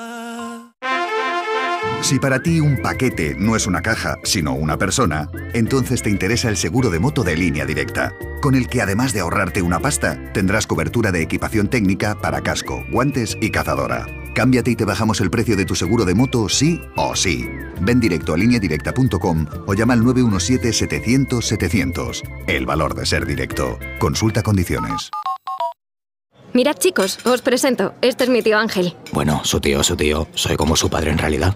[SPEAKER 25] Si para ti un paquete no es una caja, sino una persona, entonces te interesa el seguro de moto de línea directa, con el que además de ahorrarte una pasta, tendrás cobertura de equipación técnica para casco, guantes y cazadora. Cámbiate y te bajamos el precio de tu seguro de moto sí o sí. Ven directo a lineadirecta.com o llama al 917-700-700. El valor de ser directo. Consulta condiciones.
[SPEAKER 29] Mirad chicos, os presento. Este es mi tío Ángel.
[SPEAKER 30] Bueno, su tío, su tío. Soy como su padre en realidad.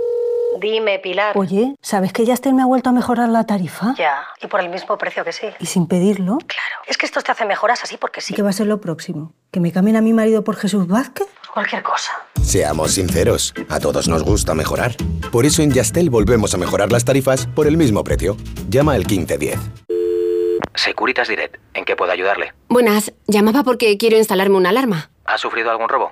[SPEAKER 27] Dime, Pilar.
[SPEAKER 31] Oye, ¿sabes que Yastel me ha vuelto a mejorar la tarifa?
[SPEAKER 27] Ya, y por el mismo precio que sí.
[SPEAKER 31] ¿Y sin pedirlo?
[SPEAKER 27] Claro. Es que estos te hacen mejoras así porque sí.
[SPEAKER 31] ¿Y qué va a ser lo próximo? ¿Que me cambien a mi marido por Jesús Vázquez?
[SPEAKER 27] Cualquier cosa.
[SPEAKER 32] Seamos sinceros, a todos nos gusta mejorar. Por eso en Yastel volvemos a mejorar las tarifas por el mismo precio. Llama al 1510.
[SPEAKER 30] Securitas Direct. ¿En qué puedo ayudarle?
[SPEAKER 29] Buenas, llamaba porque quiero instalarme una alarma.
[SPEAKER 30] ¿Ha sufrido algún robo?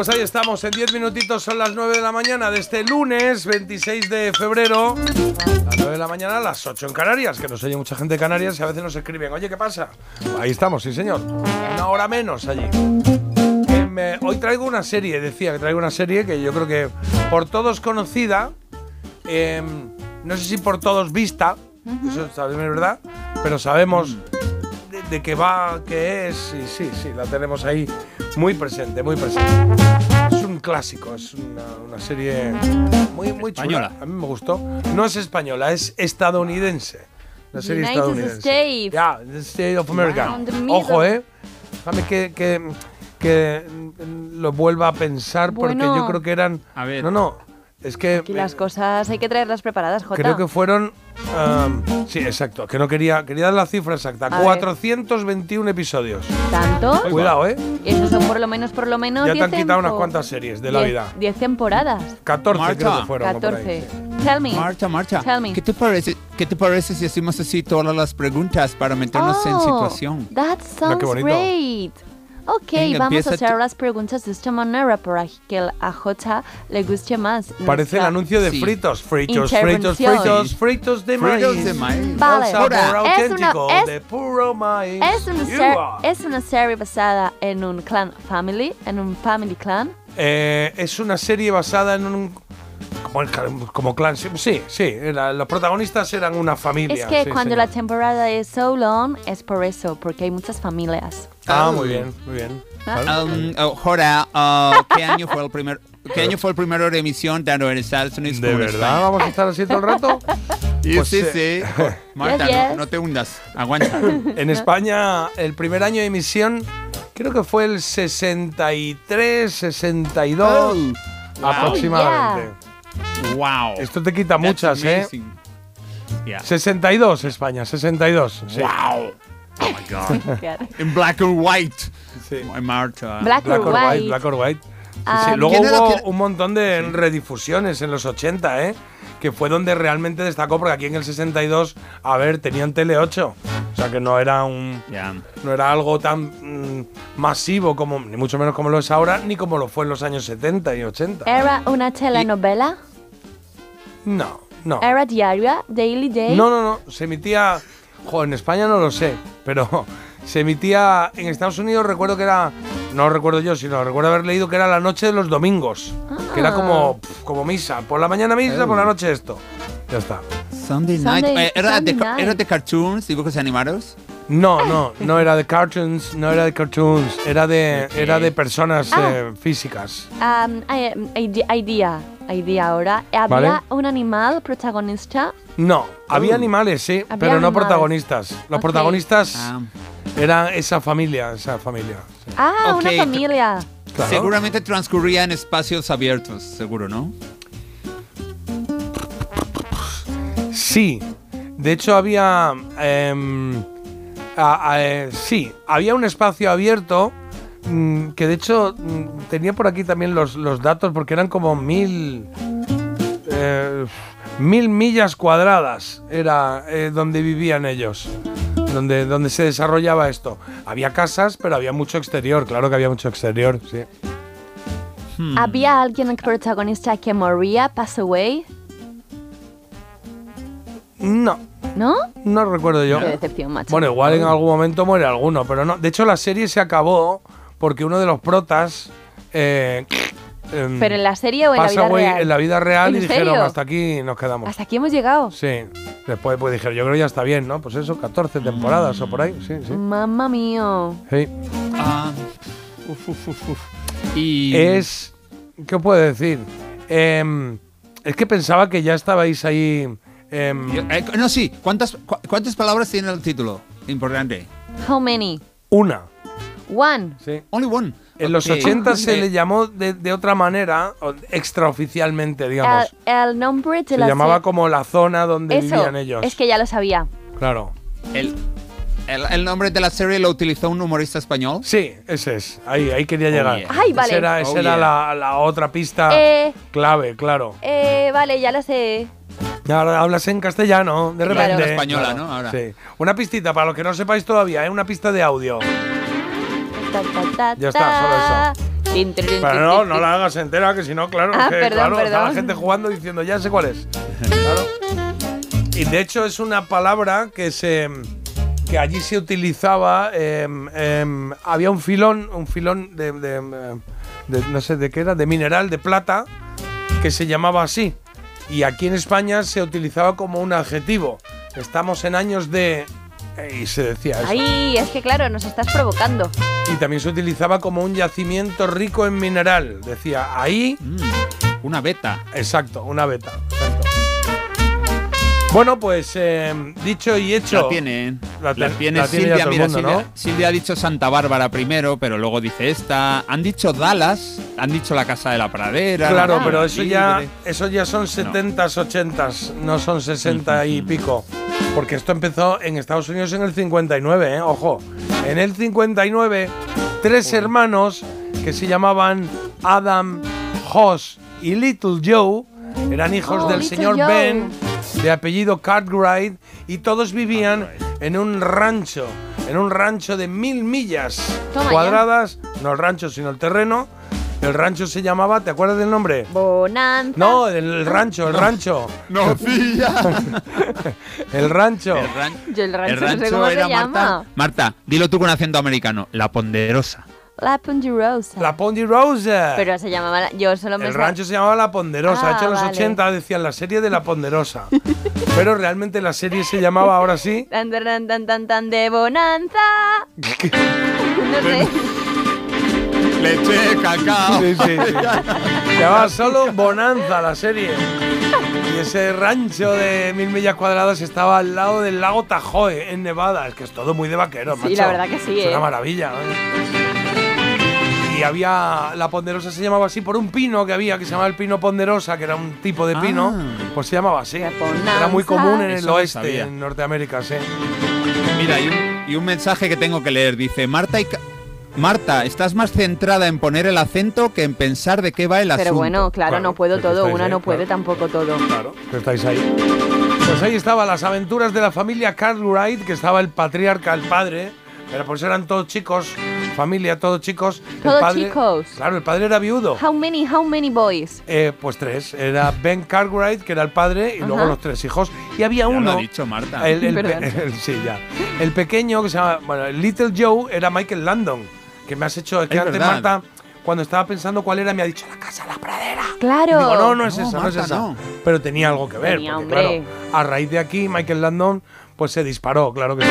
[SPEAKER 5] Pues ahí estamos. En 10 minutitos son las 9 de la mañana de este lunes 26 de febrero. Las 9 de la mañana, las 8 en Canarias, que nos oye mucha gente de Canarias y a veces nos escriben, oye, ¿qué pasa? Ahí estamos, sí señor. Una hora menos allí. Eh, me- hoy traigo una serie, decía que traigo una serie que yo creo que por todos conocida, eh, no sé si por todos vista, eso también es verdad, pero sabemos de, de qué va, qué es, y sí, sí, la tenemos ahí muy presente, muy presente. Es un clásico, es una, una serie muy, muy chula.
[SPEAKER 3] Española.
[SPEAKER 5] A mí me gustó. No es española, es estadounidense. La serie
[SPEAKER 2] United
[SPEAKER 5] estadounidense.
[SPEAKER 2] States.
[SPEAKER 5] Ya, the State of America. Ojo, eh. Déjame que, que, que lo vuelva a pensar porque yo creo que eran.
[SPEAKER 3] A ver.
[SPEAKER 5] No, no.
[SPEAKER 1] Es que
[SPEAKER 2] Aquí las cosas hay que traerlas preparadas, Jota.
[SPEAKER 1] creo que fueron. am, sí, exacto. Que no quería. Quería dar la cifra exacta.
[SPEAKER 2] A ver.
[SPEAKER 1] 421 episodios.
[SPEAKER 2] ¿Tanto?
[SPEAKER 1] Cuidado, ¿eh?
[SPEAKER 2] Y esos son por lo menos, por lo menos.
[SPEAKER 1] Ya te
[SPEAKER 2] 10
[SPEAKER 1] han quitado unas cuantas series de la
[SPEAKER 2] 10
[SPEAKER 1] vida.
[SPEAKER 2] 10 temporadas.
[SPEAKER 1] 14 creo
[SPEAKER 3] Marta.
[SPEAKER 1] que fueron. o por ahí,
[SPEAKER 2] 14.
[SPEAKER 1] sí.
[SPEAKER 2] Tell me.
[SPEAKER 3] Marta, Marta,
[SPEAKER 2] Tell me.
[SPEAKER 3] ¿qué te parece, qué te parece si hacemos así todas las preguntas para meternos en
[SPEAKER 2] Oh,
[SPEAKER 3] situación?
[SPEAKER 2] That sounds
[SPEAKER 3] qué bonito.
[SPEAKER 2] great. Ok,
[SPEAKER 3] Venga,
[SPEAKER 2] vamos a hacer las preguntas de esta manera para que a Jota le guste más.
[SPEAKER 1] Parece el anuncio de
[SPEAKER 3] Sí.
[SPEAKER 1] fritos. Fritos, fritos, fritos, fritos de maíz.
[SPEAKER 3] Fritos de maíz.
[SPEAKER 2] Vale. Es una- es-
[SPEAKER 1] de puro maíz.
[SPEAKER 2] Es ser- es una serie basada en un clan family, en un family clan.
[SPEAKER 1] Eh, es una serie basada en un. Como, clan. Sí, sí. los protagonistas eran una familia.
[SPEAKER 2] es que
[SPEAKER 1] sí,
[SPEAKER 2] cuando
[SPEAKER 1] señor.
[SPEAKER 2] la temporada es so long es por eso, porque hay muchas familias.
[SPEAKER 1] Ah, muy bien, muy bien. Claro.
[SPEAKER 3] Um, oh, Jora, uh, ¿qué año fue el primer ¿Qué año fue el primero de emisión tanto en Estados Unidos
[SPEAKER 1] ¿De verdad
[SPEAKER 3] España?
[SPEAKER 1] vamos a estar así todo el rato?
[SPEAKER 3] Sí,
[SPEAKER 1] Pues,
[SPEAKER 3] sí,
[SPEAKER 1] eh,
[SPEAKER 3] sí. Marta,
[SPEAKER 2] Yes,
[SPEAKER 3] no-
[SPEAKER 2] yes.
[SPEAKER 3] No, te hundas. Aguanta.
[SPEAKER 1] En España, el primer año de emisión, creo que fue el 63, 62
[SPEAKER 3] Oh,
[SPEAKER 1] aproximadamente.
[SPEAKER 3] Wow.
[SPEAKER 1] Esto te quita
[SPEAKER 3] That's
[SPEAKER 1] muchas, ¿eh?
[SPEAKER 3] amazing. Yeah.
[SPEAKER 1] 62 España, 62. sí.
[SPEAKER 3] Wow. Oh my God. In black or white.
[SPEAKER 1] Sí.
[SPEAKER 3] Marta.
[SPEAKER 2] Black,
[SPEAKER 1] Black
[SPEAKER 2] or
[SPEAKER 1] or
[SPEAKER 2] white.
[SPEAKER 1] white, black or white. Sí, sí. Luego
[SPEAKER 3] ¿quién era
[SPEAKER 1] hubo
[SPEAKER 3] que-
[SPEAKER 1] un montón de redifusiones en los 80, ¿eh? Que fue donde realmente destacó, porque aquí en el 62, a ver, tenían Tele 8. O sea que no era un.
[SPEAKER 3] Yeah.
[SPEAKER 1] No era algo tan mm, masivo como, ni mucho menos como lo es ahora, ni como lo fue en los años 70 y 80.
[SPEAKER 2] ¿Era una telenovela?
[SPEAKER 1] No, no.
[SPEAKER 2] ¿Era diaria? ¿Daily Day?
[SPEAKER 1] No, no, no. Se emitía. Jo, en España no lo sé, pero se emitía en Estados Unidos. Recuerdo que era. No lo recuerdo yo, sino recuerdo haber leído que era la noche de los domingos. Que era como, pf, como misa. Por la mañana misa, por la noche esto. Ya está.
[SPEAKER 3] Sunday night.
[SPEAKER 2] Sunday-
[SPEAKER 3] Eh, ¿Era, de,
[SPEAKER 2] Sunday night.
[SPEAKER 3] ¿Era de cartoons, dibujos animados?
[SPEAKER 1] No, no, no era de cartoons, no era de cartoons, era de,
[SPEAKER 3] Ok.
[SPEAKER 1] era de personas
[SPEAKER 2] Ah.
[SPEAKER 1] eh, físicas.
[SPEAKER 2] Um, día, hay día ahora. ¿Había
[SPEAKER 1] Vale.
[SPEAKER 2] un animal protagonista?
[SPEAKER 1] No, había
[SPEAKER 3] Oh.
[SPEAKER 1] animales, sí,
[SPEAKER 2] Había
[SPEAKER 1] pero no
[SPEAKER 2] animales.
[SPEAKER 1] protagonistas. Los
[SPEAKER 2] Ok.
[SPEAKER 1] protagonistas
[SPEAKER 3] Ah,
[SPEAKER 1] eran esa familia, esa familia. sí.
[SPEAKER 2] Ah,
[SPEAKER 3] Ok,
[SPEAKER 2] una familia.
[SPEAKER 1] Claro.
[SPEAKER 3] Seguramente transcurría en espacios abiertos, seguro, ¿no?
[SPEAKER 1] Sí, de hecho había... em, a- a- eh, sí, había un espacio abierto mm, que de hecho mm, tenía por aquí también los, los datos porque eran como mil... eh, mil millas cuadradas era eh, donde vivían ellos. Donde, donde se desarrollaba esto. Había casas, pero había mucho exterior, claro que había mucho exterior, sí.
[SPEAKER 3] Hmm.
[SPEAKER 2] ¿Había alguien protagonista que moría, pass away?
[SPEAKER 1] No,
[SPEAKER 2] ¿No?
[SPEAKER 1] no recuerdo yo.
[SPEAKER 2] Qué decepción, macho.
[SPEAKER 1] Bueno, igual en algún momento muere alguno, pero no. De hecho, la serie se acabó porque uno de los protas. eh, em,
[SPEAKER 2] ¿Pero en la serie o en la vida real?
[SPEAKER 1] en la vida real y
[SPEAKER 2] ¿En
[SPEAKER 1] dijeron
[SPEAKER 2] serio?
[SPEAKER 1] hasta aquí nos quedamos.
[SPEAKER 2] Hasta aquí hemos llegado.
[SPEAKER 1] Sí. Después pues dijeron, yo creo que ya está bien, ¿no? Pues eso, 14 temporadas o por ahí, sí, sí.
[SPEAKER 2] Mamma mío.
[SPEAKER 1] Sí.
[SPEAKER 3] Ah, uf, uf, uf, uf. Y
[SPEAKER 1] Es. ¿Qué puedo decir? Em, es que pensaba que ya estabais ahí. em,
[SPEAKER 3] Yo- eh, no, sí. ¿Cuántas, cu- ¿Cuántas palabras tiene el título? Importante.
[SPEAKER 2] How many?
[SPEAKER 1] una.
[SPEAKER 2] One.
[SPEAKER 1] Sí.
[SPEAKER 3] Only one.
[SPEAKER 1] En los
[SPEAKER 3] Ok.
[SPEAKER 1] 80 se le llamó de, de otra manera, o extraoficialmente,
[SPEAKER 2] El,
[SPEAKER 1] digamos.
[SPEAKER 2] el nombre de
[SPEAKER 1] se
[SPEAKER 2] la
[SPEAKER 1] llamaba
[SPEAKER 2] se-
[SPEAKER 1] como la zona donde
[SPEAKER 2] Eso,
[SPEAKER 1] vivían ellos.
[SPEAKER 2] es que ya lo sabía.
[SPEAKER 1] Claro.
[SPEAKER 3] El, el, el nombre de la serie lo utilizó un humorista español.
[SPEAKER 1] Sí, ese es. Ahí, ahí quería llegar.
[SPEAKER 3] yeah.
[SPEAKER 2] Ay,
[SPEAKER 1] Esa
[SPEAKER 2] vale.
[SPEAKER 1] era, esa
[SPEAKER 3] Oh,
[SPEAKER 1] era
[SPEAKER 3] yeah.
[SPEAKER 1] la, la otra pista
[SPEAKER 2] Eh,
[SPEAKER 1] clave, claro.
[SPEAKER 2] eh, vale, ya lo sé.
[SPEAKER 1] Ahora hablas en castellano, de
[SPEAKER 2] Claro.
[SPEAKER 1] repente.
[SPEAKER 3] La española,
[SPEAKER 1] Claro,
[SPEAKER 3] ¿no? Ahora.
[SPEAKER 1] Sí. Una pistita, para los que no sepáis todavía, ¿eh? una pista de audio.
[SPEAKER 2] Ta, ta, ta,
[SPEAKER 1] Ya está, solo
[SPEAKER 2] tin,
[SPEAKER 1] Pero no, no la hagas entera, que si no, claro,
[SPEAKER 2] Ah,
[SPEAKER 1] que,
[SPEAKER 2] perdón,
[SPEAKER 1] claro, está la gente jugando diciendo, ya sé cuál es. Claro. Y de hecho es una palabra que se que allí se utilizaba, em, em, había un filón, un filón de, de, de- no sé de qué era, de mineral, de plata, que se llamaba así. Y aquí en España se utilizaba como un adjetivo. Estamos en años de... Y se decía eso.
[SPEAKER 2] Ay, es que claro, nos estás provocando.
[SPEAKER 1] Y también se utilizaba como un yacimiento rico en mineral. Decía, ahí,
[SPEAKER 3] Mm, una beta.
[SPEAKER 1] exacto, una beta. exacto. Bueno, pues eh, dicho y hecho.
[SPEAKER 3] La tiene,
[SPEAKER 1] La
[SPEAKER 3] la,
[SPEAKER 1] te-
[SPEAKER 3] tiene
[SPEAKER 1] la tiene ya
[SPEAKER 3] Silvia. Mira,
[SPEAKER 1] mundo,
[SPEAKER 3] Silvia,
[SPEAKER 1] ¿no?
[SPEAKER 3] Silvia ha dicho Santa Bárbara primero, pero luego dice esta. Han dicho Dallas, han dicho la Casa de la Pradera.
[SPEAKER 1] Claro,
[SPEAKER 3] la
[SPEAKER 1] pero eso ya, eso ya son 70s, 80s, no son 60 y pico. Porque esto empezó en Estados Unidos en el 59, ¿eh? Ojo. En el 59, tres hermanos que se llamaban Adam, Hoss y Little Joe eran hijos
[SPEAKER 2] Oh,
[SPEAKER 1] del
[SPEAKER 2] Little
[SPEAKER 1] señor
[SPEAKER 2] Joe.
[SPEAKER 1] Ben, de apellido Cartwright, y todos vivían en un rancho, en un rancho de mil millas
[SPEAKER 2] Toma ya.
[SPEAKER 1] cuadradas, no el rancho, sino el terreno. El rancho se llamaba, ¿te acuerdas del nombre?
[SPEAKER 2] Bonanza.
[SPEAKER 1] No, el rancho, el rancho.
[SPEAKER 3] No,
[SPEAKER 1] el rancho.
[SPEAKER 3] El, ran-
[SPEAKER 2] Yo el rancho,
[SPEAKER 3] el
[SPEAKER 2] no sé
[SPEAKER 3] rancho
[SPEAKER 2] se
[SPEAKER 3] era
[SPEAKER 2] llama.
[SPEAKER 3] Marta. Marta, dilo tú con acento americano. La Ponderosa.
[SPEAKER 2] La Ponderosa.
[SPEAKER 1] La Ponderosa.
[SPEAKER 2] Pero se llamaba. la- Yo solo me
[SPEAKER 1] el rancho se llamaba La Ponderosa.
[SPEAKER 2] Ah,
[SPEAKER 1] de hecho, en los
[SPEAKER 2] vale.
[SPEAKER 1] 80 decían la serie de La Ponderosa. Pero realmente la serie se llamaba ahora sí.
[SPEAKER 2] Tan, tan, tan, tan, tan de bonanza. no sé.
[SPEAKER 3] Leche, cacao.
[SPEAKER 1] Sí, sí, sí. Se llamaba solo Bonanza la serie. Y ese rancho de mil millas cuadradas estaba al lado del lago Tahoe, en Nevada. Es que es todo muy de vaquero,
[SPEAKER 2] Sí,
[SPEAKER 1] macho.
[SPEAKER 2] la verdad que sí,
[SPEAKER 1] Es
[SPEAKER 2] ¿eh?
[SPEAKER 1] una maravilla. ¿eh? Y había. La ponderosa se llamaba así por un pino que había, que se llamaba el pino ponderosa, que era un tipo de pino. Pues se llamaba así. Era muy común en el
[SPEAKER 3] Eso
[SPEAKER 1] oeste, en Norteamérica, sí.
[SPEAKER 3] Mira, y un, y un mensaje que tengo que leer. Dice, Marta y... Ca- Marta, estás más centrada en poner el acento que en pensar de qué va el asunto.
[SPEAKER 2] Pero bueno, claro, no puedo todo. Una
[SPEAKER 1] ahí,
[SPEAKER 2] no puede
[SPEAKER 1] claro.
[SPEAKER 2] tampoco todo.
[SPEAKER 1] Claro, que estáis ahí. Pues ahí estaban las aventuras de la familia Cartwright, que estaba el patriarca, el padre. Pero pues eran todos chicos, familia, todos chicos. El
[SPEAKER 2] Todos
[SPEAKER 1] padre-
[SPEAKER 2] chicos.
[SPEAKER 1] Claro, el padre era viudo.
[SPEAKER 2] How many, how many boys?
[SPEAKER 1] Eh, pues tres. Era Ben Cartwright, que era el padre, y luego los tres hijos. Y había
[SPEAKER 3] Ya lo
[SPEAKER 1] uno.
[SPEAKER 3] ha dicho Marta.
[SPEAKER 1] El, el pe-
[SPEAKER 2] Perdón.
[SPEAKER 1] el- sí, ya. El pequeño, que se llama. Bueno, el Little Joe era Michael Landon. Que me has hecho. Que
[SPEAKER 3] Es
[SPEAKER 1] antes
[SPEAKER 3] verdad.
[SPEAKER 1] Marta, cuando estaba pensando cuál era, me ha dicho la casa de la pradera.
[SPEAKER 2] Claro.
[SPEAKER 1] Digo, no, no es
[SPEAKER 3] No,
[SPEAKER 1] esa, no es esa.
[SPEAKER 3] no.
[SPEAKER 1] Pero tenía algo que ver.
[SPEAKER 2] Tenía,
[SPEAKER 1] porque, claro, a raíz de aquí, Michael Landon, pues se disparó, claro que sí.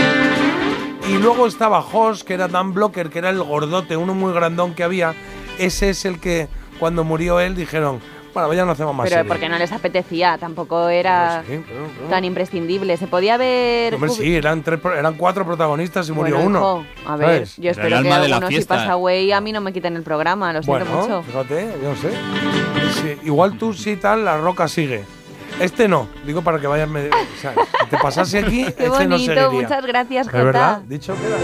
[SPEAKER 1] Y luego estaba Hoss, que era Dan Blocker, que era el gordote, uno muy grandón que había. Ese es el que, cuando murió él, dijeron, bueno, pues ya no hacemos más
[SPEAKER 2] Pero
[SPEAKER 1] serie".
[SPEAKER 2] porque no les apetecía, tampoco era
[SPEAKER 1] Sí, pero- pero-
[SPEAKER 2] tan imprescindible. Se podía ver.
[SPEAKER 1] Hombre, sí, eran, tres, pro- eran cuatro protagonistas y murió
[SPEAKER 2] Bueno,
[SPEAKER 1] uno.
[SPEAKER 2] a ver,
[SPEAKER 1] ¿sabes?
[SPEAKER 2] yo
[SPEAKER 3] Era el
[SPEAKER 2] espero que
[SPEAKER 3] alma de la
[SPEAKER 2] algunos si pasa away a mí no me quiten el programa, lo siento
[SPEAKER 1] Bueno,
[SPEAKER 2] mucho.
[SPEAKER 1] fíjate, yo no sé. Sí, igual tú sí tal, la roca sigue. Este no, digo para que vayas medio. O sea, si te pasase aquí,
[SPEAKER 2] Qué
[SPEAKER 1] este no
[SPEAKER 2] bonito,
[SPEAKER 1] seguiría.
[SPEAKER 2] muchas gracias,
[SPEAKER 1] Es verdad,
[SPEAKER 2] Jota.
[SPEAKER 1] dicho queda.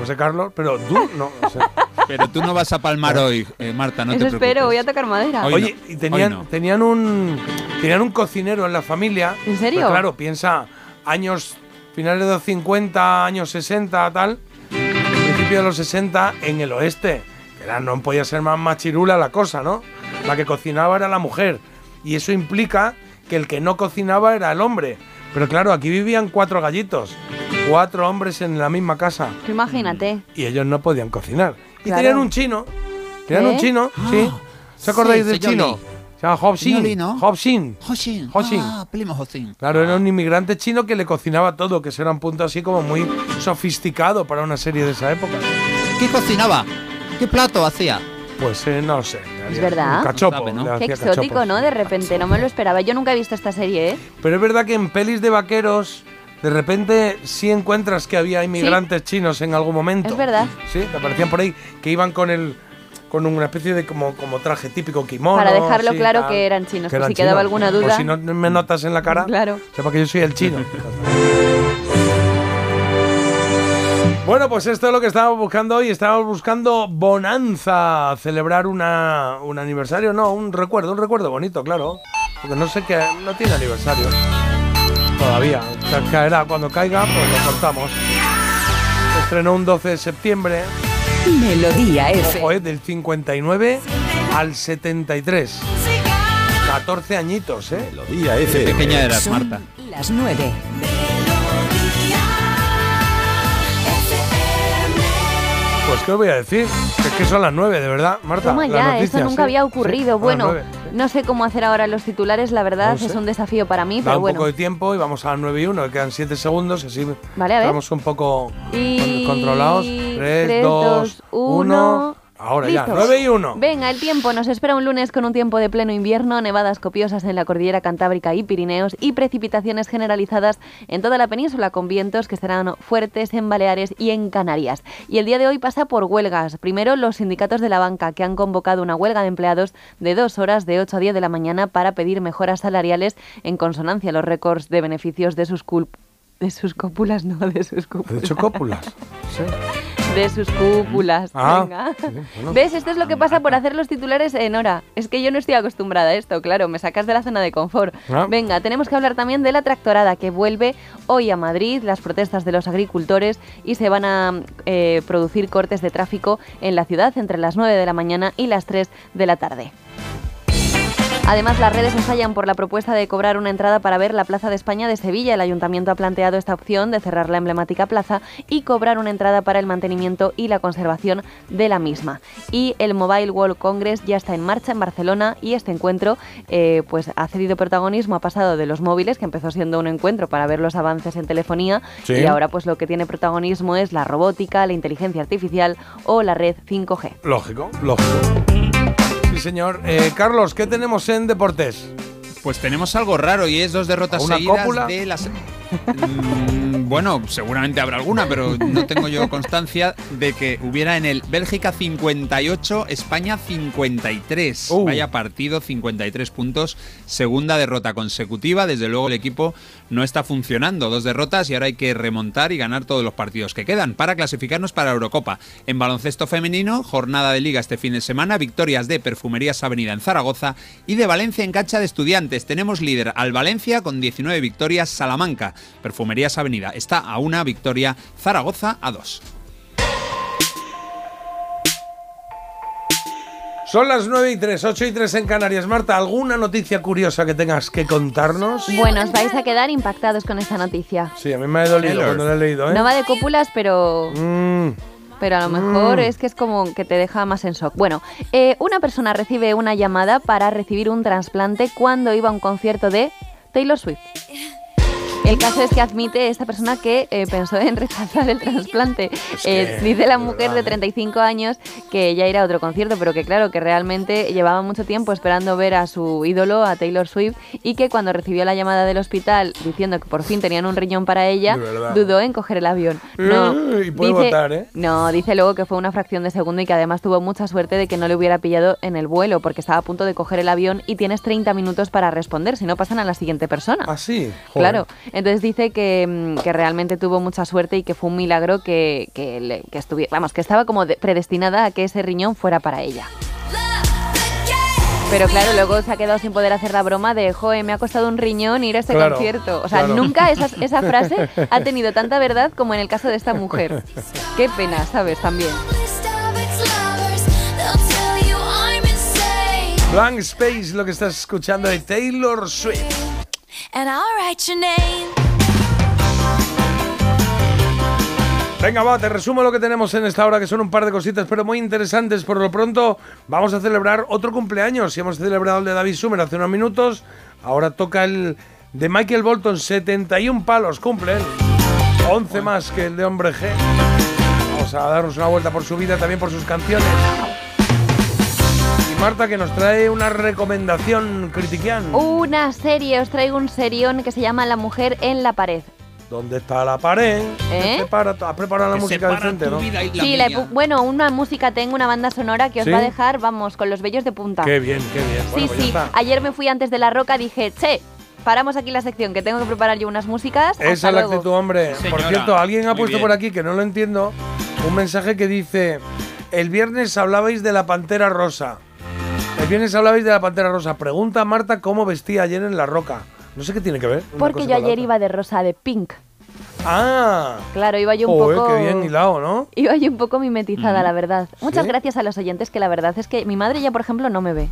[SPEAKER 1] José Carlos, pero tú no. o sea.
[SPEAKER 3] Pero tú no vas a palmar hoy, eh, Marta, no
[SPEAKER 2] Eso
[SPEAKER 3] te
[SPEAKER 2] espero,
[SPEAKER 3] preocupes.
[SPEAKER 2] voy a tocar madera.
[SPEAKER 3] Hoy
[SPEAKER 1] Oye,
[SPEAKER 3] no,
[SPEAKER 1] y tenían,
[SPEAKER 3] no.
[SPEAKER 1] tenían un tenían un cocinero en la familia.
[SPEAKER 2] ¿En serio?
[SPEAKER 1] Pero claro, piensa años finales de los 50, años 60, tal, principio de los 60 en el oeste. Que era, no podía ser más machirula la cosa, ¿no? La que cocinaba era la mujer. Y eso implica que el que no cocinaba era el hombre. Pero claro, aquí vivían cuatro gallitos, cuatro hombres en la misma casa
[SPEAKER 2] Imagínate.
[SPEAKER 1] y ellos no podían cocinar. Y
[SPEAKER 2] Claro.
[SPEAKER 1] tenían un chino. Tenían
[SPEAKER 2] ¿Eh?
[SPEAKER 1] un chino, sí. ¿Se acordáis
[SPEAKER 3] sí,
[SPEAKER 1] del chino?
[SPEAKER 3] Lee.
[SPEAKER 1] Se llama Hobsin. Hobsin.
[SPEAKER 3] Hoshin.
[SPEAKER 1] Hoshin.
[SPEAKER 3] Ah, primo Hoshin.
[SPEAKER 1] Claro, era un inmigrante chino que le cocinaba todo, que era un punto así como muy sofisticado para una serie de esa época.
[SPEAKER 3] ¿Qué cocinaba? ¿Qué plato hacía?
[SPEAKER 1] Pues eh, no sé.
[SPEAKER 2] Es verdad.
[SPEAKER 1] Un cachopo.
[SPEAKER 3] Sabe, ¿no?
[SPEAKER 2] Qué exótico,
[SPEAKER 1] cachopos.
[SPEAKER 2] ¿no? De repente, no me lo esperaba. Yo nunca he visto esta serie, ¿eh?
[SPEAKER 1] Pero es verdad que en pelis de vaqueros, de repente sí encuentras que había inmigrantes chinos en algún momento.
[SPEAKER 2] Es verdad.
[SPEAKER 1] Sí, que aparecían por ahí, que iban con el con una especie de como, como traje típico kimono.
[SPEAKER 2] Para dejarlo
[SPEAKER 1] sí,
[SPEAKER 2] claro
[SPEAKER 1] tal,
[SPEAKER 2] que eran chinos,
[SPEAKER 1] que eran
[SPEAKER 2] si quedaba
[SPEAKER 1] chinos.
[SPEAKER 2] alguna duda.
[SPEAKER 1] O si no me notas en la cara,
[SPEAKER 2] Claro.
[SPEAKER 1] sepa que yo soy el chino. Bueno, pues esto es lo que estábamos buscando hoy. Estábamos buscando Bonanza, celebrar una, un aniversario, no, un recuerdo, un recuerdo bonito, claro. Porque no sé qué, no tiene aniversario. Todavía, caerá cuando caiga, pues lo cortamos. Se estrenó un 12 de septiembre.
[SPEAKER 33] Melodía F.
[SPEAKER 1] Ojo, del 59 al 73. 14 añitos, ¿eh?
[SPEAKER 34] Melodía F.
[SPEAKER 3] Pequeña eras, Marta.
[SPEAKER 33] Las
[SPEAKER 1] 9. ¿Qué os voy a decir? Es que son las 9, de verdad, Marta.
[SPEAKER 2] Toma
[SPEAKER 1] las
[SPEAKER 2] ya,
[SPEAKER 1] noticias,
[SPEAKER 2] esto nunca
[SPEAKER 1] sí,
[SPEAKER 2] había ocurrido. bueno,
[SPEAKER 1] nueve, sí.
[SPEAKER 2] no sé cómo hacer ahora los titulares, la verdad,
[SPEAKER 1] No sé.
[SPEAKER 2] es un desafío para mí,
[SPEAKER 1] Da
[SPEAKER 2] pero
[SPEAKER 1] un
[SPEAKER 2] bueno.
[SPEAKER 1] poco de tiempo y vamos a las 9 y 1, que quedan 7 segundos, así
[SPEAKER 2] Vale, a ver.
[SPEAKER 1] estamos un poco
[SPEAKER 2] Y-
[SPEAKER 1] controlados. 3,
[SPEAKER 2] tres,
[SPEAKER 1] 2,
[SPEAKER 2] dos,
[SPEAKER 1] 1.
[SPEAKER 2] uno.
[SPEAKER 1] Ahora ya,
[SPEAKER 2] ¿Listos?
[SPEAKER 1] 9 y 1.
[SPEAKER 2] Venga, el tiempo. Nos espera un lunes con un tiempo de pleno invierno, nevadas copiosas en la cordillera Cantábrica y Pirineos y precipitaciones generalizadas en toda la península con vientos que serán fuertes en Baleares y en Canarias. Y el día de hoy pasa por huelgas. Primero, los sindicatos de la banca que han convocado una huelga de empleados de dos horas de 8 a 10 de la mañana para pedir mejoras salariales en consonancia a los récords de beneficios de sus cul- de sus cópulas, no, de sus cúpulas.
[SPEAKER 1] ¿Has dicho cópulas? Sí.
[SPEAKER 2] De sus cúpulas.
[SPEAKER 1] Ah,
[SPEAKER 2] Venga.
[SPEAKER 1] bueno.
[SPEAKER 2] ¿Ves? Esto es lo que pasa por hacer los titulares en hora. Es que yo no estoy acostumbrada a esto, claro, me sacas de la zona de confort.
[SPEAKER 15] Ah.
[SPEAKER 2] Venga, tenemos que hablar también de la tractorada que vuelve hoy a Madrid, las protestas de los agricultores y se van a eh, producir cortes de tráfico en la ciudad entre las 9 de la mañana y las 3 de la tarde. Además, las redes estallan por la propuesta de cobrar una entrada para ver la Plaza de España de Sevilla. El ayuntamiento ha planteado esta opción de cerrar la emblemática plaza y cobrar una entrada para el mantenimiento y la conservación de la misma. Y el Mobile World Congress ya está en marcha en Barcelona y este encuentro eh, pues ha cedido protagonismo, ha pasado de los móviles, que empezó siendo un encuentro para ver los avances en telefonía,
[SPEAKER 1] Sí.
[SPEAKER 2] y ahora pues lo que tiene protagonismo es la robótica, la inteligencia artificial o la red 5G.
[SPEAKER 1] Lógico, lógico. Sí, señor. Eh, Carlos, ¿qué tenemos en deportes?
[SPEAKER 3] Pues tenemos algo raro y es dos derrotas
[SPEAKER 1] ¿Una
[SPEAKER 3] seguidas
[SPEAKER 1] cópula?
[SPEAKER 3] de las. Mm, bueno, seguramente habrá alguna, pero no tengo yo constancia de que hubiera en el Bélgica 58, España 53.
[SPEAKER 1] Uh.
[SPEAKER 3] Vaya partido, 53 puntos, segunda derrota consecutiva. Desde luego el equipo no está funcionando. Dos derrotas y ahora hay que remontar y ganar todos los partidos que quedan para clasificarnos para la Eurocopa. En baloncesto femenino, jornada de liga este fin de semana, victorias de Perfumerías Avenida en Zaragoza y de Valencia en cancha de estudiantes. Tenemos líder al Valencia con 19 victorias, Salamanca. Perfumerías Avenida está a una victoria, Zaragoza a dos.
[SPEAKER 1] Son las 9 y 3, 8 y 3 en Canarias. Marta, ¿alguna noticia curiosa que tengas que contarnos?
[SPEAKER 2] Bueno, os vais a quedar impactados con esta noticia.
[SPEAKER 1] Sí, a mí me ha dolido
[SPEAKER 3] Taylor.
[SPEAKER 1] cuando la he leído, ¿eh?
[SPEAKER 2] No va de cópulas, pero...
[SPEAKER 1] Mm,
[SPEAKER 2] Pero a lo mejor
[SPEAKER 1] Mm.
[SPEAKER 2] es que es como que te deja más en shock. Bueno, eh, una persona recibe una llamada para recibir un trasplante cuando iba a un concierto de Taylor Swift. El caso es que admite esta persona que eh, pensó en rechazar el trasplante.
[SPEAKER 15] que,
[SPEAKER 2] Eh, dice la mujer de
[SPEAKER 15] ¿eh?
[SPEAKER 2] 35 años que ya irá a otro concierto, pero que claro, que realmente llevaba mucho tiempo esperando ver a su ídolo, a Taylor Swift, y que cuando recibió la llamada del hospital diciendo que por fin tenían un riñón para ella, dudó en coger el avión. No,
[SPEAKER 1] Y puede
[SPEAKER 2] dice-
[SPEAKER 1] votar, ¿eh?
[SPEAKER 2] no, dice luego que fue una fracción de segundo y que además tuvo mucha suerte de que no le hubiera pillado en el vuelo porque estaba a punto de coger el avión y tienes 30 minutos para responder, si no pasan a la siguiente persona.
[SPEAKER 1] ¿Ah, sí? Joder.
[SPEAKER 2] Claro, entonces dice que, mm, que realmente tuvo mucha suerte y que fue un milagro que, que, le- que estuviera, vamos, que estaba como de- predestinada a que ese riñón fuera para ella. Pero claro, luego se ha quedado sin poder hacer la broma de, joe, me ha costado un riñón ir a este
[SPEAKER 15] Claro,
[SPEAKER 2] concierto. O sea,
[SPEAKER 15] claro.
[SPEAKER 2] nunca esa, esa frase ha tenido tanta verdad como en el caso de esta mujer. Qué pena, ¿sabes? También.
[SPEAKER 1] Blank Space, lo que estás escuchando de Taylor Swift.
[SPEAKER 15] And I'll write your name.
[SPEAKER 1] Venga, va, te resumo lo que tenemos en esta hora, que son un par de cositas, pero muy interesantes. Por lo pronto, vamos a celebrar otro cumpleaños. Si hemos celebrado el de David Sumer hace unos minutos, ahora toca el de Michael Bolton, 71 palos, cumplen. 11 más que el de Hombre G. Vamos a darnos una vuelta por su vida, también por sus canciones. Marta, que nos trae una recomendación critiquian.
[SPEAKER 2] Una serie, os traigo un serión que se llama La mujer en la pared.
[SPEAKER 1] ¿Dónde está la pared?
[SPEAKER 2] ¿Eh?
[SPEAKER 1] Prepara, ha preparado la
[SPEAKER 3] Que
[SPEAKER 1] música decente,
[SPEAKER 3] tu
[SPEAKER 1] ¿no?
[SPEAKER 3] vida y la
[SPEAKER 2] Sí, la bueno, una música, tengo una banda sonora que os
[SPEAKER 1] ¿Sí?
[SPEAKER 2] va a dejar, vamos, con los vellos de punta.
[SPEAKER 1] Qué bien, qué bien.
[SPEAKER 2] Sí,
[SPEAKER 1] pues
[SPEAKER 2] sí. Ayer me fui antes de la roca, dije, che, paramos aquí la sección, que tengo que preparar yo unas músicas.
[SPEAKER 1] Esa
[SPEAKER 2] hasta
[SPEAKER 1] es la
[SPEAKER 2] luego".
[SPEAKER 1] actitud, hombre. Por cierto, alguien ha puesto
[SPEAKER 3] bien.
[SPEAKER 1] por aquí, que no lo entiendo, un mensaje que dice, el viernes hablabais de la Pantera Rosa. El viernes hablabais de la Pantera Rosa. Pregunta a Marta cómo vestía ayer en la roca. No sé qué tiene que ver.
[SPEAKER 2] Porque yo ayer iba de rosa, de pink.
[SPEAKER 1] Ah,
[SPEAKER 2] Claro, iba yo un
[SPEAKER 1] joder,
[SPEAKER 2] poco...
[SPEAKER 1] qué bien hilado, ¿no?
[SPEAKER 2] Iba yo un poco mimetizada,
[SPEAKER 1] Mm.
[SPEAKER 2] la verdad. Muchas
[SPEAKER 1] ¿Sí?
[SPEAKER 2] gracias a los oyentes, que la verdad es que mi madre ya, por ejemplo, no me ve.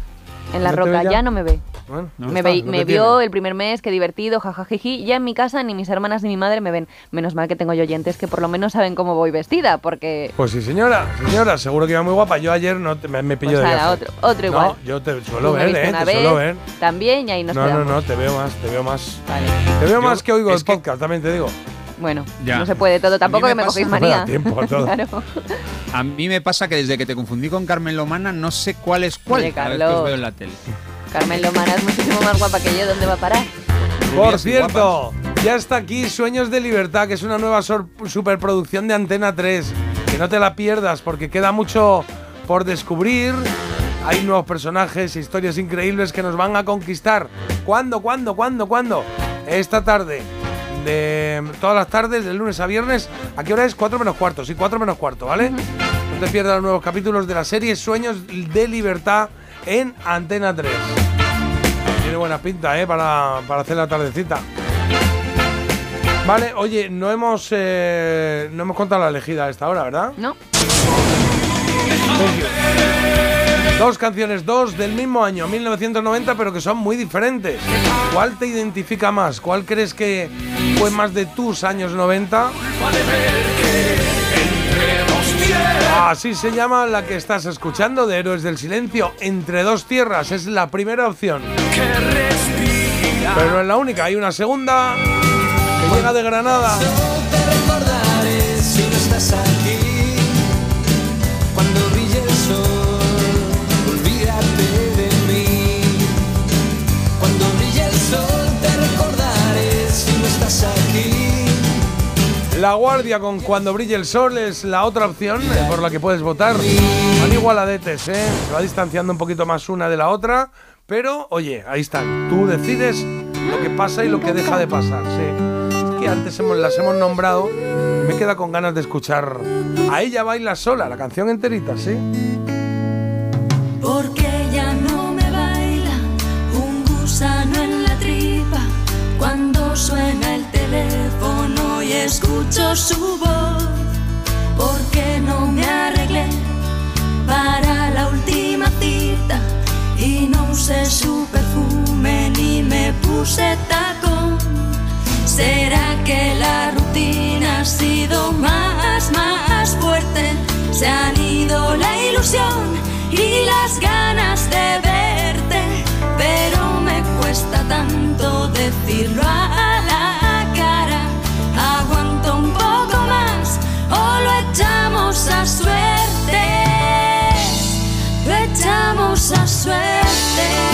[SPEAKER 2] En la
[SPEAKER 1] ¿No
[SPEAKER 2] roca,
[SPEAKER 1] ya?
[SPEAKER 2] no me ve.
[SPEAKER 1] Bueno, ya
[SPEAKER 2] me
[SPEAKER 1] está,
[SPEAKER 2] ve- me vio el primer mes, qué divertido, jajajiji. Ya en mi casa ni mis hermanas ni mi madre me ven. Menos mal que tengo yo oyentes que por lo menos saben cómo voy vestida, porque...
[SPEAKER 1] Pues sí, señora, señora, seguro que iba muy guapa. Yo ayer no te- me, me pilló
[SPEAKER 2] Pues
[SPEAKER 1] de
[SPEAKER 2] nada,
[SPEAKER 1] viaje.
[SPEAKER 2] otro, otro igual.
[SPEAKER 1] No, yo te suelo
[SPEAKER 2] Tú
[SPEAKER 1] ver, ¿eh?
[SPEAKER 2] una
[SPEAKER 1] Te
[SPEAKER 2] vez,
[SPEAKER 1] suelo ver.
[SPEAKER 2] También, y ahí nos
[SPEAKER 1] No, no,
[SPEAKER 2] quedamos.
[SPEAKER 1] no, te veo más, te veo más.
[SPEAKER 2] Vale.
[SPEAKER 1] Te veo
[SPEAKER 3] Yo-
[SPEAKER 1] más que oigo el
[SPEAKER 3] es que-
[SPEAKER 1] podcast, también te digo.
[SPEAKER 2] Bueno,
[SPEAKER 3] Ya.
[SPEAKER 2] no se puede todo. Tampoco
[SPEAKER 3] me
[SPEAKER 2] que me
[SPEAKER 3] pasa-
[SPEAKER 2] cogéis
[SPEAKER 3] No
[SPEAKER 2] manía.
[SPEAKER 3] tiempo a todo.
[SPEAKER 2] Claro.
[SPEAKER 3] A mí me pasa que desde que te confundí con Carmen Lomana no sé cuál es cuál
[SPEAKER 2] Oye, Carlos.
[SPEAKER 3] veo en la tele.
[SPEAKER 2] Carmen Lomana es muchísimo más guapa que yo. ¿Dónde va a parar?
[SPEAKER 1] Por cierto, ya está aquí Sueños de Libertad, que es una nueva superproducción de Antena 3. Que no te la pierdas porque queda mucho por descubrir. Hay nuevos personajes, historias increíbles que nos van a conquistar. ¿Cuándo, cuándo, cuándo, cuándo? Esta tarde. De todas las tardes, de lunes a viernes. ¿A qué hora es? 4 menos cuarto. Sí, 4 menos cuarto, ¿vale? No te pierdas los nuevos capítulos de la serie Sueños de Libertad en Antena 3. Tiene buena pinta, ¿eh? Para, para hacer la tardecita. Vale, oye, no hemos, eh, no hemos contado la elegida a esta hora, ¿verdad?
[SPEAKER 2] No.
[SPEAKER 1] Thank you. Dos canciones, dos del mismo año, 1990, pero que son muy diferentes. ¿Cuál te identifica más? ¿Cuál crees que fue más de tus años 90? Así se llama la que estás escuchando de Héroes del Silencio. Entre dos tierras es la primera opción. Pero no es la única, hay una segunda que llega de Granada. La Guardia con Cuando brille el sol es la otra opción eh, por la que puedes votar. Van igualadetes, ¿eh? Se va distanciando un poquito más una de la otra. Pero, oye, ahí están. Tú decides lo que pasa y lo que deja de pasar, sí. Es que antes hemos- las hemos nombrado me queda con ganas de escuchar a ella baila sola, la canción enterita, ¿sí?
[SPEAKER 15] Porque ya no me baila un gusano en la tripa cuando suena el teléfono escucho su voz. Porque no me arreglé para la última cita y no usé su perfume ni me puse tacón. ¿Será que la rutina ha sido más, más fuerte? Se han ido la ilusión y las ganas de verte, pero me cuesta tanto decirlo a suerte, lo echamos a suerte.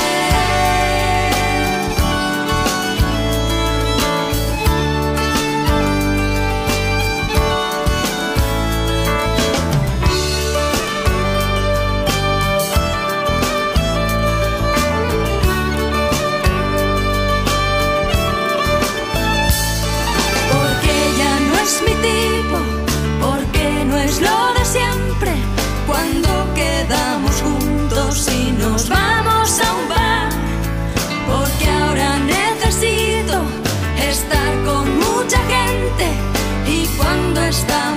[SPEAKER 15] Cuando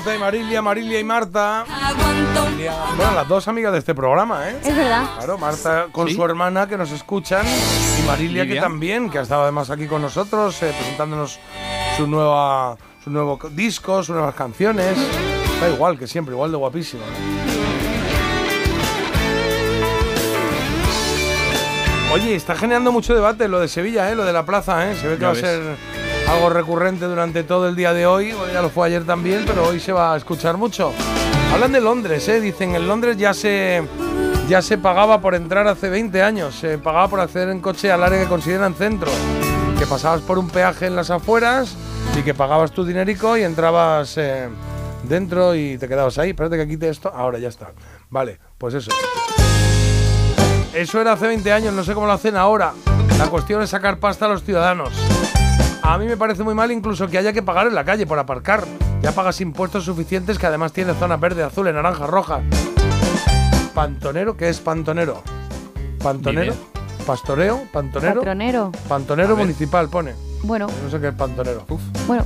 [SPEAKER 1] Marta y Marilia, Marilia y Marta. Bueno, las dos amigas de este programa, ¿eh?
[SPEAKER 2] Es verdad.
[SPEAKER 1] Claro, Marta con
[SPEAKER 3] Sí.
[SPEAKER 1] su hermana que nos escuchan y Marilia que también, que ha estado además aquí con nosotros eh, presentándonos su nueva su nuevo co- disco, sus nuevas canciones. Da igual que siempre, igual de guapísimo. ¿eh? Oye, está generando mucho debate lo de Sevilla, ¿eh? lo de la plaza. ¿eh? Se ve que
[SPEAKER 3] Ya
[SPEAKER 1] va
[SPEAKER 3] ves.
[SPEAKER 1] a ser algo recurrente durante todo el día de hoy. Ya lo fue ayer también, pero hoy se va a escuchar mucho. Hablan de Londres, ¿eh? dicen en Londres ya se, ya se pagaba por entrar hace 20 años. Se pagaba por acceder en coche al área que consideran centro. Que pasabas por un peaje en las afueras y que pagabas tu dinerico y entrabas eh, dentro y te quedabas ahí. Espérate que quite esto. Ahora ya está. Vale, pues eso. Eso era hace 20 años, no sé cómo lo hacen ahora. La cuestión es sacar pasta a los ciudadanos. A mí me parece muy mal incluso que haya que pagar en la calle por aparcar. Ya pagas impuestos suficientes que además tiene zona verde, azul, y naranja, roja. Pantonero, ¿qué es pantonero? Pantonero, pastoreo, pantonero,
[SPEAKER 2] Patronero.
[SPEAKER 1] pantonero municipal pone.
[SPEAKER 2] Bueno,
[SPEAKER 1] No sé qué es pantonero.
[SPEAKER 2] bueno.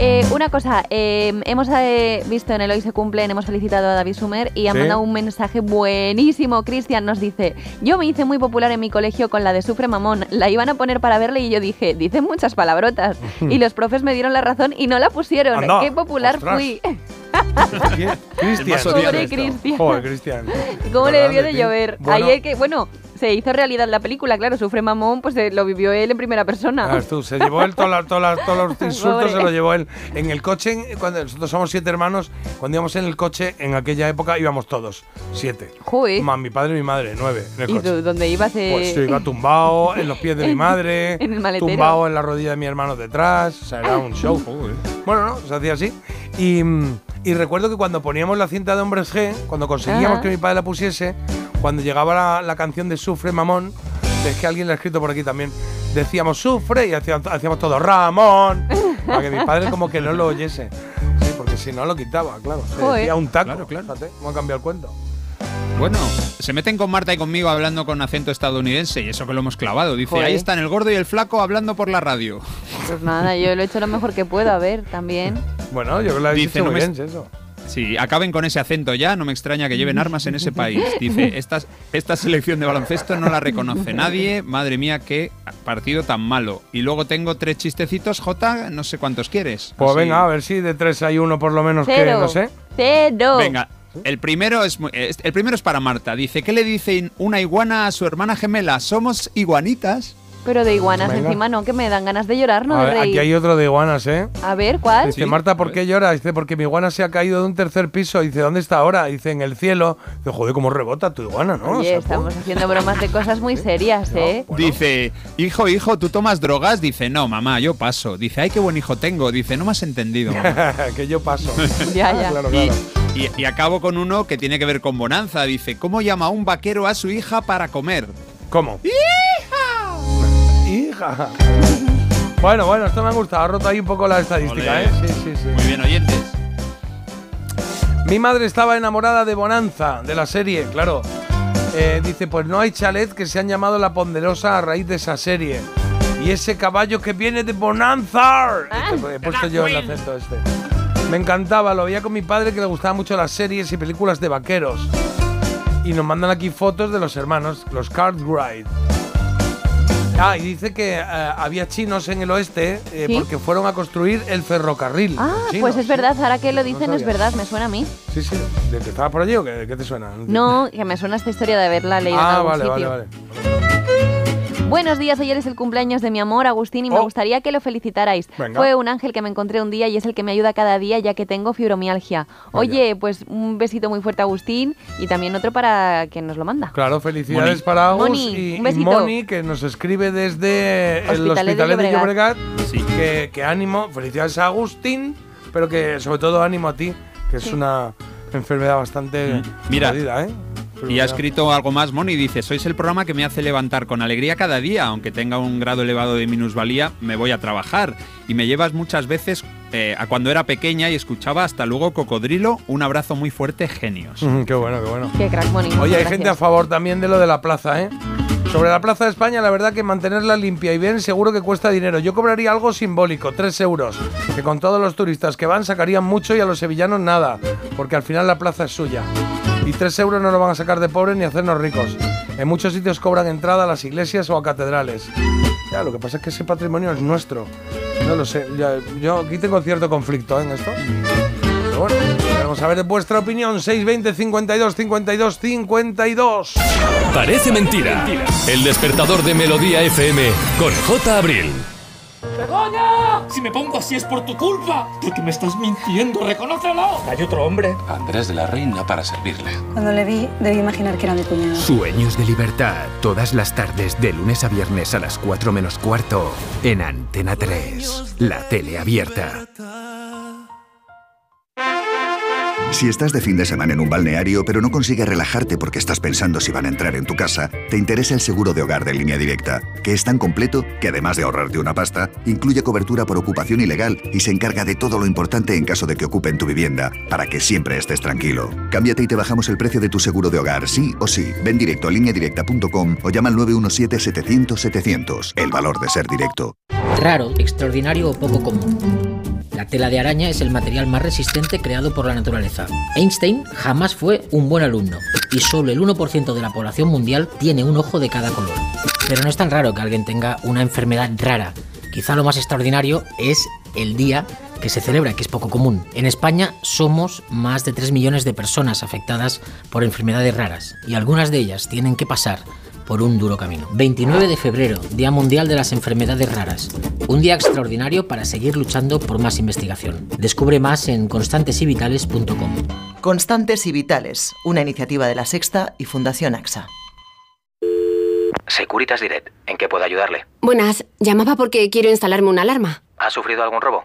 [SPEAKER 2] Eh, una cosa, eh, hemos eh, visto en el Hoy se cumplen, hemos felicitado a David Sumer y ha
[SPEAKER 1] Sí.
[SPEAKER 2] mandado un mensaje buenísimo. Cristian nos dice, yo me hice muy popular en mi colegio con la de Sufre Mamón, la iban a poner para verle y yo dije, dicen muchas palabrotas. y los profes me dieron la razón y no la pusieron.
[SPEAKER 1] Anda,
[SPEAKER 2] Qué popular
[SPEAKER 1] ostras.
[SPEAKER 2] fui.
[SPEAKER 1] Cristian.
[SPEAKER 2] Pobre. Cristian.
[SPEAKER 1] Joder, Cristian.
[SPEAKER 2] ¿Cómo le
[SPEAKER 1] ¿Verdad,
[SPEAKER 2] debió
[SPEAKER 1] de
[SPEAKER 2] llover?
[SPEAKER 1] Bueno,
[SPEAKER 2] Ayer que, bueno, se hizo realidad la película, claro, Sufre Mamón, pues eh, lo vivió él en primera persona.
[SPEAKER 1] Ah, tú, se llevó él todos los insultos, se los llevó él. En el coche, cuando nosotros somos siete hermanos, cuando íbamos en el coche, en aquella época íbamos todos, siete.
[SPEAKER 2] Joder.
[SPEAKER 1] Más mi padre y mi madre, nueve en el
[SPEAKER 2] ¿Y
[SPEAKER 1] coche.
[SPEAKER 2] tú, dónde ibas? eh?
[SPEAKER 1] Pues yo iba tumbado en los pies de mi madre,
[SPEAKER 2] En el maletero.
[SPEAKER 1] tumbado en la rodilla de mi hermano detrás, o sea, era un show. Bueno, no, se hacía así. Y, y recuerdo que cuando poníamos la cinta de Hombres G, cuando conseguíamos
[SPEAKER 2] Ajá.
[SPEAKER 1] que mi padre la pusiese, cuando llegaba la, la canción de Sufre Mamón, es que alguien la ha escrito por aquí también, decíamos Sufre y hacíamos, hacíamos todo Ramón, para que mi padre como que no lo oyese. Sí, porque si no lo quitaba, claro. Se
[SPEAKER 3] Joder.
[SPEAKER 1] decía un taco.
[SPEAKER 3] Claro, claro.
[SPEAKER 1] Fíjate ha cambiado el cuento.
[SPEAKER 3] Bueno, se meten con Marta y conmigo hablando con acento estadounidense y eso que lo hemos clavado. Dice,
[SPEAKER 2] Joder.
[SPEAKER 3] ahí están el gordo y el flaco hablando por la radio.
[SPEAKER 2] Pues nada, yo lo he hecho lo mejor que puedo, a ver, también.
[SPEAKER 1] Bueno, yo creo que lo hecho
[SPEAKER 3] no
[SPEAKER 1] muy
[SPEAKER 3] me-
[SPEAKER 1] bien, eso.
[SPEAKER 3] Sí, acaben con ese acento ya, no me extraña que lleven armas en ese país. Dice, esta, esta selección de baloncesto no la reconoce nadie, madre mía, qué partido tan malo. Y luego tengo tres chistecitos, J, no sé cuántos quieres.
[SPEAKER 1] Pues
[SPEAKER 3] Así.
[SPEAKER 1] venga, a ver si de tres hay uno por lo menos que,
[SPEAKER 2] Cero.
[SPEAKER 1] no sé.
[SPEAKER 2] Cero.
[SPEAKER 3] Venga, el primero es, el primero es para Marta. Dice, ¿qué le dice una iguana a su hermana gemela? ¿Somos iguanitas?
[SPEAKER 2] Pero de iguanas
[SPEAKER 1] Venga.
[SPEAKER 2] encima no, que me dan ganas de llorar, no
[SPEAKER 1] A
[SPEAKER 2] de
[SPEAKER 1] ver,
[SPEAKER 2] reír.
[SPEAKER 1] aquí hay otro de iguanas, ¿eh?
[SPEAKER 2] A ver, ¿cuál?
[SPEAKER 1] Dice, Marta, ¿por qué llora? Dice, porque mi iguana se ha caído de un tercer piso. Dice, ¿dónde está ahora? Dice, en el cielo. Dice, joder, cómo rebota tu iguana, ¿no? O
[SPEAKER 2] Oye,
[SPEAKER 1] sea,
[SPEAKER 2] estamos haciendo bromas de cosas muy serias, ¿eh?
[SPEAKER 3] Dice, hijo, hijo, ¿tú tomas drogas? Dice, no, mamá, yo paso. Dice, ay, qué buen hijo tengo. Dice, no me has entendido, mamá.
[SPEAKER 1] que yo paso.
[SPEAKER 2] Ya, ya.
[SPEAKER 1] Claro,
[SPEAKER 3] Y,
[SPEAKER 1] claro.
[SPEAKER 3] y- y acabo con uno que tiene que ver con Bonanza. Dice, ¿cómo llama un vaquero a su hija para comer?
[SPEAKER 1] ¿Cómo? ¡Hija! Bueno, bueno, esto me ha gustado. Ha roto ahí un poco la estadística. ¿eh? Sí, sí, sí.
[SPEAKER 3] Muy bien, oyentes.
[SPEAKER 1] Mi madre estaba enamorada de Bonanza, de la serie, claro. Eh, dice, pues no hay chalet que se han llamado La Ponderosa a raíz de esa serie. Y ese caballo que viene de Bonanza. Este, he puesto yo el acento este. Me encantaba, lo veía con mi padre que le gustaban mucho las series y películas de vaqueros. Y nos mandan aquí fotos de los hermanos, los Cartwright. Ah, y dice que eh, había chinos en el oeste eh,
[SPEAKER 2] ¿Sí?
[SPEAKER 1] porque fueron a construir el ferrocarril.
[SPEAKER 2] Ah,
[SPEAKER 1] Chinos,
[SPEAKER 2] pues es
[SPEAKER 1] sí.
[SPEAKER 2] verdad, ahora que lo dicen es verdad, me suena a mí.
[SPEAKER 1] Sí, sí. ¿De que estaba por allí o qué, qué te suena?
[SPEAKER 2] No, que me suena esta historia de haberla leído en
[SPEAKER 1] Ah,
[SPEAKER 2] algún
[SPEAKER 1] vale, vale, vale.
[SPEAKER 2] Buenos días, ayer es el cumpleaños de mi amor, Agustín, y me
[SPEAKER 1] Oh.
[SPEAKER 2] gustaría que lo felicitarais.
[SPEAKER 1] Venga.
[SPEAKER 2] Fue un ángel que me encontré un día y es el que me ayuda cada día ya que tengo fibromialgia. Oye, pues un besito muy fuerte, Agustín, y también otro para quien nos lo manda.
[SPEAKER 1] Claro, felicidades
[SPEAKER 3] Moni.
[SPEAKER 1] para Agus
[SPEAKER 2] Moni,
[SPEAKER 1] y,
[SPEAKER 2] un
[SPEAKER 1] y
[SPEAKER 2] besito.
[SPEAKER 1] Moni, que nos escribe desde el
[SPEAKER 2] Hospitalet de
[SPEAKER 1] de
[SPEAKER 2] Llobregat.
[SPEAKER 3] Sí.
[SPEAKER 1] Que, que ánimo, felicidades a Agustín, pero que sobre todo ánimo a ti, que es una enfermedad bastante
[SPEAKER 3] Mm. Mira,
[SPEAKER 1] jodida, ¿eh?
[SPEAKER 3] Y ha escrito algo más, Moni, dice, sois el programa que me hace levantar con alegría cada día, aunque tenga un grado elevado de minusvalía, me voy a trabajar. Y me llevas muchas veces eh, a cuando era pequeña y escuchaba hasta luego Cocodrilo, un abrazo muy fuerte, genios.
[SPEAKER 1] Qué bueno, qué bueno.
[SPEAKER 2] Qué crack, Moni.
[SPEAKER 1] Oye, hay gente a favor también de lo de la plaza, ¿eh? Sobre la plaza de España, la verdad que mantenerla limpia y bien seguro que cuesta dinero. Yo cobraría algo simbólico, 3 euros, que con todos los turistas que van sacarían mucho y a los sevillanos nada, porque al final la plaza es suya. Y 3 euros no nos van a sacar de pobres ni hacernos ricos. En muchos sitios cobran entrada a las iglesias o a catedrales. Ya, lo que pasa es que ese patrimonio es nuestro. No lo sé. yo aquí tengo cierto conflicto ¿eh? en esto. Pero bueno, vamos a ver vuestra opinión. 620 52 52 52.
[SPEAKER 6] Parece mentira. El despertador de Melodía FM con J. Abril.
[SPEAKER 35] ¡Begoña! Si me pongo así es por tu culpa. Porque me estás mintiendo, reconócelo. Hay otro hombre.
[SPEAKER 36] Andrés de la Reina para servirle.
[SPEAKER 34] Cuando le vi, debí imaginar que era mi cuñado.
[SPEAKER 18] Sueños de libertad, todas las tardes de lunes a viernes a las 4 menos cuarto en Antena 3, la tele abierta.
[SPEAKER 25] Si estás de fin de semana en un balneario pero no consigues relajarte porque estás pensando si van a entrar en tu casa, te interesa el seguro de hogar de línea directa, que es tan completo que además de ahorrarte una pasta, incluye cobertura por ocupación ilegal y se encarga de todo lo importante en caso de que ocupen tu vivienda, para que siempre estés tranquilo. Cámbiate y te bajamos el precio de tu seguro de hogar, sí o sí. Ven directo a lineadirecta.com o llama al 917-700-700. El valor de ser directo.
[SPEAKER 19] Raro, extraordinario o poco común. La tela de araña es el material más resistente creado por la naturaleza. Einstein jamás fue un buen alumno y solo el 1% de la población mundial tiene un ojo de cada color. Pero no es tan raro que alguien tenga una enfermedad rara. Quizá lo más extraordinario es el día que se celebra, que es poco común. En España somos más de 3 millones de personas afectadas por enfermedades raras y algunas de ellas tienen que pasar por un duro camino. 29 de febrero, Día Mundial de las Enfermedades Raras. Un día extraordinario para seguir luchando por más investigación. Descubre más en constantesivitales.com.
[SPEAKER 21] Constantes y Vitales, una iniciativa de la Sexta y Fundación AXA.
[SPEAKER 30] Securitas Direct, ¿en qué puedo ayudarle?
[SPEAKER 29] Buenas, llamaba porque quiero instalarme una alarma.
[SPEAKER 30] ¿Ha sufrido algún robo?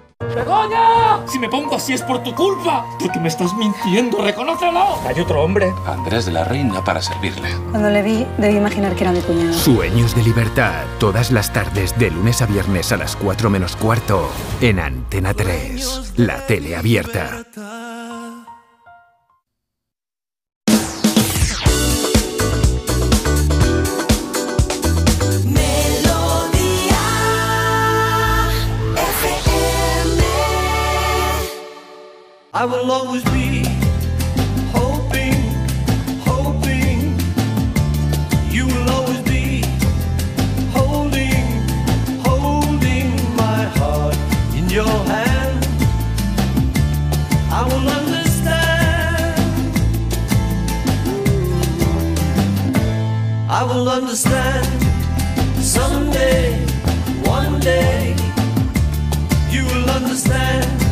[SPEAKER 35] ¡Begoña! Si me pongo así es por tu culpa. Porque me estás mintiendo, reconócelo. Hay otro hombre.
[SPEAKER 36] Andrés de la Reina para servirle.
[SPEAKER 34] Cuando le vi, debí imaginar que era mi cuñado.
[SPEAKER 18] Sueños de libertad, todas las tardes de lunes a viernes a las 4 menos cuarto en Antena 3, la tele abierta.
[SPEAKER 5] I will always be hoping, hoping. You will always be holding, holding my heart in your hand. I will understand. I will understand someday, one day. You will understand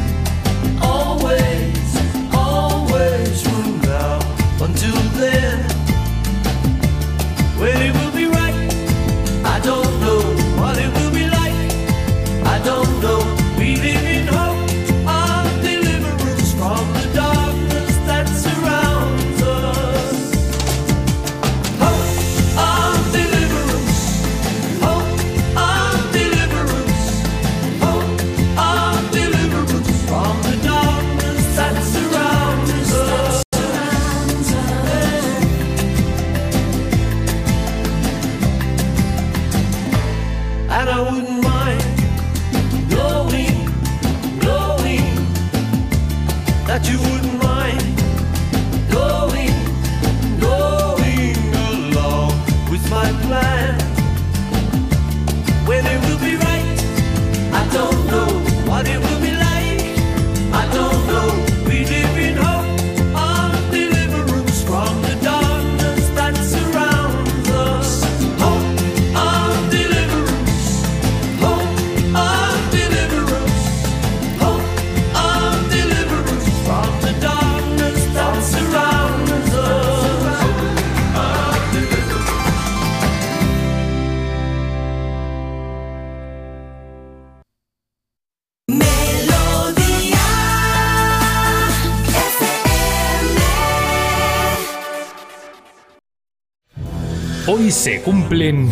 [SPEAKER 6] Hoy se cumplen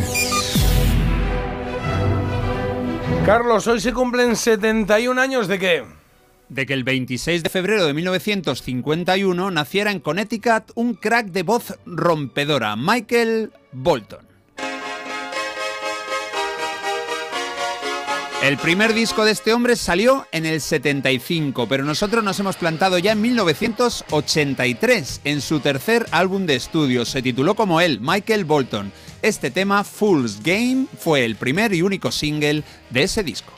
[SPEAKER 1] Carlos, hoy se cumplen 71 años de qué?
[SPEAKER 3] De que el 26 de febrero de 1951 naciera en Connecticut un crack de voz rompedora, Michael Bolton. El primer disco de este hombre salió en el 75, pero nosotros nos hemos plantado ya en 1983, en su tercer álbum de estudio. Se tituló como él, Michael Bolton. Este tema, Fool's Game, fue el primer y único single de ese disco.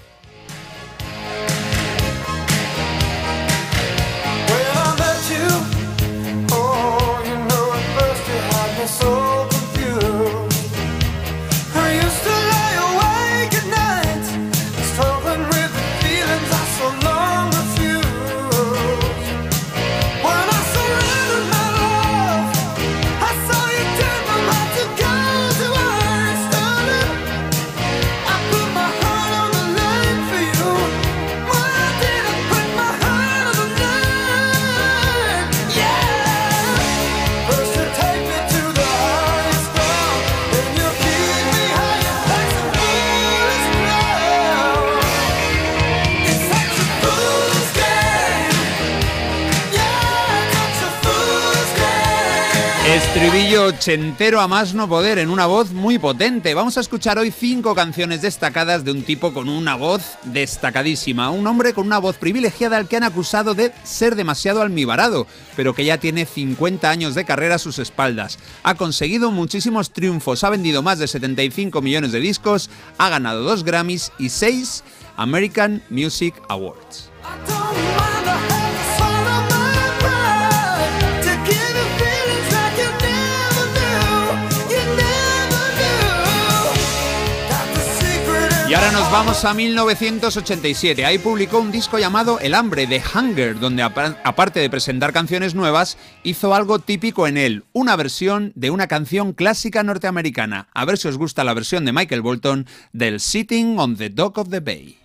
[SPEAKER 3] Ochentero a más no poder en una voz muy potente. Vamos a escuchar hoy cinco canciones destacadas de un tipo con una voz destacadísima. Un hombre con una voz privilegiada al que han acusado de ser demasiado almibarado, pero que ya tiene 50 años de carrera a sus espaldas. Ha conseguido muchísimos triunfos, ha vendido más de 75 millones de discos, ha ganado dos Grammys y seis American Music Awards. Ahora nos vamos a 1987. Ahí publicó un disco llamado El hambre de Hunger, donde apa- aparte de presentar canciones nuevas, hizo algo típico en él, una versión de una canción clásica norteamericana. A ver si os gusta la versión de Michael Bolton del Sitting on the Dock of the Bay.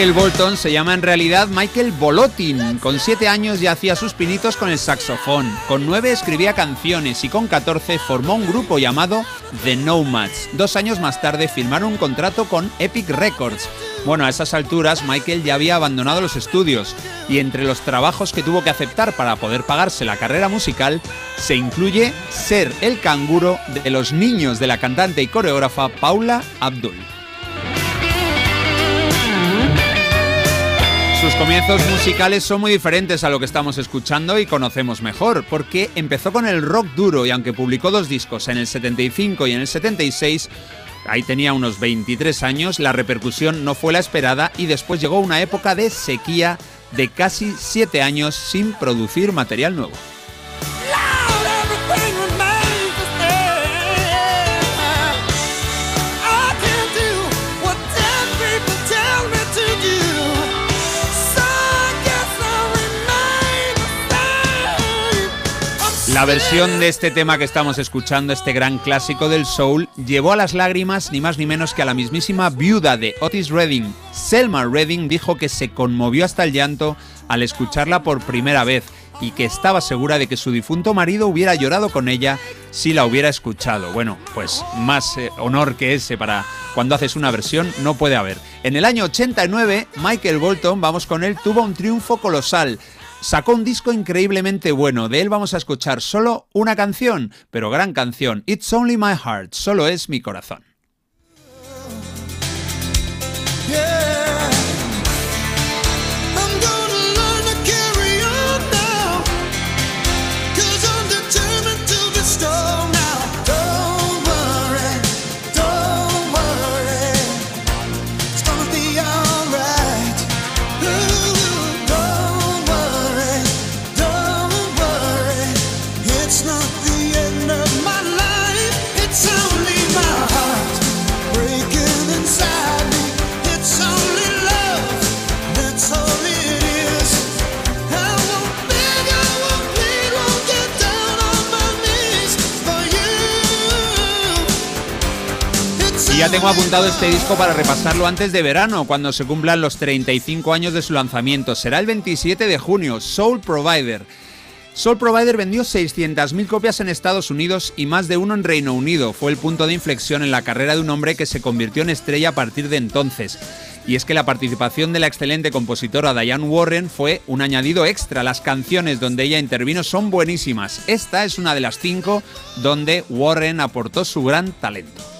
[SPEAKER 3] Michael Bolton se llama en realidad Michael Bolotin. Con 7 años ya hacía sus pinitos con el saxofón. Con 9 escribía canciones y con 14 formó un grupo llamado The Nomads. Dos años más tarde firmaron un contrato con Epic Records. Bueno, a esas alturas Michael ya había abandonado los estudios y entre los trabajos que tuvo que aceptar para poder pagarse la carrera musical se incluye ser el canguro de los niños de la cantante y coreógrafa Paula Abdul. Sus comienzos musicales son muy diferentes a lo que estamos escuchando y conocemos mejor, porque empezó con el rock duro y aunque publicó dos discos en el 75 y en el 76, ahí tenía unos 23 años, la repercusión no fue la esperada y después llegó una época de sequía de casi 7 años sin producir material nuevo. La versión de este tema que estamos escuchando, este gran clásico del soul, llevó a las lágrimas ni más ni menos que a la mismísima viuda de Otis Redding. Selma Redding dijo que se conmovió hasta el llanto al escucharla por primera vez y que estaba segura de que su difunto marido hubiera llorado con ella si la hubiera escuchado. Bueno, pues más eh, honor que ese para cuando haces una versión no puede haber. En el año 89, Michael Bolton, vamos con él, tuvo un triunfo colosal. Sacó un disco increíblemente bueno. De él vamos a escuchar solo una canción, pero gran canción. It's Only My Heart, solo es mi corazón. Ya tengo apuntado este disco para repasarlo antes de verano, cuando se cumplan los 35 años de su lanzamiento. Será el 27 de junio, Soul Provider. Soul Provider vendió 600.000 copias en Estados Unidos y más de uno en Reino Unido. Fue el punto de inflexión en la carrera de un hombre que se convirtió en estrella a partir de entonces. Y es que la participación de la excelente compositora Diane Warren fue un añadido extra. Las canciones donde ella intervino son buenísimas. Esta es una de las cinco donde Warren aportó su gran talento.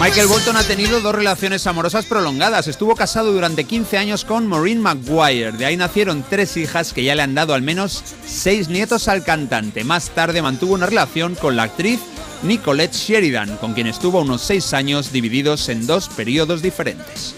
[SPEAKER 3] Michael Bolton ha tenido dos relaciones amorosas prolongadas. Estuvo casado durante 15 años con Maureen Maguire. De ahí nacieron tres hijas que ya le han dado al menos seis nietos al cantante. Más tarde mantuvo una relación con la actriz Nicolette Sheridan, con quien estuvo unos seis años divididos en dos periodos diferentes.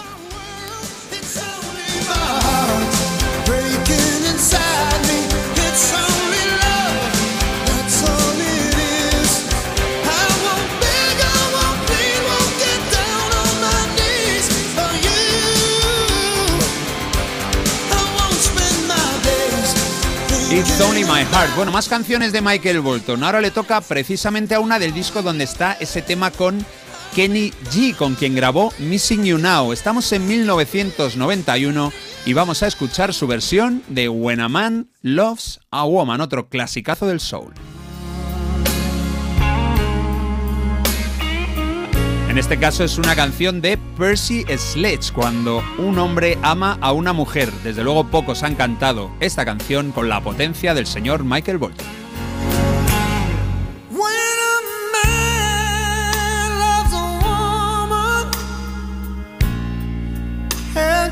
[SPEAKER 3] Bueno, más canciones de Michael Bolton. Ahora le toca precisamente a una del disco donde está ese tema con Kenny G, con quien grabó Missing You Now. Estamos en 1991 y vamos a escuchar su versión de When a Man Loves a Woman, otro clasicazo del soul. En este caso es una canción de Percy Sledge, cuando un hombre ama a una mujer. Desde luego pocos han cantado esta canción con la potencia del señor Michael Bolton.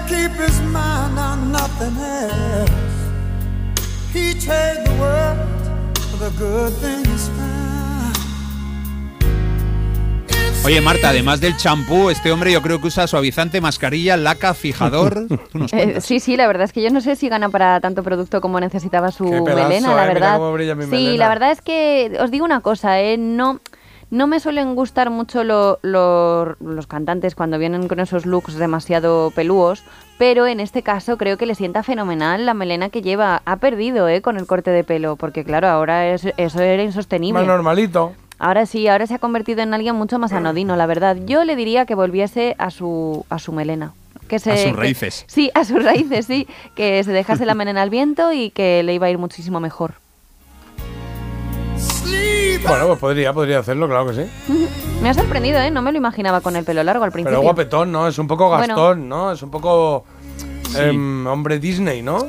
[SPEAKER 5] Keep his on nothing else, he the world the good things.
[SPEAKER 3] Oye Marta, además del champú, este hombre yo creo que usa suavizante, mascarilla, laca, fijador. Tú nos
[SPEAKER 2] Eh, sí, sí, la verdad es que yo no sé si gana para tanto producto como necesitaba su
[SPEAKER 1] Qué pedazo,
[SPEAKER 2] melena,
[SPEAKER 1] eh,
[SPEAKER 2] la
[SPEAKER 1] mira
[SPEAKER 2] verdad.
[SPEAKER 1] cómo brilla mi
[SPEAKER 2] sí,
[SPEAKER 1] melena.
[SPEAKER 2] la verdad es que os digo una cosa, eh, no, no me suelen gustar mucho lo- lo- los cantantes cuando vienen con esos looks demasiado pelúos, pero en este caso creo que le sienta fenomenal la melena que lleva. Ha perdido eh, con el corte de pelo, porque claro, ahora es- eso era insostenible.
[SPEAKER 1] Más normalito.
[SPEAKER 2] Ahora sí, ahora se ha convertido en alguien mucho más anodino, la verdad. Yo le diría que volviese a su, a su melena. Que se,
[SPEAKER 3] A sus
[SPEAKER 2] que-
[SPEAKER 3] raíces.
[SPEAKER 2] sí, a sus raíces, sí. Que se dejase la melena al viento y que le iba a ir muchísimo mejor.
[SPEAKER 1] Bueno, pues podría, podría hacerlo, claro que sí.
[SPEAKER 2] Me ha sorprendido, ¿eh? No me lo imaginaba con el pelo largo al principio.
[SPEAKER 1] Pero guapetón, ¿no? Es un poco
[SPEAKER 2] Bueno.
[SPEAKER 1] Gastón, ¿no? Es un poco em, hombre Disney, ¿no?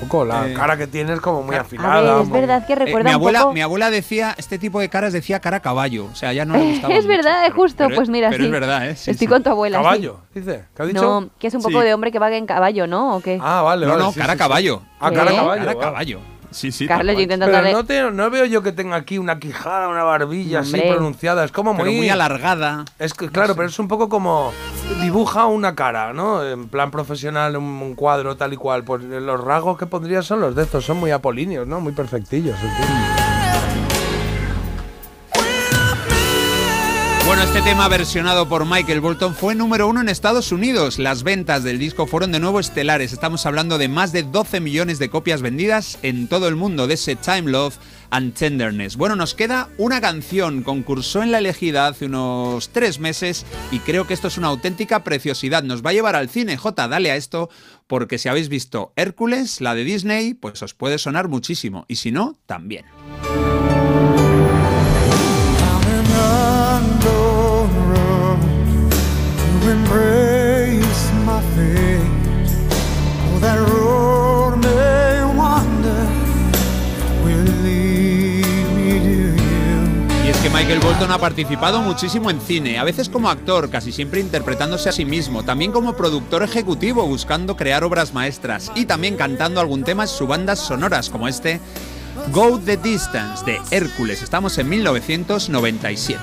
[SPEAKER 1] Un poco la
[SPEAKER 3] Eh,
[SPEAKER 1] cara que tiene es como muy afilada.
[SPEAKER 2] ver, es
[SPEAKER 1] muy-
[SPEAKER 2] verdad que
[SPEAKER 3] Eh,
[SPEAKER 2] recuerda
[SPEAKER 3] mi,
[SPEAKER 2] un
[SPEAKER 3] abuela,
[SPEAKER 2] poco...
[SPEAKER 3] mi abuela decía, este tipo de caras decía cara a caballo. O sea, ya no le gustaba.
[SPEAKER 2] es verdad, es justo.
[SPEAKER 3] pero-
[SPEAKER 2] pues mira,
[SPEAKER 3] pero
[SPEAKER 2] sí.
[SPEAKER 3] es verdad, ¿eh? Sí,
[SPEAKER 2] Estoy
[SPEAKER 3] sí.
[SPEAKER 2] con tu abuela. sí.
[SPEAKER 1] Caballo, dice. ¿Qué ha dicho?
[SPEAKER 2] No, que es un poco
[SPEAKER 3] Sí.
[SPEAKER 2] de hombre que vaga en caballo, ¿no? ¿O qué?
[SPEAKER 1] Ah, vale,
[SPEAKER 3] No,
[SPEAKER 1] vale.
[SPEAKER 3] no,
[SPEAKER 1] sí,
[SPEAKER 3] cara caballo.
[SPEAKER 1] Ah, cara caballo.
[SPEAKER 3] Cara caballo. Sí, sí.
[SPEAKER 2] Carlos, yo intento
[SPEAKER 1] Pero no, te- no veo yo que tenga aquí una quijada, una barbilla así pronunciada. Es como
[SPEAKER 3] Pero
[SPEAKER 1] muy.
[SPEAKER 3] muy alargada.
[SPEAKER 1] Es que, claro, pero es un poco como dibuja una cara, ¿no? En plan profesional, un, un cuadro tal y cual. Pues los rasgos que pondría son los de estos, son muy apolíneos, ¿no? Muy perfectillos. en fin.
[SPEAKER 3] Bueno, este tema versionado por Michael Bolton fue número uno en Estados Unidos. Las ventas del disco fueron de nuevo estelares. Estamos hablando de más de 12 millones de copias vendidas en todo el mundo de ese Time Love and Tenderness. Bueno, nos queda una canción. Concursó en la elegida hace unos tres meses y creo que esto es una auténtica preciosidad. Nos va a llevar al cine. J, dale a esto porque si habéis visto Hércules, la de Disney, pues os puede sonar muchísimo. Y si no, también. Michael Bolton ha participado muchísimo en cine, a veces como actor, casi siempre interpretándose a sí mismo, también como productor ejecutivo buscando crear obras maestras y también cantando algún tema en sus bandas sonoras como este Go the Distance de Hércules. Estamos en 1997.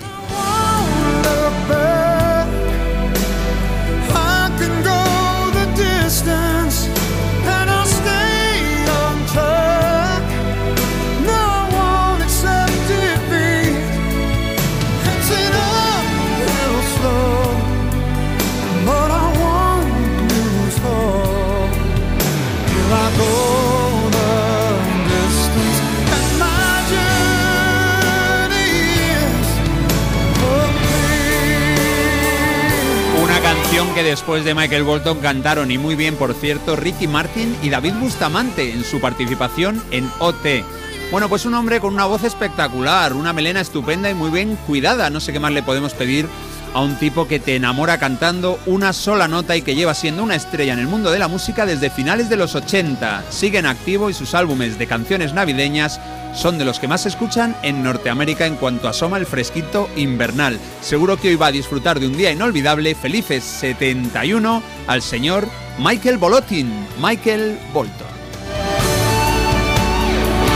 [SPEAKER 3] Después de Michael Bolton cantaron, y muy bien por cierto, Ricky Martin y David Bustamante en su participación en OT. Bueno, pues un hombre con una voz espectacular, una melena estupenda y muy bien cuidada. No sé qué más le podemos pedir a un tipo que te enamora cantando una sola nota y que lleva siendo una estrella en el mundo de la música desde finales de los 80. Sigue en activo y sus álbumes de canciones navideñas son de los que más se escuchan en Norteamérica en cuanto asoma el fresquito invernal. Seguro que hoy va a disfrutar de un día inolvidable. Felices 71 al señor Michael Bolotin. Michael Bolton.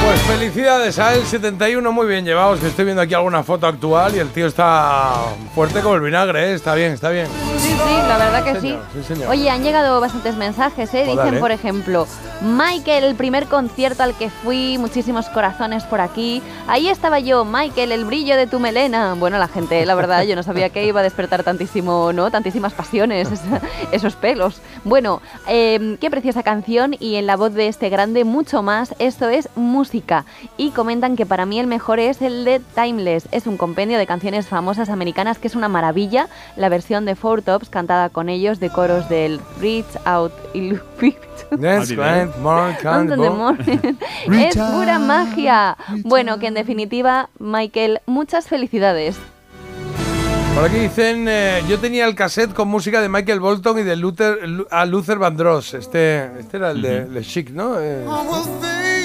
[SPEAKER 1] Pues felicidades a él, 71, muy bien llevados. Que estoy viendo aquí alguna foto actual y el tío está fuerte como el vinagre, ¿eh? está bien, está bien.
[SPEAKER 2] Sí, sí, la verdad que sí.
[SPEAKER 1] señor, sí, señor.
[SPEAKER 2] Oye, han llegado bastantes mensajes, ¿eh?
[SPEAKER 1] Pues
[SPEAKER 2] Dicen, por ejemplo, Michael, el primer concierto al que fui, muchísimos corazones por aquí. Ahí estaba yo, Michael, el brillo de tu melena. Bueno, la gente, la verdad, yo no sabía que iba a despertar tantísimo, ¿no? Tantísimas pasiones, esos pelos. Bueno, eh, qué preciosa canción y en la voz de este grande, mucho más. Esto es música. Y comentan que para mí el mejor es el de Timeless. Es un compendio de canciones famosas americanas que es una maravilla. La versión de Four Tops cantada con ellos de coros del Reach Out.
[SPEAKER 1] Yes,
[SPEAKER 2] the
[SPEAKER 1] Campbell.
[SPEAKER 2] morning. es pura magia. Bueno, que en definitiva, Michael, muchas felicidades.
[SPEAKER 1] Por aquí dicen, eh, yo tenía el cassette con música de Michael Bolton y de Luther, Lu- a Luther Vandross. Este, este era el de Le Chic, ¿no? Eh,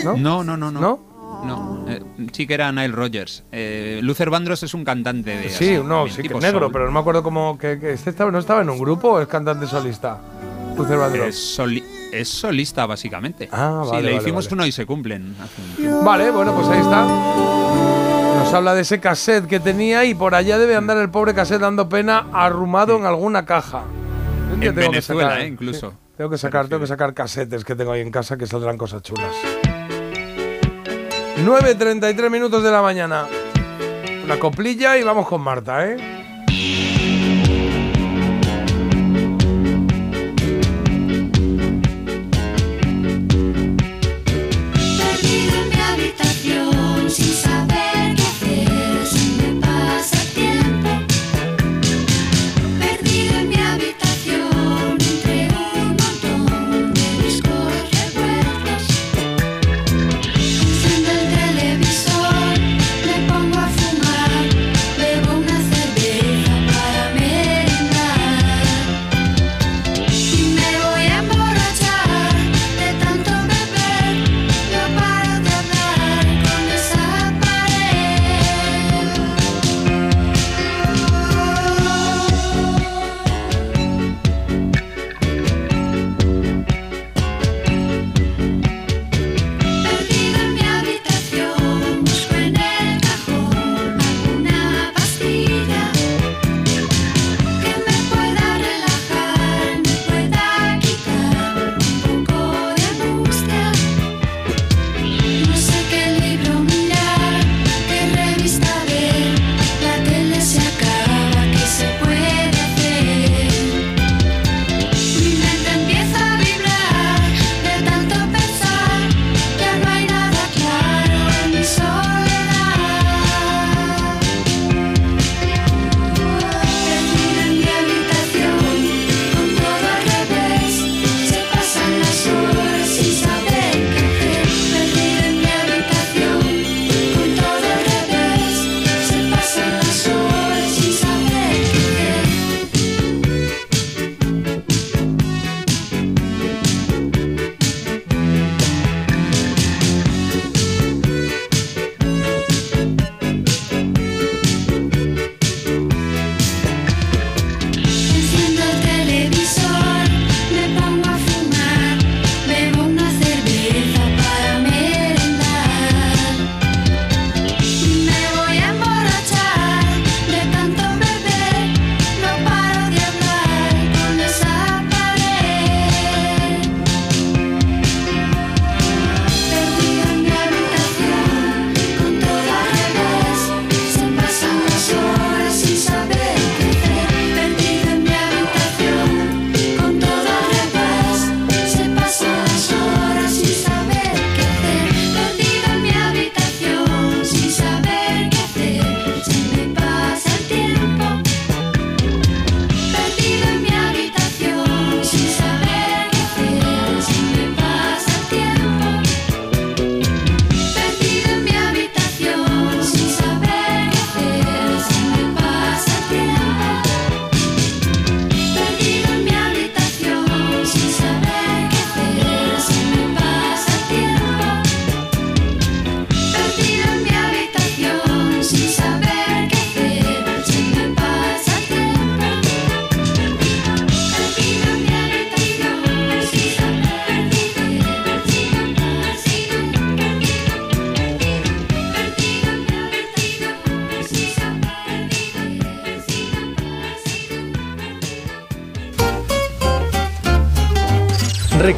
[SPEAKER 1] ¿no?
[SPEAKER 3] No, no, no, no. No, eh, sí que era Nile Rogers. Eh, Luther Vandross es un cantante de.
[SPEAKER 1] Sí,
[SPEAKER 3] así,
[SPEAKER 1] no, sí que es negro,
[SPEAKER 3] soul.
[SPEAKER 1] pero no me acuerdo cómo. Que, que este estaba, ¿No estaba en un grupo o es cantante solista? Luther Vandross.
[SPEAKER 3] Es, soli- es solista, básicamente.
[SPEAKER 1] Ah,
[SPEAKER 3] sí,
[SPEAKER 1] vale,
[SPEAKER 3] le
[SPEAKER 1] vale,
[SPEAKER 3] hicimos
[SPEAKER 1] vale.
[SPEAKER 3] uno y se cumplen.
[SPEAKER 1] Vale, bueno, pues ahí está. Nos habla de ese cassette que tenía y por allá debe andar el pobre cassette dando pena arrumado en alguna caja.
[SPEAKER 3] En
[SPEAKER 1] tengo que
[SPEAKER 3] Venezuela,
[SPEAKER 1] sacar-
[SPEAKER 3] eh, incluso.
[SPEAKER 1] sí, tengo que sacar, tengo que sacar cassettes que tengo ahí en casa que saldrán cosas chulas. 9.33 minutos de la mañana. Una coplilla y vamos con Marta, ¿eh?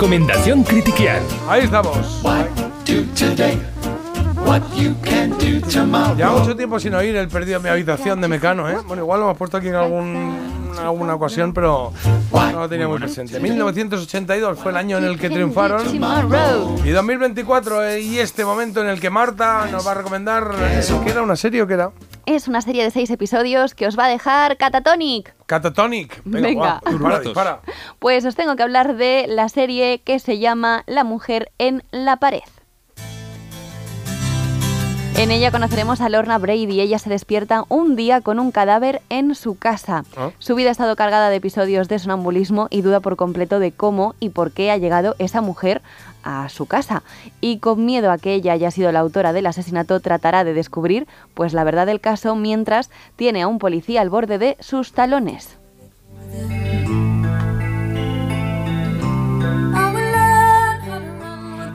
[SPEAKER 6] Recomendación critiquial.
[SPEAKER 1] Ahí estamos. Lleva mucho tiempo sin oír el perdido en mi habitación de Mecano, ¿eh? Bueno, igual lo hemos puesto aquí en algún, alguna ocasión, pero no lo tenía muy presente. 1982 fue el año en el que triunfaron. Y 2024 eh, y este momento en el que Marta nos va a recomendar. eh, ¿Qué era una serie o qué era?
[SPEAKER 2] Es una serie de seis episodios que os va a dejar catatonic.
[SPEAKER 1] Catatonic. Venga,
[SPEAKER 2] Venga.
[SPEAKER 1] guau, dispara,
[SPEAKER 3] Turbonatos.
[SPEAKER 1] dispara.
[SPEAKER 2] Pues os tengo que hablar de la serie que se llama La mujer en la pared. En ella conoceremos a Lorna Brady. Ella se despierta un día con un cadáver en su casa.
[SPEAKER 1] Ah.
[SPEAKER 2] Su vida ha estado cargada de episodios de sonambulismo y duda por completo de cómo y por qué ha llegado esa mujer a su casa. Y con miedo a que ella haya sido la autora del asesinato, tratará de descubrir pues la verdad del caso mientras tiene a un policía al borde de sus talones.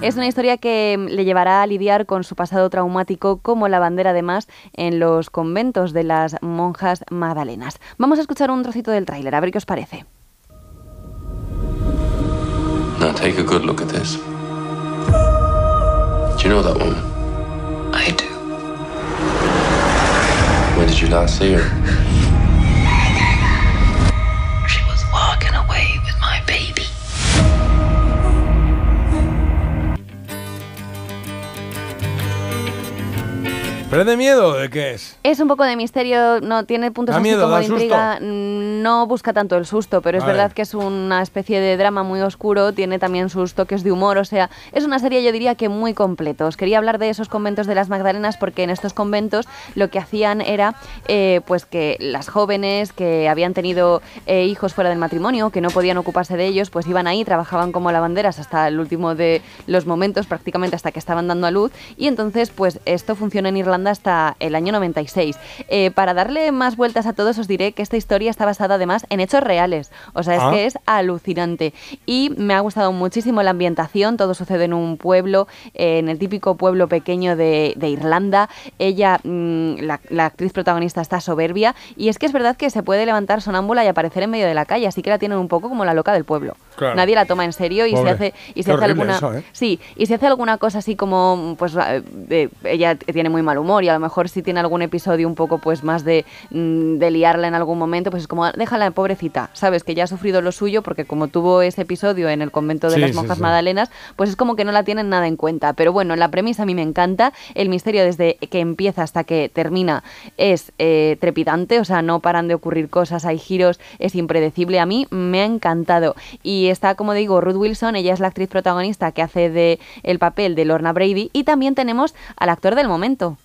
[SPEAKER 2] Es una historia que mm, le llevará a lidiar con su pasado traumático como la bandera además en los conventos de las monjas magdalenas. Vamos a escuchar un trocito del tráiler, a ver qué os parece.
[SPEAKER 37] Now take a good look at this. Do you know that woman?
[SPEAKER 38] I do.
[SPEAKER 37] When did you last see her?
[SPEAKER 1] ¿Pero es de miedo o de qué es?
[SPEAKER 2] Es un poco de misterio, no tiene puntos
[SPEAKER 1] Da
[SPEAKER 2] así
[SPEAKER 1] miedo,
[SPEAKER 2] como de intriga, no busca tanto el susto, pero es verdad que es una especie de drama muy oscuro, tiene también sus toques de humor, o sea, es una serie yo diría que muy completo. Os quería hablar de esos conventos de las Magdalenas porque en estos conventos lo que hacían era eh, pues que las jóvenes que habían tenido eh, hijos fuera del matrimonio, que no podían ocuparse de ellos, pues iban ahí, trabajaban como lavanderas hasta el último de los momentos, prácticamente hasta que estaban dando a luz, y entonces pues esto funciona en Irlanda hasta el año 96. Eh, para darle más vueltas a todos os diré que esta historia está basada además en hechos reales, o sea, es
[SPEAKER 16] Ah.
[SPEAKER 2] que es alucinante y me ha gustado muchísimo la ambientación, todo sucede en un pueblo, eh, en el típico pueblo pequeño de, de Irlanda, ella, mm, la, la actriz protagonista está soberbia y es que es verdad que se puede levantar sonámbula y aparecer en medio de la calle, así que la tienen un poco como la loca del pueblo.
[SPEAKER 1] Claro.
[SPEAKER 2] Nadie la toma en serio y
[SPEAKER 1] Pobre.
[SPEAKER 2] se hace y
[SPEAKER 1] Qué
[SPEAKER 2] se hace alguna
[SPEAKER 1] eso, ¿eh?
[SPEAKER 2] sí y si hace alguna cosa así como pues eh, de- ella tiene muy mal humor y a lo mejor si tiene algún episodio un poco pues más de, mm, de liarla en algún momento pues es como déjala pobrecita sabes que ya ha sufrido lo suyo porque como tuvo ese episodio en el convento de
[SPEAKER 16] Sí,
[SPEAKER 2] las
[SPEAKER 16] sí,
[SPEAKER 2] monjas
[SPEAKER 16] sí.
[SPEAKER 2] magdalenas pues es como que no la tienen nada en cuenta pero bueno la premisa a mí me encanta el misterio desde que empieza hasta que termina es eh, trepidante o sea no paran de ocurrir cosas hay giros es impredecible a mí me ha encantado y está como digo Ruth Wilson ella es la actriz protagonista que hace de el papel de Lorna Brady y también tenemos al actor del momento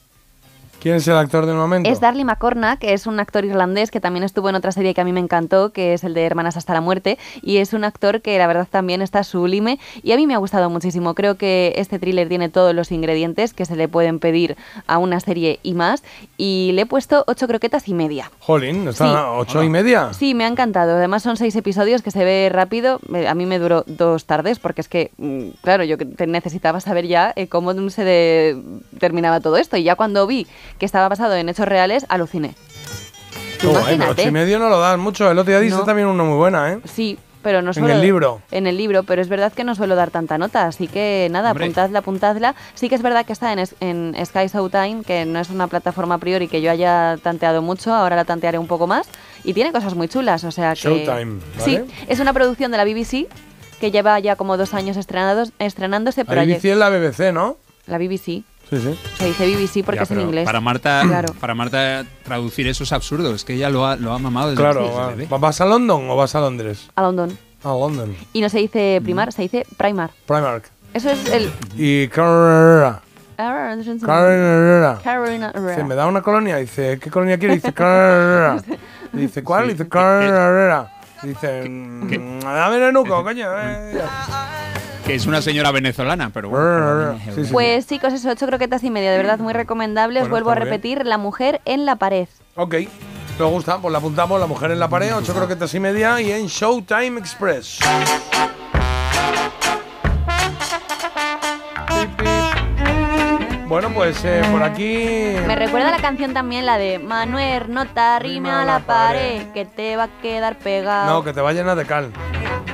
[SPEAKER 1] ¿Quién es el actor del momento?
[SPEAKER 2] es Darlie McCormack, que es un actor irlandés que también estuvo en otra serie que a mí me encantó, que es el de Hermanas hasta la muerte, y es un actor que la verdad también está sublime y a mí me ha gustado muchísimo. Creo que este thriller tiene todos los ingredientes que se le pueden pedir a una serie y más, y le he puesto ocho croquetas y media.
[SPEAKER 1] Jolín, ¿está
[SPEAKER 2] Sí.
[SPEAKER 1] a ocho y media?
[SPEAKER 2] Sí, me ha encantado. Además son seis episodios que se ve rápido. A mí me duró dos tardes porque es que, mm, claro, yo necesitaba saber ya eh, cómo se de- terminaba todo esto. Y ya cuando vi que estaba basado en hechos reales, aluciné. Imagínate.
[SPEAKER 1] ocho y medio no lo dan mucho. El otro día diste
[SPEAKER 2] No.
[SPEAKER 1] también una muy buena, ¿eh?
[SPEAKER 2] Sí, pero no
[SPEAKER 1] En
[SPEAKER 2] suelo...
[SPEAKER 1] el libro.
[SPEAKER 2] En el libro, pero es verdad que no suelo dar tanta nota, así que nada,
[SPEAKER 1] Hombre.
[SPEAKER 2] apuntadla, apuntadla. Sí que es verdad que está en, en Sky Showtime, que no es una plataforma a priori que yo haya tanteado mucho, ahora la tantearé un poco más, y tiene cosas muy chulas, o sea que...
[SPEAKER 1] Showtime,
[SPEAKER 2] Sí, es una producción de la BBC que lleva ya como dos años estrenados, estrenándose,
[SPEAKER 1] La BBC es la BBC, ¿no?
[SPEAKER 2] la BBC.
[SPEAKER 1] Sí, sí.
[SPEAKER 2] Se dice BBC porque
[SPEAKER 3] Ya,
[SPEAKER 2] es en inglés.
[SPEAKER 3] Para Marta,
[SPEAKER 2] Claro.
[SPEAKER 3] para Marta traducir eso es absurdo. Es que ella lo ha, lo ha mamado desde
[SPEAKER 1] Claro,
[SPEAKER 3] desde bebé.
[SPEAKER 1] ¿vas a London o vas a Londres?
[SPEAKER 2] A London.
[SPEAKER 1] A London.
[SPEAKER 2] Y no se dice primar, se dice primar.
[SPEAKER 1] Primark.
[SPEAKER 2] Eso es el...
[SPEAKER 1] Y Carrera. Carrera.
[SPEAKER 2] Carolina Herrera.
[SPEAKER 1] Dice, ¿me da una colonia? Dice, ¿qué colonia quiere? Dice, Carrera. Dice, ¿cuál? Dice, Carrera. Dice, mm, dame el enuco, coño. eh".
[SPEAKER 3] Que es una señora venezolana, pero bueno.
[SPEAKER 2] Pues chicos, eso, ocho croquetas y media, de verdad muy recomendables.
[SPEAKER 1] Bueno,
[SPEAKER 2] Vuelvo a
[SPEAKER 1] bien.
[SPEAKER 2] repetir, La mujer en la pared.
[SPEAKER 1] Ok. ¿Te gusta? Pues la apuntamos, La Mujer en la Pared, ocho croquetas y media y en Showtime Express. Bueno, pues eh, por aquí...
[SPEAKER 2] Me recuerda la canción también, la de Manuel, no te arrime a la pared, que te va a quedar pegado.
[SPEAKER 1] No, que te va llena de cal.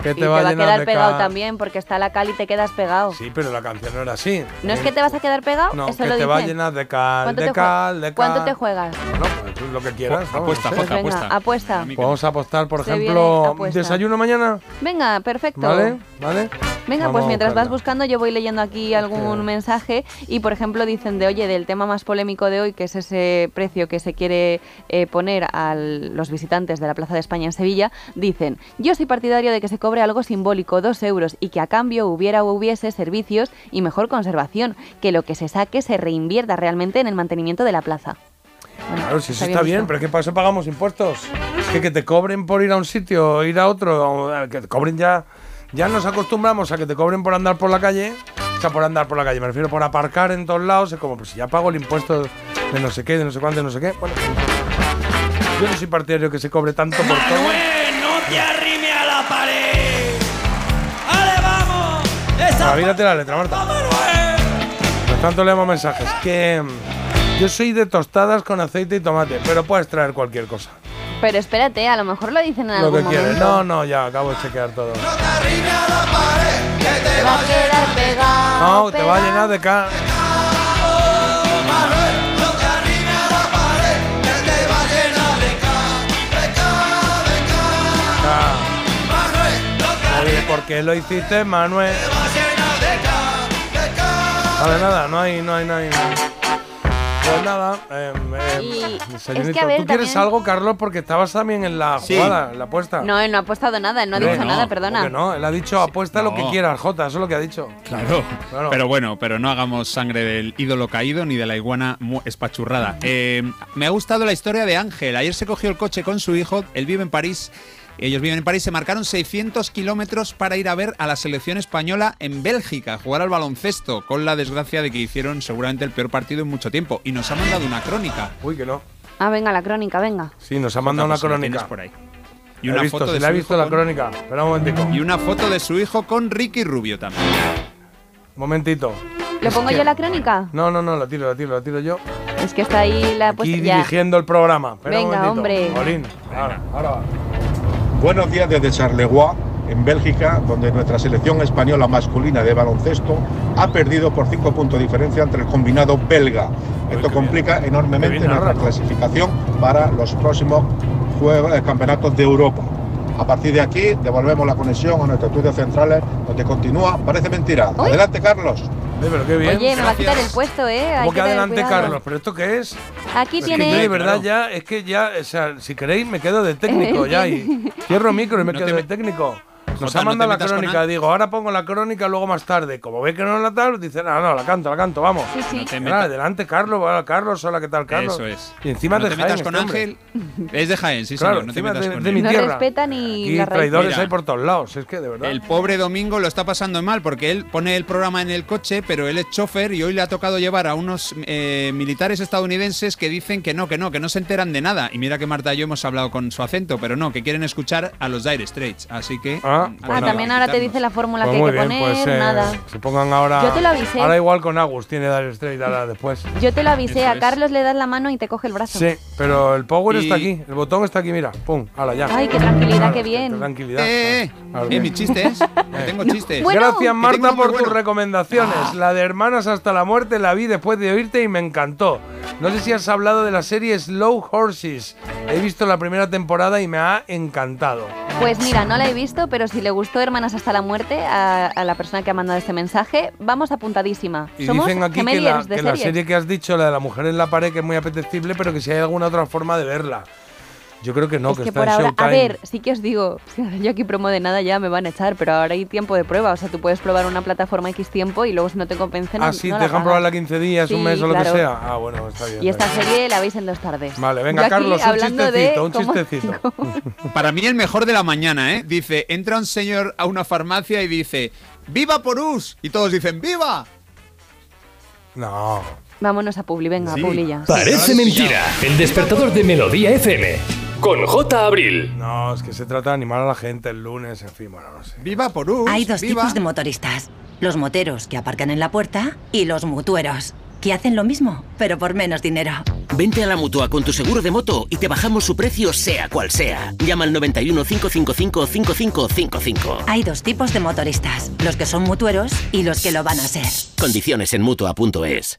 [SPEAKER 1] Que
[SPEAKER 2] y
[SPEAKER 1] te
[SPEAKER 2] te
[SPEAKER 1] va a
[SPEAKER 2] quedar pegado también, porque está la cal y te quedas pegado.
[SPEAKER 1] Sí, pero la canción no era así.
[SPEAKER 2] ¿No es que te vas a quedar pegado?
[SPEAKER 1] No,
[SPEAKER 2] Eso
[SPEAKER 1] que
[SPEAKER 2] lo
[SPEAKER 1] te va a llenar de cal,
[SPEAKER 2] ¿Cuánto
[SPEAKER 1] de cal, de cal.
[SPEAKER 2] ¿Cuánto te juegas?
[SPEAKER 1] Bueno, pues tú lo que quieras. vamos.
[SPEAKER 3] Apuesta,
[SPEAKER 2] Pues venga,
[SPEAKER 3] apuesta.
[SPEAKER 2] apuesta.
[SPEAKER 1] Pues Vamos a apostar, por
[SPEAKER 2] Se
[SPEAKER 1] ejemplo,
[SPEAKER 2] apuesta.
[SPEAKER 1] desayuno mañana.
[SPEAKER 2] Venga, perfecto.
[SPEAKER 1] ¿Vale? ¿Vale?
[SPEAKER 2] Venga,
[SPEAKER 1] Vamos
[SPEAKER 2] pues mientras vas buscando yo voy leyendo aquí algún mensaje y por ejemplo dicen de oye del tema más polémico de hoy que es ese precio que se quiere eh, poner a los visitantes de la Plaza de España en Sevilla dicen yo soy partidario de que se cobre algo simbólico dos euros y que a cambio hubiera o hubiese servicios y mejor conservación que lo que se saque se reinvierta realmente en el mantenimiento de la plaza.
[SPEAKER 1] Claro, si eso
[SPEAKER 2] está bien
[SPEAKER 1] pero es que para eso pagamos impuestos. Es que que te cobren por ir a un sitio o ir a otro, o que te cobren ya. Ya nos acostumbramos a que te cobren por andar por la calle. O sea, por andar por la calle, me refiero por aparcar en todos lados. Es como, pues si ya pago el impuesto de no sé qué, de no sé cuánto, de no sé qué. Bueno, yo no soy partidario que se cobre tanto por todo. Mírate la letra, Marta. Por tanto, leemos mensajes. Que mm, yo soy de tostadas con aceite y tomate, pero puedes traer cualquier cosa.
[SPEAKER 2] Pero espérate, a lo mejor lo dicen en
[SPEAKER 1] Lo
[SPEAKER 2] algún
[SPEAKER 1] que quieres.
[SPEAKER 2] momento.
[SPEAKER 1] No, no, ya acabo de chequear todo.
[SPEAKER 2] Te va a quedar pegado.
[SPEAKER 1] No, te va a llenar de ca. Ca. Oye, ¿por qué lo hiciste, Manuel? Vale, nada, no hay, no hay, no hay. Pues nada, eh, eh,
[SPEAKER 2] Y
[SPEAKER 1] desayunito.
[SPEAKER 2] es que, a ver,
[SPEAKER 1] ¿Tú quieres
[SPEAKER 2] también-
[SPEAKER 1] algo, Carlos? Porque estabas también en la
[SPEAKER 3] Sí.
[SPEAKER 1] jugada, en la apuesta.
[SPEAKER 2] No, él no ha apostado nada, él no ha dicho
[SPEAKER 1] no,
[SPEAKER 2] nada,
[SPEAKER 1] ¿cómo
[SPEAKER 2] perdona.
[SPEAKER 1] no, él ha dicho apuesta lo que
[SPEAKER 3] No.
[SPEAKER 1] quieras, Jota, eso es lo que ha dicho.
[SPEAKER 3] Claro.
[SPEAKER 1] Claro.
[SPEAKER 3] Pero bueno, pero no hagamos sangre del ídolo caído ni de la iguana mu- espachurrada. Eh, me ha gustado la historia de Ángel. Ayer se cogió el coche con su hijo, él vive en París. Ellos viven en París, se marcaron 600 kilómetros para ir a ver a la selección española en Bélgica, jugar al baloncesto, con la desgracia de que hicieron seguramente el peor partido en mucho tiempo. Y nos ha mandado una crónica.
[SPEAKER 1] Uy, que no.
[SPEAKER 2] Ah, venga, la crónica, venga.
[SPEAKER 1] Sí, nos ha mandado una crónica.
[SPEAKER 3] por ahí.
[SPEAKER 1] Y
[SPEAKER 3] Y
[SPEAKER 1] una visto,
[SPEAKER 3] foto
[SPEAKER 1] si
[SPEAKER 3] de
[SPEAKER 1] la
[SPEAKER 3] su
[SPEAKER 1] visto
[SPEAKER 3] hijo
[SPEAKER 1] la
[SPEAKER 3] con-
[SPEAKER 1] crónica. Espera un momentico.
[SPEAKER 3] Y una foto de su hijo con Ricky Rubio también.
[SPEAKER 1] Momentito.
[SPEAKER 2] ¿Le pongo yo la crónica?
[SPEAKER 1] No, no, no, la tiro, la tiro, la tiro yo.
[SPEAKER 2] Es que está ahí la puesta ya.
[SPEAKER 1] dirigiendo el programa. Espera
[SPEAKER 2] Venga, hombre.
[SPEAKER 1] Jolín, ahora, ahora va.
[SPEAKER 39] Buenos días desde Charleroi, en Bélgica, donde nuestra selección española masculina de baloncesto ha perdido por 5 puntos de diferencia entre el combinado belga. Esto complica enormemente nuestra clasificación para los próximos juegos, eh, campeonatos de Europa. A partir de aquí, devolvemos la conexión a nuestros estudios centrales, donde continúa, parece mentira. Adelante, Carlos.
[SPEAKER 1] pero qué bien.
[SPEAKER 2] Oye, me va a quitar el puesto, ¿eh? Hay
[SPEAKER 1] ¿Cómo que adelante,
[SPEAKER 2] cuidado.
[SPEAKER 1] Carlos? ¿Pero esto qué es?
[SPEAKER 2] Aquí
[SPEAKER 1] Es que
[SPEAKER 2] tiene.
[SPEAKER 1] de verdad ya, es que ya, o sea, si queréis me quedo de técnico ya y cierro micro y me
[SPEAKER 3] No
[SPEAKER 1] quedo
[SPEAKER 3] te
[SPEAKER 1] de técnico. Nos
[SPEAKER 3] Jota,
[SPEAKER 1] ha
[SPEAKER 3] no
[SPEAKER 1] mandado la crónica, digo, ahora pongo la crónica luego más tarde. Como ve que no la tal, dice, no, no, la canto, la canto, vamos.
[SPEAKER 2] Sí, sí.
[SPEAKER 3] No te
[SPEAKER 1] adelante, Carlos, hola, Carlos, hola, ¿qué tal, Carlos?
[SPEAKER 3] Eso es.
[SPEAKER 1] Y encima
[SPEAKER 3] no
[SPEAKER 1] de
[SPEAKER 3] te metas
[SPEAKER 1] Jaén,
[SPEAKER 3] con
[SPEAKER 1] este hombre.
[SPEAKER 3] Ángel. Es de Jaén, sí,
[SPEAKER 1] Claro,
[SPEAKER 3] señor. No te metas
[SPEAKER 1] de-
[SPEAKER 3] con
[SPEAKER 1] de
[SPEAKER 3] él.
[SPEAKER 1] mi
[SPEAKER 2] No
[SPEAKER 1] tierra.
[SPEAKER 2] respeta ni
[SPEAKER 1] Aquí
[SPEAKER 2] la raíz.
[SPEAKER 1] traidores
[SPEAKER 3] Mira.
[SPEAKER 1] hay por todos lados, es que de verdad.
[SPEAKER 3] El pobre Domingo lo está pasando mal porque él pone el programa en el coche, pero él es chofer y hoy le ha tocado llevar a unos eh, militares estadounidenses que dicen que no, que no, que no se enteran de nada. Y mira que Marta y yo hemos hablado con su acento, pero no, que quieren escuchar a los Dire Straits. Así que.
[SPEAKER 1] Ah, pues
[SPEAKER 2] Ah,
[SPEAKER 1] nada.
[SPEAKER 2] también ahora te dice la fórmula
[SPEAKER 1] Pues
[SPEAKER 2] que hay que
[SPEAKER 1] bien,
[SPEAKER 2] poner,
[SPEAKER 1] pues eh,
[SPEAKER 2] nada.
[SPEAKER 1] se pongan ahora.
[SPEAKER 2] Yo te lo avisé.
[SPEAKER 1] Ahora igual con Agus tiene Dire Straight ahora después.
[SPEAKER 2] Yo te lo avisé,
[SPEAKER 3] Eso
[SPEAKER 2] a
[SPEAKER 3] es.
[SPEAKER 2] Carlos le das la mano y te coge el brazo.
[SPEAKER 1] Sí, pero el power
[SPEAKER 3] Y-
[SPEAKER 1] está aquí, el botón está aquí, mira, pum, hala ya.
[SPEAKER 2] Ay, qué tranquilidad,
[SPEAKER 1] Claro,
[SPEAKER 2] qué bien.
[SPEAKER 1] qué tranquilidad.
[SPEAKER 3] Eh, eh,
[SPEAKER 1] Claro,
[SPEAKER 3] eh,
[SPEAKER 1] bien.
[SPEAKER 3] mis chistes. tengo chistes.
[SPEAKER 2] Bueno.
[SPEAKER 1] Gracias Marta por tus
[SPEAKER 3] bueno.
[SPEAKER 1] recomendaciones. La de Hermanas hasta la muerte la vi después de oírte y me encantó. No sé si has hablado de la serie Slow Horses. He visto la primera temporada y me ha encantado.
[SPEAKER 2] Pues mira, no la he visto, pero si le gustó Hermanas hasta la muerte a, a la persona que ha mandado este mensaje, vamos apuntadísima.
[SPEAKER 1] Y
[SPEAKER 2] Somos
[SPEAKER 1] dicen aquí que, la,
[SPEAKER 2] de
[SPEAKER 1] que la serie que has dicho, la de la mujer en la pared, que es muy apetecible, pero que si hay alguna otra forma de verla. Yo creo que no,
[SPEAKER 2] es
[SPEAKER 1] que,
[SPEAKER 2] que
[SPEAKER 1] está
[SPEAKER 2] por
[SPEAKER 1] en
[SPEAKER 2] ahora,
[SPEAKER 1] Showtime.
[SPEAKER 2] a ver, sí que os digo, si yo aquí promo de nada ya me van a echar, pero ahora hay tiempo de prueba, o sea, tú puedes probar una plataforma X tiempo y luego si no te convence no,
[SPEAKER 1] Ah, sí,
[SPEAKER 2] no
[SPEAKER 1] te dejan probarla 15 días, un mes o lo que sea. Ah, bueno, está bien.
[SPEAKER 2] Y
[SPEAKER 1] está
[SPEAKER 2] esta
[SPEAKER 1] bien.
[SPEAKER 2] serie la veis en dos tardes.
[SPEAKER 1] Vale, venga,
[SPEAKER 2] aquí
[SPEAKER 1] Carlos, un chistecito, un
[SPEAKER 2] cómo-
[SPEAKER 1] chistecito.
[SPEAKER 3] Para mí el mejor de la mañana, ¿eh? Dice, entra un señor a una farmacia y dice, ¡Viva Porús! Y todos dicen, ¡Viva!
[SPEAKER 1] No.
[SPEAKER 2] Vámonos a Publi, venga,
[SPEAKER 3] Sí.
[SPEAKER 2] a Publi ya.
[SPEAKER 6] Parece mentira. El despertador de Melodía FM. Con J. Abril.
[SPEAKER 1] No, es que se trata de animar a la gente el lunes, en fin, bueno, no sé.
[SPEAKER 3] ¡Viva Porús!
[SPEAKER 16] Hay dos
[SPEAKER 3] ¡Viva!
[SPEAKER 16] tipos de motoristas. Los moteros que aparcan en la puerta y los mutueros. que hacen lo mismo, pero por menos dinero.
[SPEAKER 40] Vente a la mutua con tu seguro de moto y te bajamos su precio, sea cual sea. Llama al 91 555 5555.
[SPEAKER 16] Hay dos tipos de motoristas, los que son mutueros y los que lo van a ser.
[SPEAKER 40] Condiciones en mutua.es.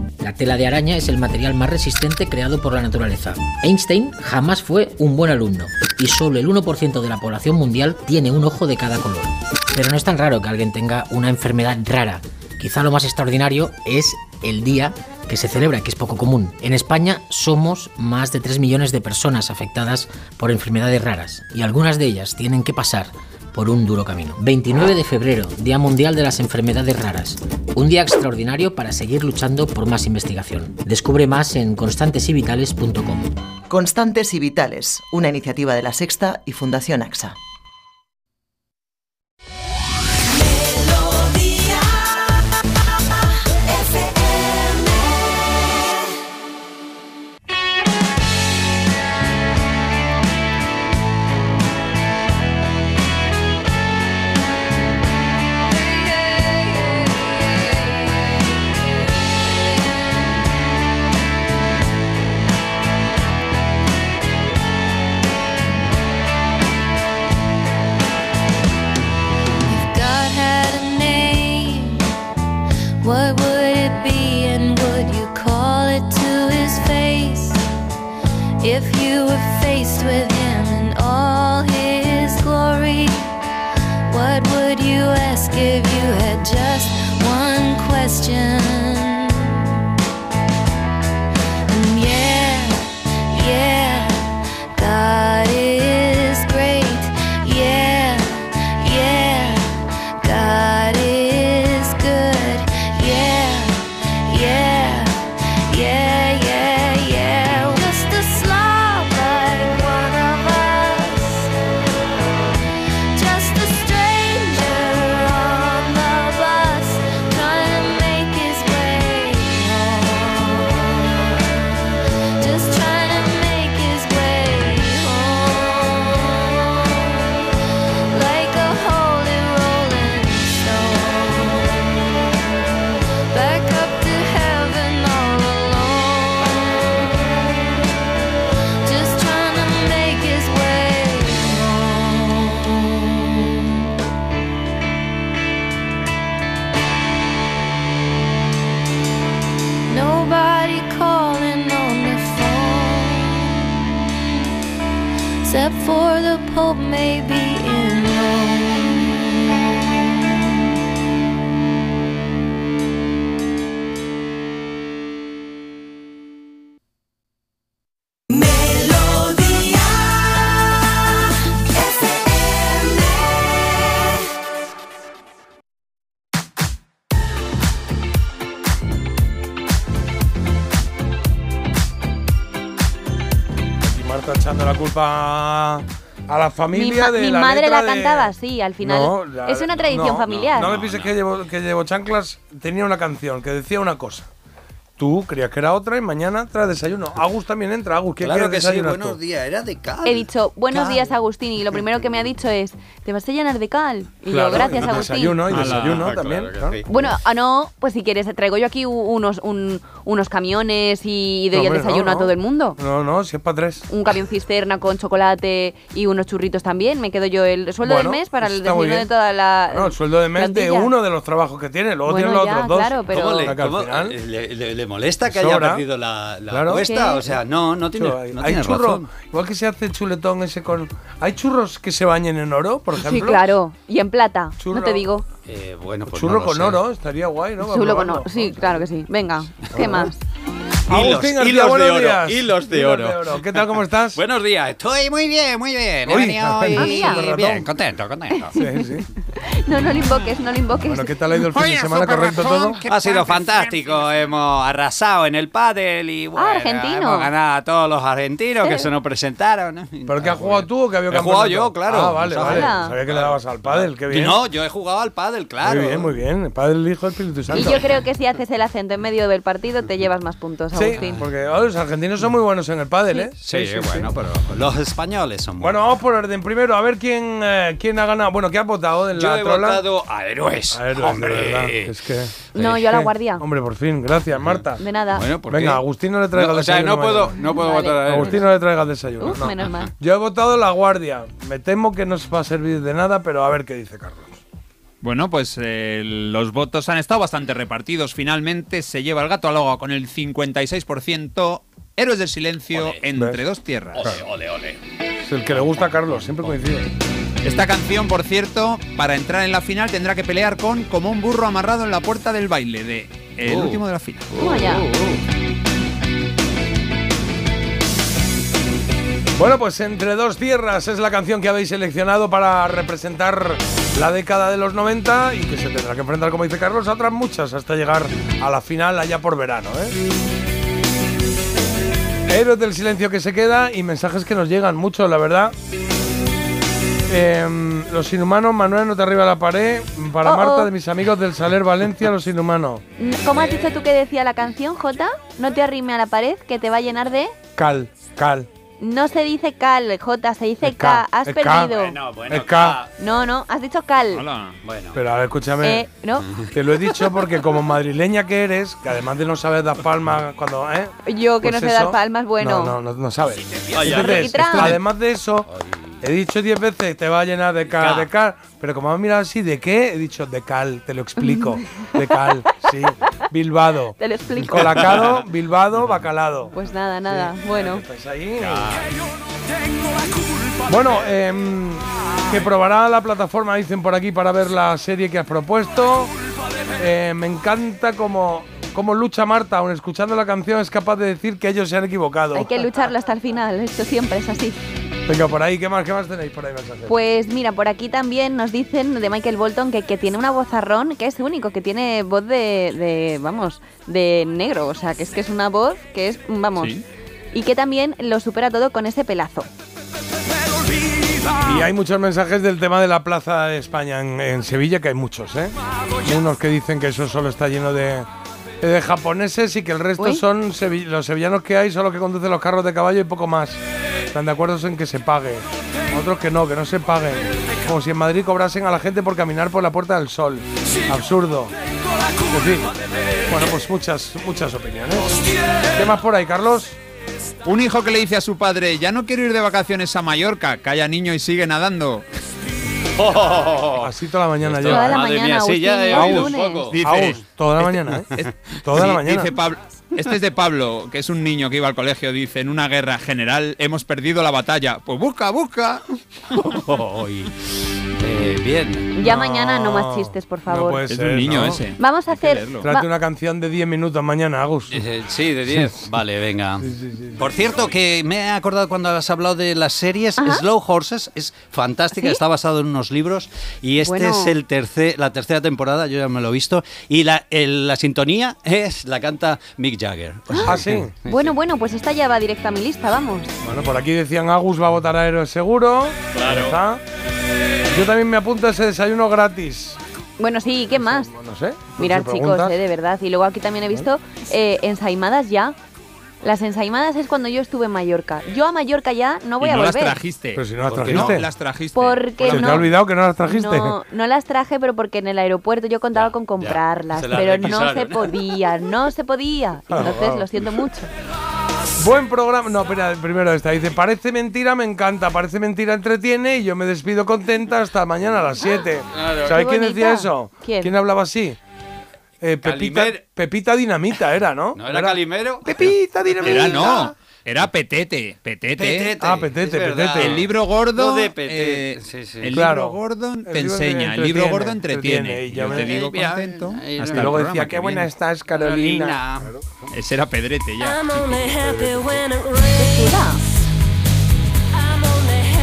[SPEAKER 19] La tela de araña es el material más resistente creado por la naturaleza. Einstein jamás fue un buen alumno y solo el 1% de la población mundial tiene un ojo de cada color. Pero no es tan raro que alguien tenga una enfermedad rara. Quizá lo más extraordinario es el día que se celebra, que es poco común. En España somos más de 3 millones de personas afectadas por enfermedades raras y algunas de ellas tienen que pasar por un duro camino. 29 de febrero, Día Mundial de las Enfermedades Raras. Un día extraordinario para seguir luchando por más investigación. Descubre más en constantesivitales.com.
[SPEAKER 15] Constantes y Vitales, una iniciativa de la Sexta y Fundación AXA.
[SPEAKER 41] A
[SPEAKER 1] la
[SPEAKER 2] Mi,
[SPEAKER 1] familia
[SPEAKER 2] ma-
[SPEAKER 1] de
[SPEAKER 2] mi
[SPEAKER 1] la
[SPEAKER 2] madre
[SPEAKER 1] letra
[SPEAKER 2] la
[SPEAKER 1] de-
[SPEAKER 2] cantaba, sí, al final.
[SPEAKER 1] No, la-
[SPEAKER 2] es una tradición
[SPEAKER 1] no,
[SPEAKER 2] familiar.
[SPEAKER 1] No, me pienses que llevo, que llevo chanclas. Tenía una canción que decía una cosa. Tú creías que era otra y mañana trae desayuno. Agus también entra. Agus, ¿qué
[SPEAKER 42] Claro que sí, buenos
[SPEAKER 1] tú?
[SPEAKER 42] días, era de cal.
[SPEAKER 2] He dicho, buenos
[SPEAKER 42] Cal.
[SPEAKER 2] días Agustín, y lo primero que me ha dicho es, ¿te vas a llenar de cal? Y
[SPEAKER 1] Claro,
[SPEAKER 2] yo, gracias
[SPEAKER 1] y
[SPEAKER 2] Agustín.
[SPEAKER 1] Desayuno y desayuno también. claro.
[SPEAKER 42] sí.
[SPEAKER 2] Bueno, ah, no, pues si quieres, traigo yo aquí unos, un- unos camiones y doy
[SPEAKER 1] No,
[SPEAKER 2] el desayuno
[SPEAKER 1] no,
[SPEAKER 2] a
[SPEAKER 1] no.
[SPEAKER 2] todo el mundo.
[SPEAKER 1] No, no, si es para tres.
[SPEAKER 2] Un camión cisterna con chocolate y unos churritos también. Me quedo yo el sueldo
[SPEAKER 1] Bueno,
[SPEAKER 2] del mes para el desayuno de toda la.
[SPEAKER 1] No, el sueldo de mes de
[SPEAKER 2] plantilla.
[SPEAKER 1] uno de los trabajos que tiene. Luego
[SPEAKER 2] Bueno,
[SPEAKER 1] tiene los
[SPEAKER 2] ya,
[SPEAKER 1] otros dos.
[SPEAKER 2] claro, pero-
[SPEAKER 42] ¿Cómo le, Molesta que haya perdido la, la
[SPEAKER 1] Claro.
[SPEAKER 42] apuesta?
[SPEAKER 2] ¿Qué?
[SPEAKER 42] O sea, no, no tienes,
[SPEAKER 1] Hay-
[SPEAKER 42] no
[SPEAKER 1] hay churro,
[SPEAKER 42] razón.
[SPEAKER 1] igual que se hace el chuletón ese con... ¿Hay churros que se bañen en oro, por ejemplo?
[SPEAKER 2] Sí, claro. Y en plata, no
[SPEAKER 1] Churro.
[SPEAKER 2] te digo.
[SPEAKER 42] Eh, bueno, pues
[SPEAKER 1] Churro
[SPEAKER 42] no
[SPEAKER 1] con
[SPEAKER 42] sé.
[SPEAKER 1] oro, estaría guay, ¿no?
[SPEAKER 2] Chulo con oro. Sí, claro que sí. Venga, ¿qué más?
[SPEAKER 1] Agustín García,
[SPEAKER 42] hilos de oro,
[SPEAKER 1] días.
[SPEAKER 42] hilos de oro.
[SPEAKER 1] ¿Qué tal, cómo estás?
[SPEAKER 42] Buenos días, estoy muy bien, muy bien. He
[SPEAKER 1] Uy,
[SPEAKER 42] venido hoy
[SPEAKER 2] Ah, mira.
[SPEAKER 42] bien, contento, contento.
[SPEAKER 1] Sí, sí.
[SPEAKER 2] No, no lo invoques, no lo invoques.
[SPEAKER 1] Bueno, ¿qué tal ha ido el fin de
[SPEAKER 42] Oye,
[SPEAKER 1] semana?
[SPEAKER 42] super
[SPEAKER 1] ¿Correcto todo?
[SPEAKER 42] Ha sido fantástico, hemos arrasado en el pádel y bueno,
[SPEAKER 2] argentino.
[SPEAKER 42] hemos ganado a todos los argentinos que se nos presentaron.
[SPEAKER 1] ¿Pero qué has jugado tú o que había
[SPEAKER 42] He jugado yo, claro.
[SPEAKER 1] Ah, vale, vale.
[SPEAKER 2] sabía.
[SPEAKER 1] Sabía que le dabas al pádel, qué bien.
[SPEAKER 42] No, yo he jugado al pádel, claro.
[SPEAKER 1] Muy bien, muy bien. El padre, el hijo del Espíritu Santo.
[SPEAKER 2] Y yo creo que si haces el acento en medio del partido te llevas más puntos,
[SPEAKER 1] Sí,
[SPEAKER 2] Agustín.
[SPEAKER 1] porque oh, los argentinos son muy buenos en el pádel, ¿eh?
[SPEAKER 42] Sí, bueno, pero los españoles son buenos.
[SPEAKER 1] Bueno, vamos por orden. Primero, a ver quién, eh, quién ha ganado. Bueno, ¿qué ha votado en
[SPEAKER 42] Yo
[SPEAKER 1] la
[SPEAKER 42] he
[SPEAKER 1] trola?
[SPEAKER 42] votado a héroes.
[SPEAKER 1] A héroes,
[SPEAKER 42] hombre.
[SPEAKER 1] de verdad. Es que...
[SPEAKER 2] No, yo a la guardia.
[SPEAKER 1] Hombre, por fin. Gracias, Marta.
[SPEAKER 2] De nada.
[SPEAKER 42] Bueno, ¿por
[SPEAKER 1] Venga? Agustín no le traiga
[SPEAKER 42] No, o sea,
[SPEAKER 1] desayuno
[SPEAKER 42] no puedo, no puedo
[SPEAKER 2] Vale.
[SPEAKER 42] votar a héroes.
[SPEAKER 1] Agustín no le traiga desayuno.
[SPEAKER 2] Uf,
[SPEAKER 1] no.
[SPEAKER 2] menos mal.
[SPEAKER 1] Yo he votado la guardia. Me temo que no se va a servir de nada, pero a ver qué dice Carlos.
[SPEAKER 3] Bueno, pues eh, los votos han estado bastante repartidos. Finalmente se lleva el gato al agua con el 56%. Héroes del silencio entre
[SPEAKER 1] ¿Ves?
[SPEAKER 3] dos tierras.
[SPEAKER 42] Ole, ole.
[SPEAKER 1] Es el que le gusta a Carlos, siempre coincide.
[SPEAKER 3] Esta canción, por cierto, para entrar en la final tendrá que pelear con Como un burro amarrado en la puerta del baile de el
[SPEAKER 42] Oh.
[SPEAKER 3] último de la final.
[SPEAKER 2] Toma ya.
[SPEAKER 1] Bueno, pues Entre dos tierras es la canción que habéis seleccionado para representar la década de los 90 y que se tendrá que enfrentar, como dice Carlos, a otras muchas hasta llegar a la final allá por verano. ¿eh? Héroes del silencio que se queda y mensajes que nos llegan mucho, la verdad. Em, los inhumanos, Manuel, no te arriba la pared. Para
[SPEAKER 2] Oh,
[SPEAKER 1] Marta,
[SPEAKER 2] oh.
[SPEAKER 1] de mis amigos del Saler Valencia, los inhumanos.
[SPEAKER 2] ¿Cómo has dicho tú que decía la canción, Jota? No te arrime a la pared que te va a llenar de...
[SPEAKER 1] Cal, cal.
[SPEAKER 2] No se dice cal, Jota, se dice
[SPEAKER 1] K,
[SPEAKER 2] K. Has
[SPEAKER 1] es K.
[SPEAKER 2] perdido.
[SPEAKER 42] Bueno, bueno,
[SPEAKER 1] Es K.
[SPEAKER 2] No, no, has dicho cal.
[SPEAKER 42] Bueno.
[SPEAKER 1] Pero a ver, escúchame.
[SPEAKER 2] Eh, ¿no?
[SPEAKER 1] Te lo he dicho porque como madrileña que eres, que además de no saber dar palmas cuando, ¿eh?
[SPEAKER 2] Yo que
[SPEAKER 1] Pues
[SPEAKER 2] no sé
[SPEAKER 1] eso,
[SPEAKER 2] dar palmas, bueno.
[SPEAKER 1] No, no, no, no sabes. Entonces, además de eso, he dicho 10 veces te va a llenar de cal, de cal, pero como me has mirado así, ¿de qué? He dicho de cal, te lo explico. De cal, sí. Bilbado.
[SPEAKER 2] Te lo explico.
[SPEAKER 1] Colacado, Bilbado, bacalado.
[SPEAKER 2] Pues nada, nada. Bueno.
[SPEAKER 1] Pues ahí. Bueno, em, que probará la plataforma, dicen por aquí, para ver la serie que has propuesto. Eh, me encanta como, como lucha Marta, aun escuchando la canción, es capaz de decir que ellos se han equivocado.
[SPEAKER 2] Hay que lucharlo hasta el final. Esto siempre es así.
[SPEAKER 1] Venga, por ahí, ¿qué más, qué más tenéis por ahí?
[SPEAKER 2] Pues mira, por aquí también nos dicen de Michael Bolton que, que tiene una vozarrón que es único, que tiene voz de, de, vamos, de negro. O sea, que es que es una voz que es, vamos.
[SPEAKER 3] Sí.
[SPEAKER 2] Y que también lo supera todo con ese pelazo.
[SPEAKER 1] Y hay muchos mensajes del tema de la Plaza de España en, en Sevilla, que hay muchos, ¿eh? Unos que dicen que eso solo está lleno de, de japoneses y que el resto
[SPEAKER 2] Uy.
[SPEAKER 1] son sevi- los sevillanos que hay, son los que conducen los carros de caballo y poco más. Están de acuerdo en que se pague. Otros que no, que no se paguen. Como si en Madrid cobrasen a la gente por caminar por la Puerta del Sol. Absurdo. En fin. Bueno, pues muchas, muchas opiniones. ¿Qué más por ahí, Carlos?
[SPEAKER 3] Un hijo que le dice a su padre, ya no quiero ir de vacaciones a Mallorca, calla niño y sigue nadando.
[SPEAKER 1] Así toda la mañana ya.
[SPEAKER 2] Toda la
[SPEAKER 42] Madre
[SPEAKER 2] mañana,
[SPEAKER 42] mía, sí, ya.
[SPEAKER 3] Dice-
[SPEAKER 1] Aus, toda la mañana, ¿eh? Toda la mañana.
[SPEAKER 3] Dice Pablo, este es de Pablo, que es un niño que iba al colegio, dice, en una guerra general hemos perdido la batalla. Pues busca, busca.
[SPEAKER 42] Eh, bien.
[SPEAKER 2] Ya mañana no más chistes, por
[SPEAKER 1] No
[SPEAKER 2] favor.
[SPEAKER 1] puede
[SPEAKER 3] Es un niño
[SPEAKER 1] ¿no?
[SPEAKER 3] ese.
[SPEAKER 2] Vamos a hacer.
[SPEAKER 1] Trate una canción de 10 minutos mañana, Agus.
[SPEAKER 42] Eh, Sí, de 10. Vale, venga. Por cierto, que me he acordado cuando has hablado de las series,
[SPEAKER 2] Ajá.
[SPEAKER 42] Slow Horses es fantástica,
[SPEAKER 2] ¿Sí?
[SPEAKER 42] está basado en unos libros y este
[SPEAKER 2] Bueno.
[SPEAKER 42] es el tercer, la tercera temporada, yo ya me lo he visto, y la, el- la sintonía es la canta Mick Jagger.
[SPEAKER 1] Ah, sí.
[SPEAKER 2] Bueno, bueno, pues esta ya va directa a mi lista, vamos.
[SPEAKER 1] Bueno, por aquí decían Agus va a votar a Héroes seguro. Claro. Yo también me apunto a ese desayuno gratis.
[SPEAKER 2] Bueno, sí, ¿qué más?
[SPEAKER 1] No sé.
[SPEAKER 2] Mirad, chicos, eh, de verdad. Y luego aquí también he visto eh, ensaimadas ya. Las ensaimadas es cuando yo estuve en Mallorca. Yo a Mallorca ya no voy
[SPEAKER 3] y
[SPEAKER 2] a
[SPEAKER 3] no las
[SPEAKER 2] volver.
[SPEAKER 3] trajiste.
[SPEAKER 1] Pero si no las
[SPEAKER 3] ¿Por qué
[SPEAKER 1] trajiste.
[SPEAKER 3] No las trajiste.
[SPEAKER 2] Porque
[SPEAKER 1] ¿Se te
[SPEAKER 2] no.
[SPEAKER 1] ha olvidado que no las trajiste?
[SPEAKER 2] No, no las traje, pero porque en el aeropuerto yo contaba con comprarlas,
[SPEAKER 42] las
[SPEAKER 2] pero no se podía, no se podía.
[SPEAKER 1] Ah,
[SPEAKER 2] Entonces, lo siento mucho.
[SPEAKER 1] Buen programa. No, espera, primero esta. Dice, parece mentira, me encanta. Parece mentira, entretiene. Y yo me despido contenta hasta mañana a las 7.
[SPEAKER 42] Claro.
[SPEAKER 1] ¿Sabéis
[SPEAKER 2] Qué
[SPEAKER 1] quién decía eso?
[SPEAKER 2] ¿Quién?
[SPEAKER 1] hablaba así? eh, Pepita, Pepita Dinamita era, ¿no?
[SPEAKER 42] ¿No era Calimero?
[SPEAKER 1] Pepita Dinamita.
[SPEAKER 3] Era no. Era Petete. Petete.
[SPEAKER 42] Petete.
[SPEAKER 1] Ah, Petete. Petete.
[SPEAKER 3] El libro gordo.
[SPEAKER 42] Lo de Petete,
[SPEAKER 3] eh,
[SPEAKER 42] sí, sí.
[SPEAKER 3] El
[SPEAKER 1] Claro.
[SPEAKER 3] libro gordo te enseña. El libro
[SPEAKER 1] entretiene,
[SPEAKER 3] gordo entretiene.
[SPEAKER 1] entretiene, y ya
[SPEAKER 3] Yo te digo
[SPEAKER 42] bien,
[SPEAKER 3] contento. hasta
[SPEAKER 1] luego decía, qué buena
[SPEAKER 3] viene".
[SPEAKER 1] estás, Carolina.
[SPEAKER 3] Ese era Pedrete ya.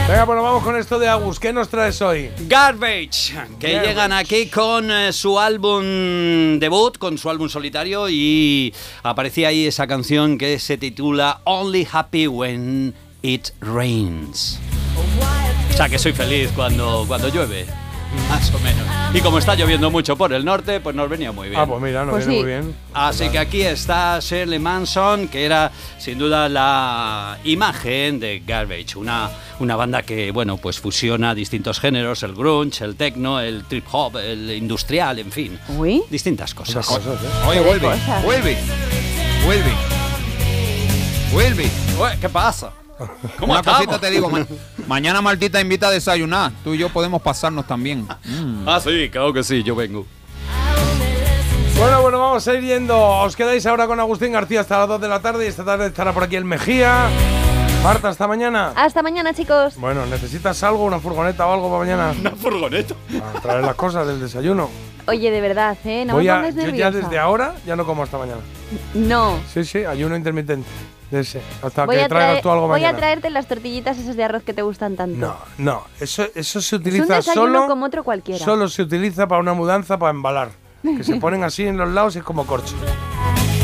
[SPEAKER 1] Venga, bueno, vamos con esto de Agus. ¿Qué nos traes hoy?
[SPEAKER 42] Garbage, que
[SPEAKER 1] Garbage.
[SPEAKER 42] llegan aquí con eh, su álbum debut, con su álbum solitario y aparecía ahí esa canción que se titula Only Happy When It Rains. O sea que soy feliz cuando, cuando llueve, más o menos. Y como está lloviendo mucho por el norte, pues nos venía muy bien.
[SPEAKER 1] Ah, pues mira, nos
[SPEAKER 2] Pues
[SPEAKER 1] viene
[SPEAKER 2] sí.
[SPEAKER 1] muy bien.
[SPEAKER 42] Así que aquí está Shirley Manson, que era sin duda la imagen de Garbage, una, una banda que bueno pues fusiona distintos géneros, el grunge, el techno, el trip hop, el industrial, en fin,
[SPEAKER 2] Uy,
[SPEAKER 42] distintas cosas.
[SPEAKER 1] Cosas, ¿eh?
[SPEAKER 3] Oye, vuelve. Vuelve. Vuelve. Vuelve.
[SPEAKER 42] Ué, ¿Qué pasa? ¿Cómo
[SPEAKER 3] Una
[SPEAKER 42] estamos?
[SPEAKER 3] cosita te digo. ma- mañana Martita invita a desayunar. Tú y yo podemos pasarnos también. Mm.
[SPEAKER 42] Ah, sí, claro que sí, yo vengo.
[SPEAKER 1] Bueno, bueno, vamos a ir yendo. Os quedáis ahora con Agustín García hasta las 2 de la tarde y esta tarde estará por aquí el Mejía. Marta, hasta mañana.
[SPEAKER 2] hasta mañana, chicos.
[SPEAKER 1] Bueno, ¿necesitas algo? ¿Una furgoneta o algo para mañana?
[SPEAKER 42] Una furgoneta.
[SPEAKER 1] Para traer las cosas del desayuno.
[SPEAKER 2] Oye, de verdad, ¿eh? No
[SPEAKER 1] Voy
[SPEAKER 2] me
[SPEAKER 1] a, yo ya desde ahora ya no como hasta mañana.
[SPEAKER 2] No.
[SPEAKER 1] Sí, sí, ayuno intermitente. Ese. Hasta
[SPEAKER 2] Voy
[SPEAKER 1] que
[SPEAKER 2] a,
[SPEAKER 1] traigas
[SPEAKER 2] traer-
[SPEAKER 1] tú algo
[SPEAKER 2] voy a traerte las tortillitas esas de arroz que te gustan tanto.
[SPEAKER 1] No, no, eso, eso se
[SPEAKER 2] es un
[SPEAKER 1] utiliza solo.
[SPEAKER 2] como otro cualquiera.
[SPEAKER 1] Solo se utiliza para una mudanza para embalar. Que se ponen así en los lados y es como corcho.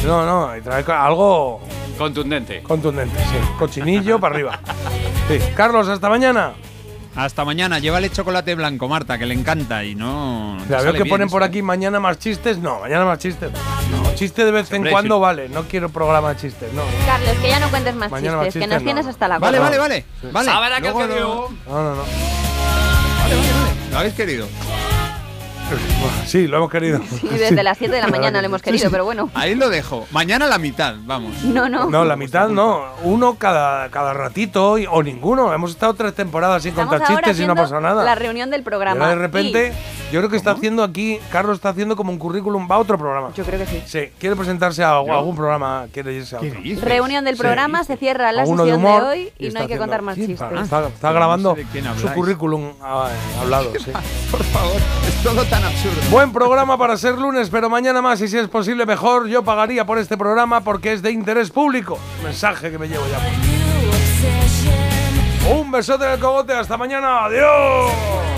[SPEAKER 1] No, no, hay traer algo
[SPEAKER 42] Contundente.
[SPEAKER 1] contundente, sí. Cochinillo para arriba. Sí. Carlos, hasta mañana.
[SPEAKER 3] Hasta mañana. Llévale chocolate blanco, Marta, que le encanta y no.
[SPEAKER 1] Ya
[SPEAKER 3] sale
[SPEAKER 1] veo que
[SPEAKER 3] bien
[SPEAKER 1] ponen
[SPEAKER 3] eso,
[SPEAKER 1] por
[SPEAKER 3] ¿eh?
[SPEAKER 1] aquí mañana más chistes. No, mañana más chistes. No, chiste de vez en
[SPEAKER 3] Hombre,
[SPEAKER 1] cuando
[SPEAKER 3] sí.
[SPEAKER 1] vale. No quiero programa de chistes, no.
[SPEAKER 2] Carlos, que ya no cuentes más
[SPEAKER 1] Mañana más
[SPEAKER 2] chistes, que nos
[SPEAKER 1] no,
[SPEAKER 2] tienes hasta la
[SPEAKER 3] Vale, vale, vale. vale.
[SPEAKER 42] ¿Sabrá digo?
[SPEAKER 1] No, no, no.
[SPEAKER 3] Vale, vale, vale. ¿Lo habéis querido?
[SPEAKER 1] Sí, lo hemos querido.
[SPEAKER 2] Y desde las 7 de la mañana lo hemos querido, pero bueno.
[SPEAKER 3] Ahí lo dejo. Mañana la mitad, vamos.
[SPEAKER 2] No, no.
[SPEAKER 1] No, la mitad no. Uno cada, cada ratito y- o ninguno. Hemos estado tres temporadas sin
[SPEAKER 2] Estamos
[SPEAKER 1] contar chistes y no
[SPEAKER 2] haciendo
[SPEAKER 1] pasa nada.
[SPEAKER 2] La reunión del programa.
[SPEAKER 1] de repente, yo creo que está haciendo aquí, Carlos está haciendo como un currículum para otro programa.
[SPEAKER 2] Yo creo que sí.
[SPEAKER 1] Sí, quiere presentarse a, algún programa, quiere irse a otro.
[SPEAKER 2] Reunión del
[SPEAKER 1] Sí.
[SPEAKER 2] programa, se cierra la
[SPEAKER 1] Alguno
[SPEAKER 2] sesión
[SPEAKER 1] de humor
[SPEAKER 2] de hoy y, no hay que contar más
[SPEAKER 1] Sí,
[SPEAKER 2] chistes.
[SPEAKER 1] Está, está- está
[SPEAKER 3] no
[SPEAKER 1] grabando
[SPEAKER 3] sé
[SPEAKER 1] su currículum hablado. sí.
[SPEAKER 3] Por favor, es todo
[SPEAKER 1] Buen programa para ser lunes, pero mañana más y si es posible mejor, yo pagaría por este programa porque es de interés público. Mensaje que me llevo ya. Un besote en el cogote, hasta mañana, adiós.